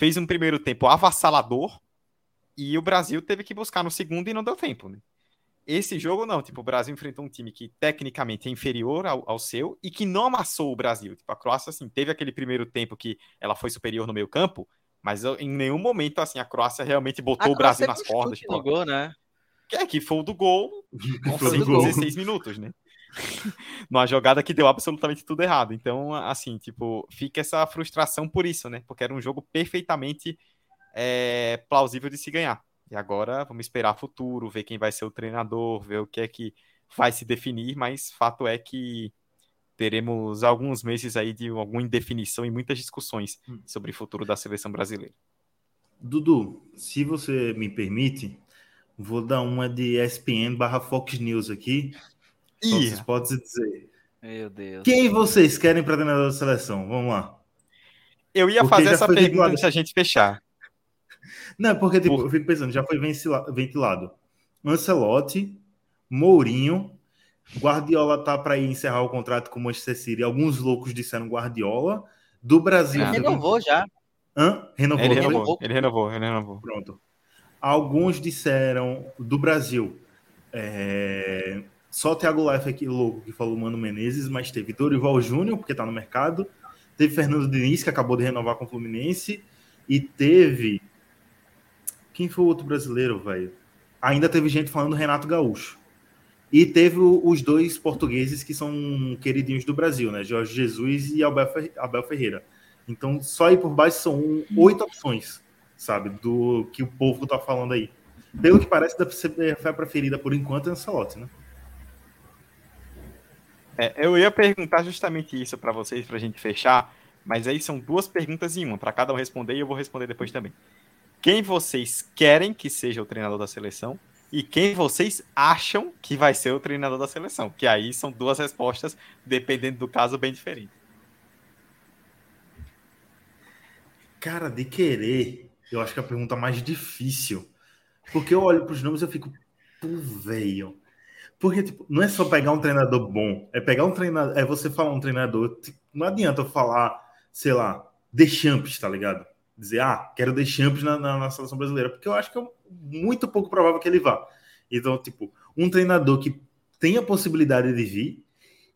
fez um primeiro tempo avassalador e o Brasil teve que buscar no segundo e não deu tempo, né? Esse jogo não, tipo, o Brasil enfrentou um time que tecnicamente é inferior ao, ao, seu e que não amassou o Brasil. Tipo, a Croácia, assim, teve aquele primeiro tempo que ela foi superior no meio campo, mas em nenhum momento, assim, a Croácia realmente botou a o Brasil nas cordas. Tipo, gol, né? É, que foi o do gol com 16 minutos, né? Numa jogada que deu absolutamente tudo errado. Então, assim, tipo, fica essa frustração por isso, né? Porque era um jogo perfeitamente é, plausível de se ganhar. E agora vamos esperar futuro, ver quem vai ser o treinador, ver o que é que vai se definir, mas fato é que teremos alguns meses aí de alguma indefinição e muitas discussões hum. sobre o futuro da seleção brasileira. Dudu, se você me permite, vou dar uma de ESPN barra Fox News aqui. Ih. Vocês podem dizer. Meu Deus. Quem vocês querem para treinador da seleção? Vamos lá. Eu ia porque fazer essa pergunta antes a gente fechar. Não, porque tipo, Por... eu fico pensando, já foi ventilado. Ancelotti, Mourinho, Guardiola tá para encerrar o contrato com o Manchester City. Alguns loucos disseram Guardiola. Do Brasil. Ele renovou já. Hã? Renovou. Ele renovou, ele renovou, ele renovou. Pronto. Alguns disseram do Brasil. É... Só o Thiago Life aqui, louco, que falou Mano Menezes, mas teve Dorival Júnior, porque tá no mercado. Teve Fernando Diniz, que acabou de renovar com o Fluminense. E teve. Quem foi o outro brasileiro, velho? Ainda teve gente falando Renato Gaúcho. E teve os dois portugueses que são queridinhos do Brasil, né? Jorge Jesus e Abel Ferreira. Então, só aí por baixo são oito opções, sabe? Do que o povo tá falando aí. Pelo que parece, deve ser a preferida por enquanto é Ancelotti, né? É, eu ia perguntar justamente isso para vocês, para a gente fechar, mas aí são duas perguntas em uma, para cada um responder e eu vou responder depois também. Quem vocês querem que seja o treinador da seleção e quem vocês acham que vai ser o treinador da seleção. Que aí são duas respostas, dependendo do caso, bem diferentes. Cara, de querer, eu acho que é a pergunta mais difícil. Porque eu olho para os nomes e eu fico, pô, velho. Porque, tipo, não é só pegar um treinador bom, é pegar um treinador, é você falar um treinador. Tipo, não adianta eu falar, sei lá, Deschamps, tá ligado? Dizer, ah, quero Deschamps na, na, na seleção brasileira, porque eu acho que é muito pouco provável que ele vá. Então, tipo, um treinador que tem a possibilidade de vir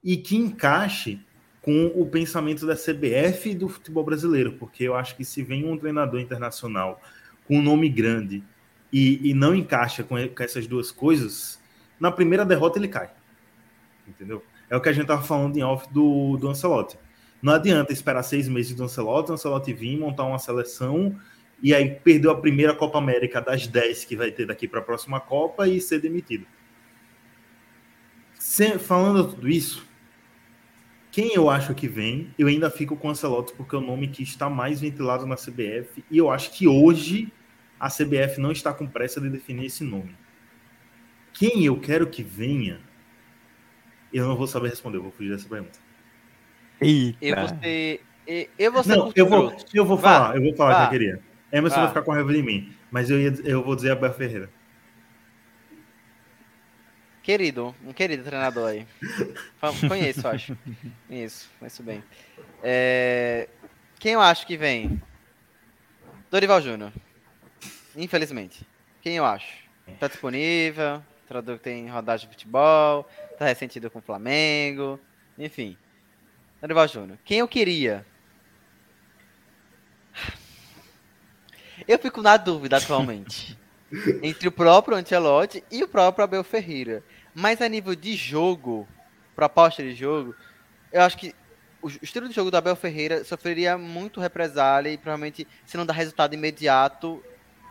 e que encaixe com o pensamento da CBF e do futebol brasileiro, porque eu acho que se vem um treinador internacional com um nome grande e, e não encaixa com, com essas duas coisas, na primeira derrota ele cai. Entendeu? É o que a gente tava falando em off do, do Ancelotti. Não adianta esperar seis meses do Ancelotti, o Ancelotti vir montar uma seleção e aí perdeu a primeira Copa América das 10 que vai ter daqui para a próxima Copa e ser demitido. Se, falando tudo isso, quem eu acho que vem, eu ainda fico com o Ancelotti porque é o nome que está mais ventilado na CBF e eu acho que hoje a CBF não está com pressa de definir esse nome. Quem eu quero que venha, eu não vou saber responder, eu vou fugir dessa pergunta. Eita. Eu vou ser. Eu vou ser não, eu vou, eu vou falar, eu vou falar que eu queria. Emerson vai ficar com raiva de mim, mas eu, ia, eu vou dizer Abel Ferreira. Querido, um querido treinador aí. Conheço, acho. Isso, conheço bem. É... Quem eu acho que vem? Dorival Júnior. Infelizmente. Quem eu acho? Tá disponível, treinador que tem rodagem de futebol, tá ressentido com o Flamengo, enfim. Dorival Júnior. Quem eu queria? Eu fico na dúvida atualmente. entre o próprio Ancelotti e o próprio Abel Ferreira. Mas a nível de jogo, proposta de jogo, eu acho que o estilo de jogo do Abel Ferreira sofreria muito represália e provavelmente, se não dar resultado imediato,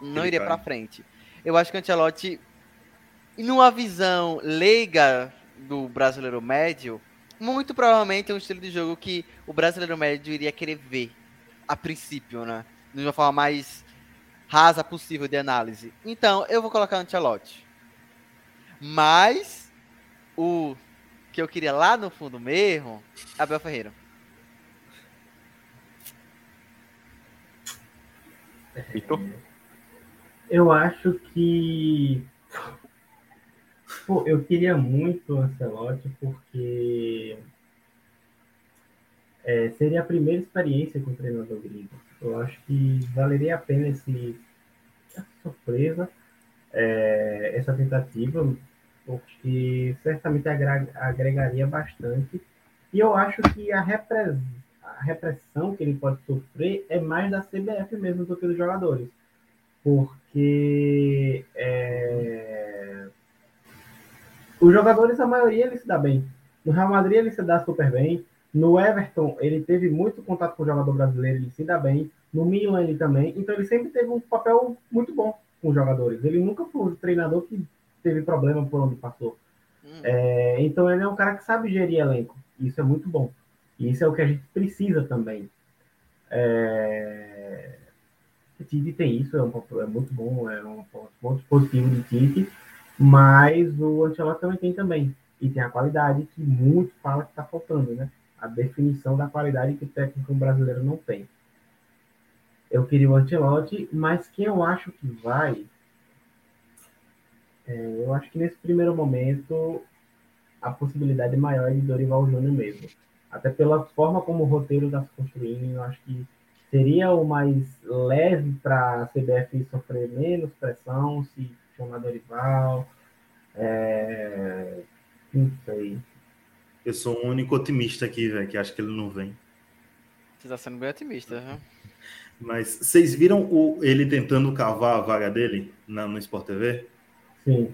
não Ele iria para frente. Eu acho que o Ancelotti, numa visão leiga do brasileiro médio, muito provavelmente é um estilo de jogo que o brasileiro médio iria querer ver a princípio, né? De uma forma mais rasa possível de análise. Então, eu vou colocar o Ancelotti. Mas o que eu queria lá no fundo mesmo, Abel Ferreira. Vitor? Eu acho que Pô, eu queria muito o Ancelotti porque é, seria a primeira experiência com o treinador gringo. Eu acho que valeria a pena esse, essa surpresa, é, essa tentativa, porque certamente agregaria bastante. E eu acho que a, repres, a repressão que ele pode sofrer é mais da CBF mesmo do que dos jogadores. Porque é, os jogadores, a maioria, ele se dá bem. No Real Madrid, ele se dá super bem. No Everton, ele teve muito contato com o jogador brasileiro, ele se dá bem. No Milan, ele também. Então, ele sempre teve um papel muito bom com os jogadores. Ele nunca foi um treinador que teve problema por onde passou. Hum. É, então, ele é um cara que sabe gerir elenco. Isso é muito bom. E isso é o que a gente precisa também. É... O Tite tem isso, é, um, é muito bom, é um ponto positivo de Tite. Mas o Ancelotti também tem também. E tem a qualidade que muito fala que está faltando, né? A definição da qualidade que o técnico brasileiro não tem. Eu queria o Ancelotti, mas quem eu acho que vai. É, eu acho que nesse primeiro momento a possibilidade maior é de Dorival Júnior mesmo. Até pela forma como o roteiro está se construindo, eu acho que seria o mais leve para a CBF sofrer menos pressão se chamar Dorival. É... Não sei. Eu sou o único otimista aqui, velho, que acho que ele não vem. Você tá sendo bem otimista, viu? Mas vocês viram o, ele tentando cavar a vaga dele na, no Sport TV? Sim.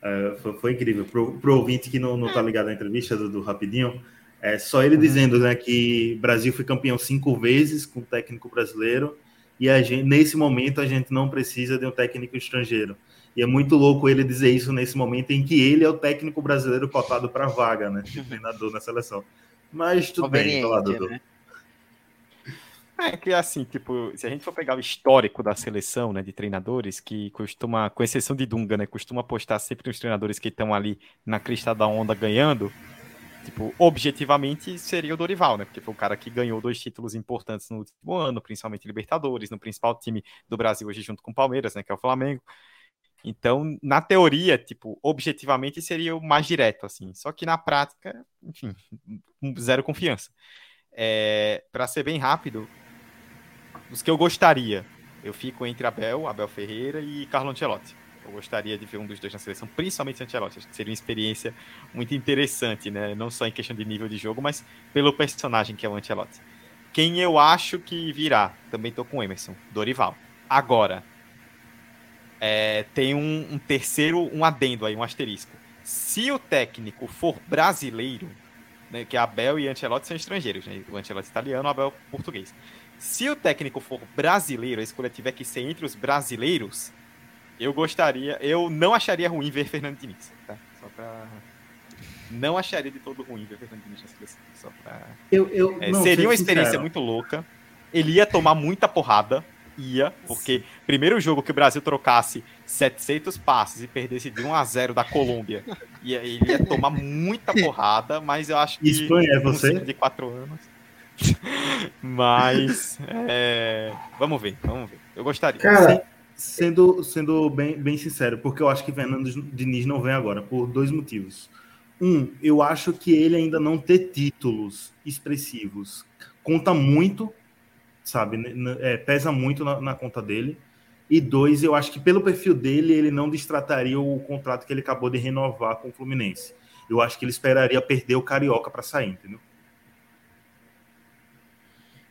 É, foi, foi, incrível. Pro, pro ouvinte que não, não tá ligado na entrevista do, do Rapidinho, é só ele uhum. dizendo né, que Brasil foi campeão cinco vezes com o técnico brasileiro e a gente, nesse momento a gente não precisa de um técnico estrangeiro. E é muito louco ele dizer isso nesse momento em que ele é o técnico brasileiro cotado para vaga, né? De treinador na seleção. Mas tudo bem, lá, Dudu. Né? É que assim, tipo, se a gente for pegar o histórico da seleção, né, de treinadores, que costuma, com exceção de Dunga, né, costuma apostar sempre nos treinadores que estão ali na crista da onda ganhando, tipo, objetivamente seria o Dorival, né? Porque foi o cara que ganhou dois títulos importantes no último ano, principalmente Libertadores, no principal time do Brasil hoje junto com o Palmeiras, né, que é o Flamengo. Então, na teoria, tipo, objetivamente seria o mais direto, assim. Só que na prática, enfim, zero confiança. É, para ser bem rápido, os que eu gostaria, eu fico entre Abel, Abel Ferreira e Carlo Ancelotti. Eu gostaria de ver um dos dois na seleção, principalmente Ancelotti. Acho que seria uma experiência muito interessante, né? Não só em questão de nível de jogo, mas pelo personagem que é o Ancelotti. Quem eu acho que virá, também tô com o Emerson, Dorival. Agora, é, tem um, um terceiro, um adendo aí, um asterisco. Se o técnico for brasileiro, né, que Abel e Ancelotti são estrangeiros, né? O Ancelotti é italiano, o Abel é português. Se o técnico for brasileiro, a escolha tiver que ser entre os brasileiros, eu gostaria, eu não acharia ruim ver Fernando Diniz, tá? Só pra não acharia de todo ruim ver Fernando Diniz na seleção, só pra... eu, eu, é, seria uma sincero. experiência muito louca. Ele ia tomar muita porrada, ia, porque primeiro jogo que o Brasil trocasse 700 passes e perdesse de 1 a 0 da Colômbia, ia, ele ia tomar muita porrada, mas eu acho que Espanha é você? de quatro anos. mas é, vamos ver, vamos ver. Eu gostaria. Cara, Sendo, sendo bem, bem sincero, porque eu acho que Fernando Diniz não vem agora, por dois motivos. Um, eu acho que ele ainda não ter títulos expressivos conta muito, sabe? é, pesa muito na, na conta dele. E dois, eu acho que pelo perfil dele, ele não destrataria o contrato que ele acabou de renovar com o Fluminense. Eu acho que ele esperaria perder o Carioca para sair, entendeu?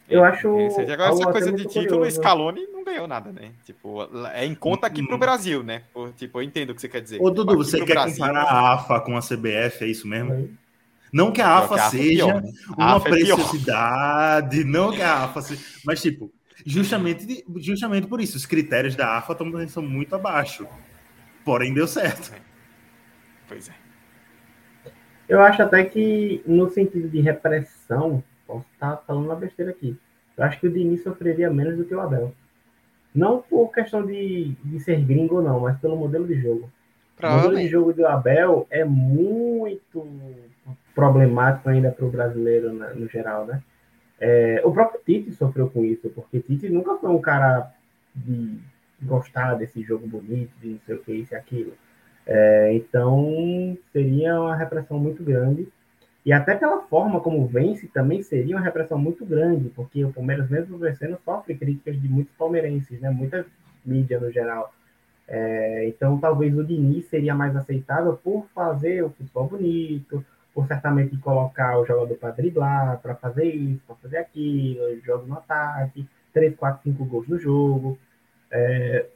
Eu acho Esse- agora, algo essa coisa de título, curioso. Scaloni não ganhou nada, né? Tipo, é em conta aqui pro Hum. Brasil, né? Tipo, eu entendo o que você quer dizer. Ô, Tipo, Dudu, você quer Brasil, comparar a AFA com a CBF, é isso mesmo? Aí. Não que a AFA que a AFA é seja? A uma AFA é preciosidade, não que a AFA seja... Mas, tipo, justamente, justamente por isso, os critérios da AFA são muito abaixo. Porém, deu certo. Pois é. Eu acho até que, no sentido de repressão, posso estar falando uma besteira aqui. Eu acho que o Diniz sofreria menos do que o Abel. Não por questão de, de ser gringo não, mas pelo modelo de jogo. O modelo de jogo do Abel é muito problemático ainda para o brasileiro né, no geral, né? É, o próprio Tite sofreu com isso, porque Tite nunca foi um cara de gostar desse jogo bonito, de não sei o que, isso e aquilo. É, então, seria uma repressão muito grande. E até pela forma como vence, também seria uma repressão muito grande, porque o Palmeiras, mesmo vencendo, sofre críticas de muitos palmeirenses, né? Muita mídia no geral. É, então, talvez o Diniz seria mais aceitável por fazer o futebol bonito, por certamente colocar o jogador para driblar, para fazer isso, para fazer aquilo, jogo no ataque, 3, 4, 5 gols no jogo. É,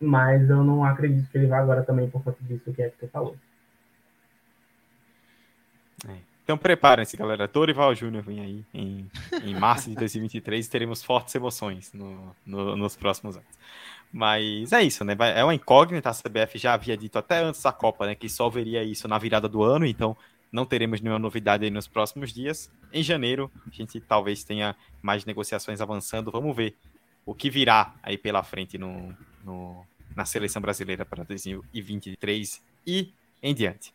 mas eu não acredito que ele vá agora também por conta disso que é que você falou. Então preparem-se, galera. Dorival Júnior vem aí em, em março de 2023 e teremos fortes emoções no, no- nos próximos anos. Mas é isso, né? É uma incógnita. A CBF já havia dito até antes da Copa, né? Que só veria isso na virada do ano, então não teremos nenhuma novidade aí nos próximos dias. Em janeiro, a gente talvez tenha mais negociações avançando. Vamos ver o que virá aí pela frente no, no- na seleção brasileira para 2023 e em diante.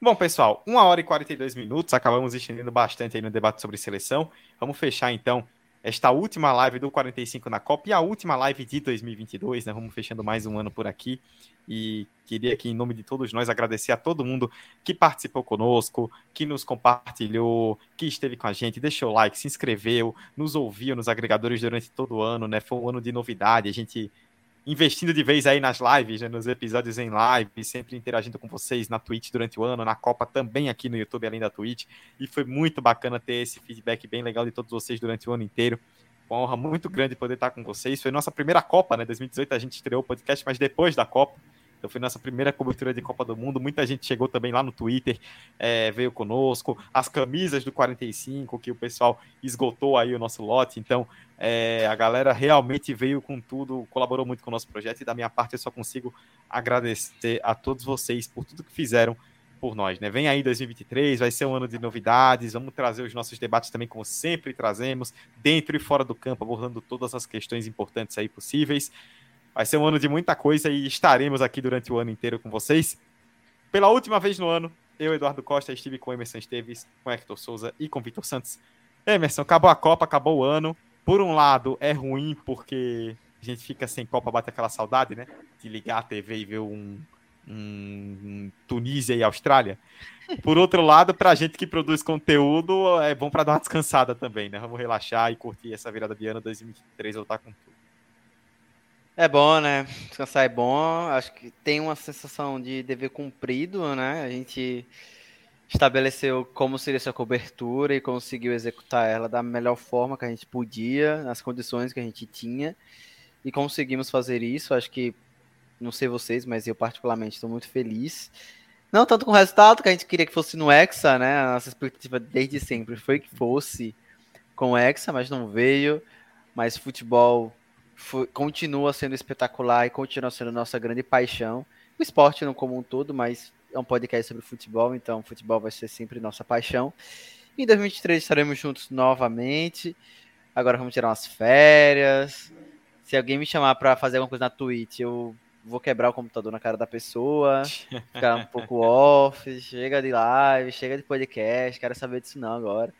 Bom, pessoal, 1 hora e 42 minutos, acabamos estendendo bastante aí no debate sobre seleção. Vamos fechar então esta última live do 45 na Copa e a última live de 2022, né? Vamos fechando mais um ano por aqui. E queria aqui, em nome de todos nós, agradecer a todo mundo que participou conosco, que nos compartilhou, que esteve com a gente, deixou o like, se inscreveu, nos ouviu nos agregadores durante todo o ano, né? Foi um ano de novidade, a gente investindo de vez aí nas lives, né, nos episódios em live, sempre interagindo com vocês na Twitch durante o ano, na Copa também aqui no YouTube, além da Twitch. E foi muito bacana ter esse feedback bem legal de todos vocês durante o ano inteiro. Uma honra muito grande poder estar com vocês. Foi nossa primeira Copa, né? 2018 a gente estreou o podcast, mas depois da Copa. Então foi nossa primeira cobertura de Copa do Mundo. Muita gente chegou também lá no Twitter, é, veio conosco. As camisas do 45, que o pessoal esgotou aí o nosso lote. Então, é, a galera realmente veio com tudo, colaborou muito com o nosso projeto. E da minha parte, eu só consigo agradecer a todos vocês por tudo que fizeram por nós, né? Vem aí 2023, vai ser um ano de novidades, vamos trazer os nossos debates também como sempre trazemos, dentro e fora do campo, abordando todas as questões importantes aí possíveis. Vai ser um ano de muita coisa e estaremos aqui durante o ano inteiro com vocês. Pela última vez no ano, eu, Eduardo Costa, estive com Emerson Esteves, com Hector Souza e com Vitor Santos. Emerson, acabou a Copa, acabou o ano. Por um lado, é ruim porque a gente fica sem Copa, bate aquela saudade, né? De ligar a TV e ver um, um, Tunísia e Austrália. Por outro lado, pra gente que produz conteúdo, é bom para dar uma descansada também, né? Vamos relaxar e curtir essa virada de ano 2023, voltar com tudo. É bom, né? Descansar é bom. Acho que tem uma sensação de dever cumprido, né? A gente estabeleceu como seria essa cobertura e conseguiu executar ela da melhor forma que a gente podia, nas condições que a gente tinha. E conseguimos fazer isso. Acho que, não sei vocês, mas eu particularmente estou muito feliz. Não tanto com o resultado, que a gente queria que fosse no Hexa, né? A nossa expectativa desde sempre foi que fosse com o Hexa, mas não veio. Mas futebol foi, continua sendo espetacular e continua sendo nossa grande paixão. O esporte não como um todo, mas é um podcast sobre futebol, então futebol vai ser sempre nossa paixão. Em 2023 estaremos juntos novamente. Agora vamos tirar umas férias. Se alguém me chamar para fazer alguma coisa na Twitch, eu vou quebrar o computador na cara da pessoa, ficar um pouco off, chega de live, chega de podcast, quero saber disso não agora.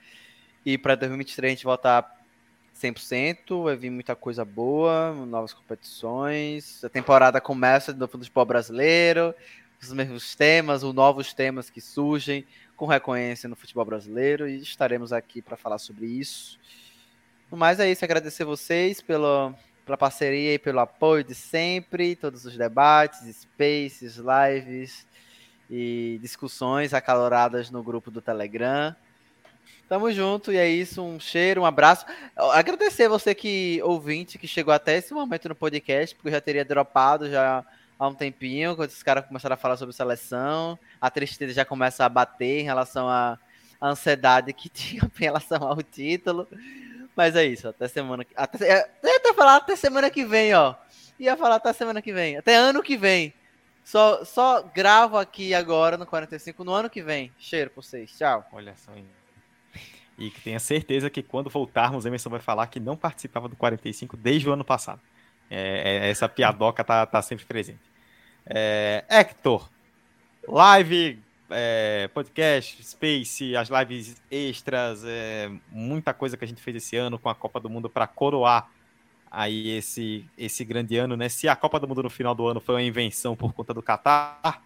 E para 2023 a gente voltar 100%, vai vir muita coisa boa, novas competições. A temporada começa do futebol brasileiro, os mesmos temas, os novos temas que surgem com reconhecimento no futebol brasileiro e estaremos aqui para falar sobre isso. No mais é isso, agradecer vocês pela, pela parceria e pelo apoio de sempre, todos os debates, spaces, lives e discussões acaloradas no grupo do Telegram. Tamo junto, e é isso. Um cheiro, um abraço. Agradecer você que, ouvinte, que chegou até esse momento no podcast, porque eu já teria dropado já há um tempinho, quando os caras começaram a falar sobre seleção. A tristeza já começa a bater em relação à ansiedade que tinha em relação ao título. Mas é isso, até semana que. Até, é, até falar até semana que vem, ó. Ia falar até semana que vem. Até ano que vem. Só, só gravo aqui agora no 45 no ano que vem. Cheiro pra vocês. Tchau. Olha só aí. E que tenha certeza que quando voltarmos, Emerson vai falar que não participava do 45 desde o ano passado. É, é, essa piadoca tá, tá sempre presente. É, Hector, live, é, podcast, Space, as lives extras, é, muita coisa que a gente fez esse ano com a Copa do Mundo para coroar aí esse, esse grande ano, né? Se a Copa do Mundo no final do ano foi uma invenção por conta do Qatar,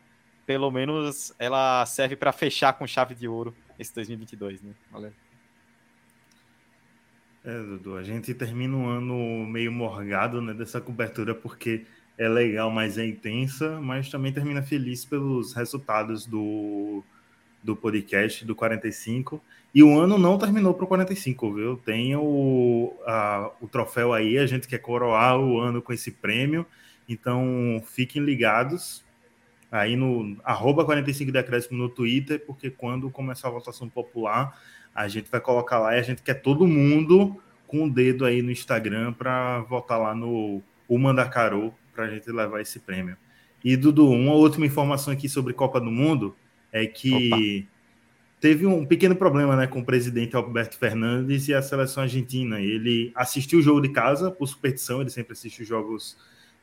pelo menos ela serve para fechar com chave de ouro esse 2022, né? Valeu. É, Dudu, a gente termina um ano meio morgado né, dessa cobertura, porque é legal, mas é intensa, mas também termina feliz pelos resultados do, do podcast do 45. E o ano não terminou para o 45, viu? Tem o, a, o troféu aí, a gente quer coroar o ano com esse prêmio, então fiquem ligados aí no arroba 45 decréscimo no Twitter, porque quando começar a votação popular, a gente vai colocar lá e a gente quer todo mundo com o dedo aí no Instagram para votar lá no o Mandacaru para a gente levar esse prêmio. E Dudu, uma última informação aqui sobre Copa do Mundo é que Opa. teve um pequeno problema né, com o presidente Alberto Fernandes e a seleção argentina. Ele assistiu o jogo de casa por superstição, ele sempre assiste os jogos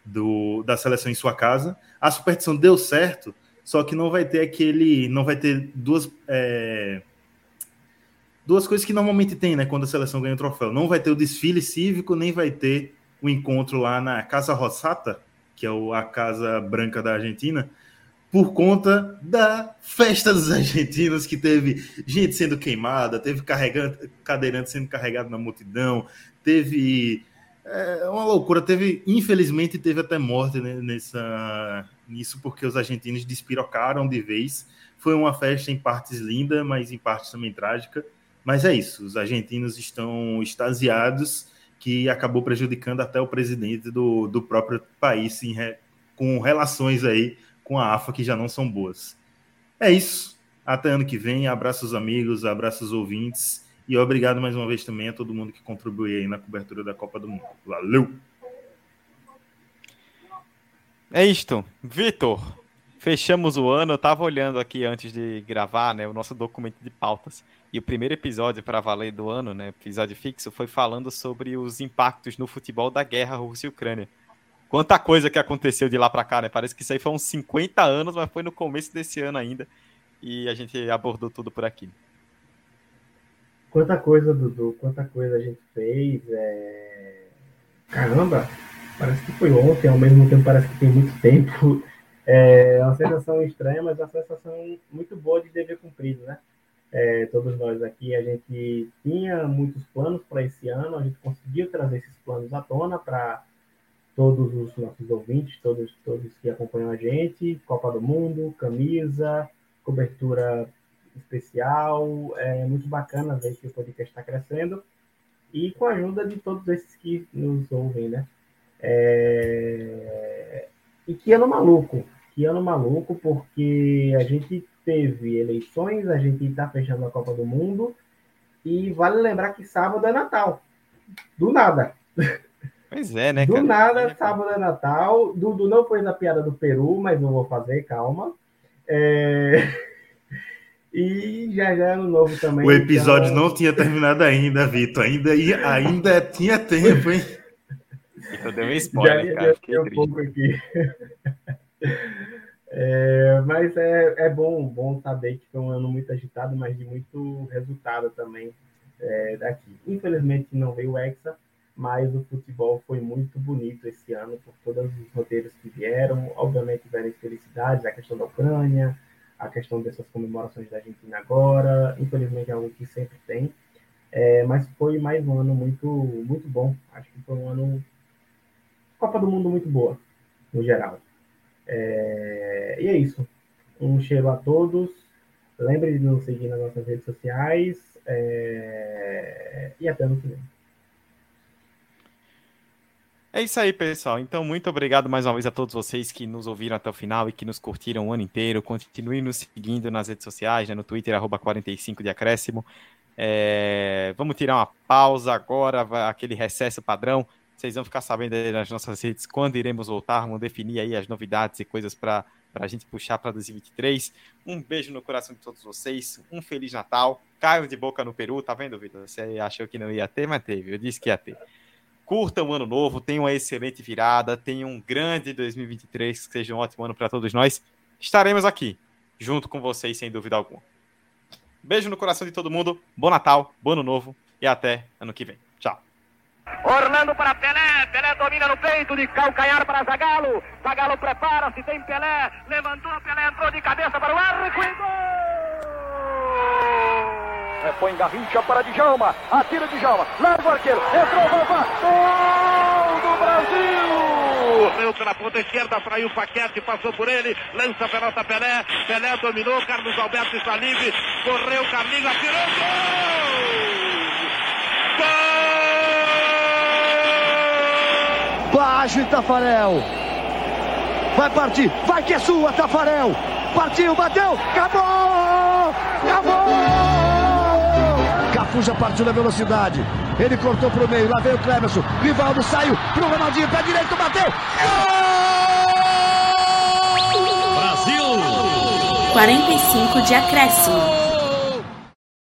do, da seleção em sua casa. A superstição deu certo, só que não vai ter aquele. Não vai ter duas. É, duas coisas que normalmente tem, né? Quando a seleção ganha o troféu. Não vai ter o desfile cívico, nem vai ter o encontro lá na Casa Rosata, que é a Casa Branca da Argentina, por conta da festa dos argentinos, que teve gente sendo queimada, teve cadeirante sendo carregado na multidão, teve é uma loucura. Teve, infelizmente, teve até morte né, nessa, nisso, porque os argentinos despirocaram de vez. Foi uma festa em partes linda, mas em partes também trágica. Mas é isso, os argentinos estão extasiados, que acabou prejudicando até o presidente do, do próprio país em, com relações aí com a AFA que já não são boas. É isso. Até ano que vem. Abraços amigos, abraços ouvintes. E obrigado mais uma vez também a todo mundo que contribui aí na cobertura da Copa do Mundo. Valeu! É isto. Vitor, fechamos o ano. Eu tava olhando aqui antes de gravar, né, o nosso documento de pautas. E o primeiro episódio para valer do ano, né, episódio fixo, foi falando sobre os impactos no futebol da guerra Rússia e Ucrânia. Quanta coisa que aconteceu de lá para cá, né? Parece que isso aí foi uns 50 anos, mas foi no começo desse ano ainda. E a gente abordou tudo por aqui. Quanta coisa, Dudu, quanta coisa a gente fez. É... Caramba, parece que foi ontem, ao mesmo tempo parece que tem muito tempo. É uma sensação estranha, mas uma sensação muito boa de dever cumprido, né? É, todos nós aqui, a gente tinha muitos planos para esse ano, a gente conseguiu trazer esses planos à tona para todos os nossos ouvintes, todos, todos que acompanham a gente, Copa do Mundo, camisa, cobertura especial, é muito bacana ver que o podcast está crescendo e com a ajuda de todos esses que nos ouvem, né? É... E que ano maluco, que ano maluco, porque a gente teve eleições, a gente está fechando a Copa do Mundo e vale lembrar que sábado é Natal, do nada. Pois é, né? Do cara? nada, sábado é Natal. Dudu não foi na piada do Peru, mas eu vou fazer, calma. É... E já já ano novo também. O episódio então... não tinha terminado ainda, Vitor. Ainda, ainda tinha tempo, hein? Então deu um spoiler, já, cara. Já um pouco aqui. É, mas é, é bom, bom saber que foi um ano muito agitado, mas de muito resultado também é, daqui. Infelizmente não veio o Hexa, mas o futebol foi muito bonito esse ano por todos os roteiros que vieram. Obviamente tiveram felicidades, a questão da Ucrânia, a questão dessas comemorações da Argentina agora, infelizmente é algo que sempre tem. É, mas foi mais um ano muito, muito bom. Acho que foi um ano Copa do Mundo muito boa, no geral. É, e é isso. Um cheiro a todos. Lembre de nos seguir nas nossas redes sociais. É, e até no final. É isso aí, pessoal. Então, muito obrigado mais uma vez a todos vocês que nos ouviram até o final e que nos curtiram o ano inteiro. Continuem nos seguindo nas redes sociais, né, no Twitter, arroba 45 de acréscimo. É... Vamos tirar uma pausa agora, aquele recesso padrão. Vocês vão ficar sabendo aí nas nossas redes quando iremos voltar. Vamos definir aí as novidades e coisas para a gente puxar para 2023. Um beijo no coração de todos vocês. Um Feliz Natal. Caio de boca no Peru, tá vendo, Vitor? Você achou que não ia ter, mas teve. Eu disse que ia ter curta o ano novo, tenha uma excelente virada, tenha um grande 2023, que seja um ótimo ano para todos nós. Estaremos aqui, junto com vocês, sem dúvida alguma. Beijo no coração de todo mundo, bom Natal, bom ano novo e até ano que vem. Tchau. Orlando para Pelé, Pelé domina no peito, de calcanhar para Zagalo, Zagalo prepara-se, tem Pelé, levantou, Pelé entrou de cabeça para o arco e gol! Repõe Garrincha para Djalma. Atira Djalma. Larga o arqueiro. Entrou, Vavá. Gol do Brasil! Correu pela ponta esquerda, fraiu o Paquete, passou por ele, lança a pelota Pelé, Pelé dominou, Carlos Alberto está livre, correu, Carlinhos, atirou, gol! Gol! Baixo Tafarel. Vai partir, vai que é sua, Tafarel. Partiu, bateu, acabou! Acabou! Cafu já partiu na velocidade. Ele cortou para o meio. Lá veio o Clemerson. Rivaldo saiu para o Ronaldinho. Pé direito, bateu. Gol! Brasil! 45 de acréscimo.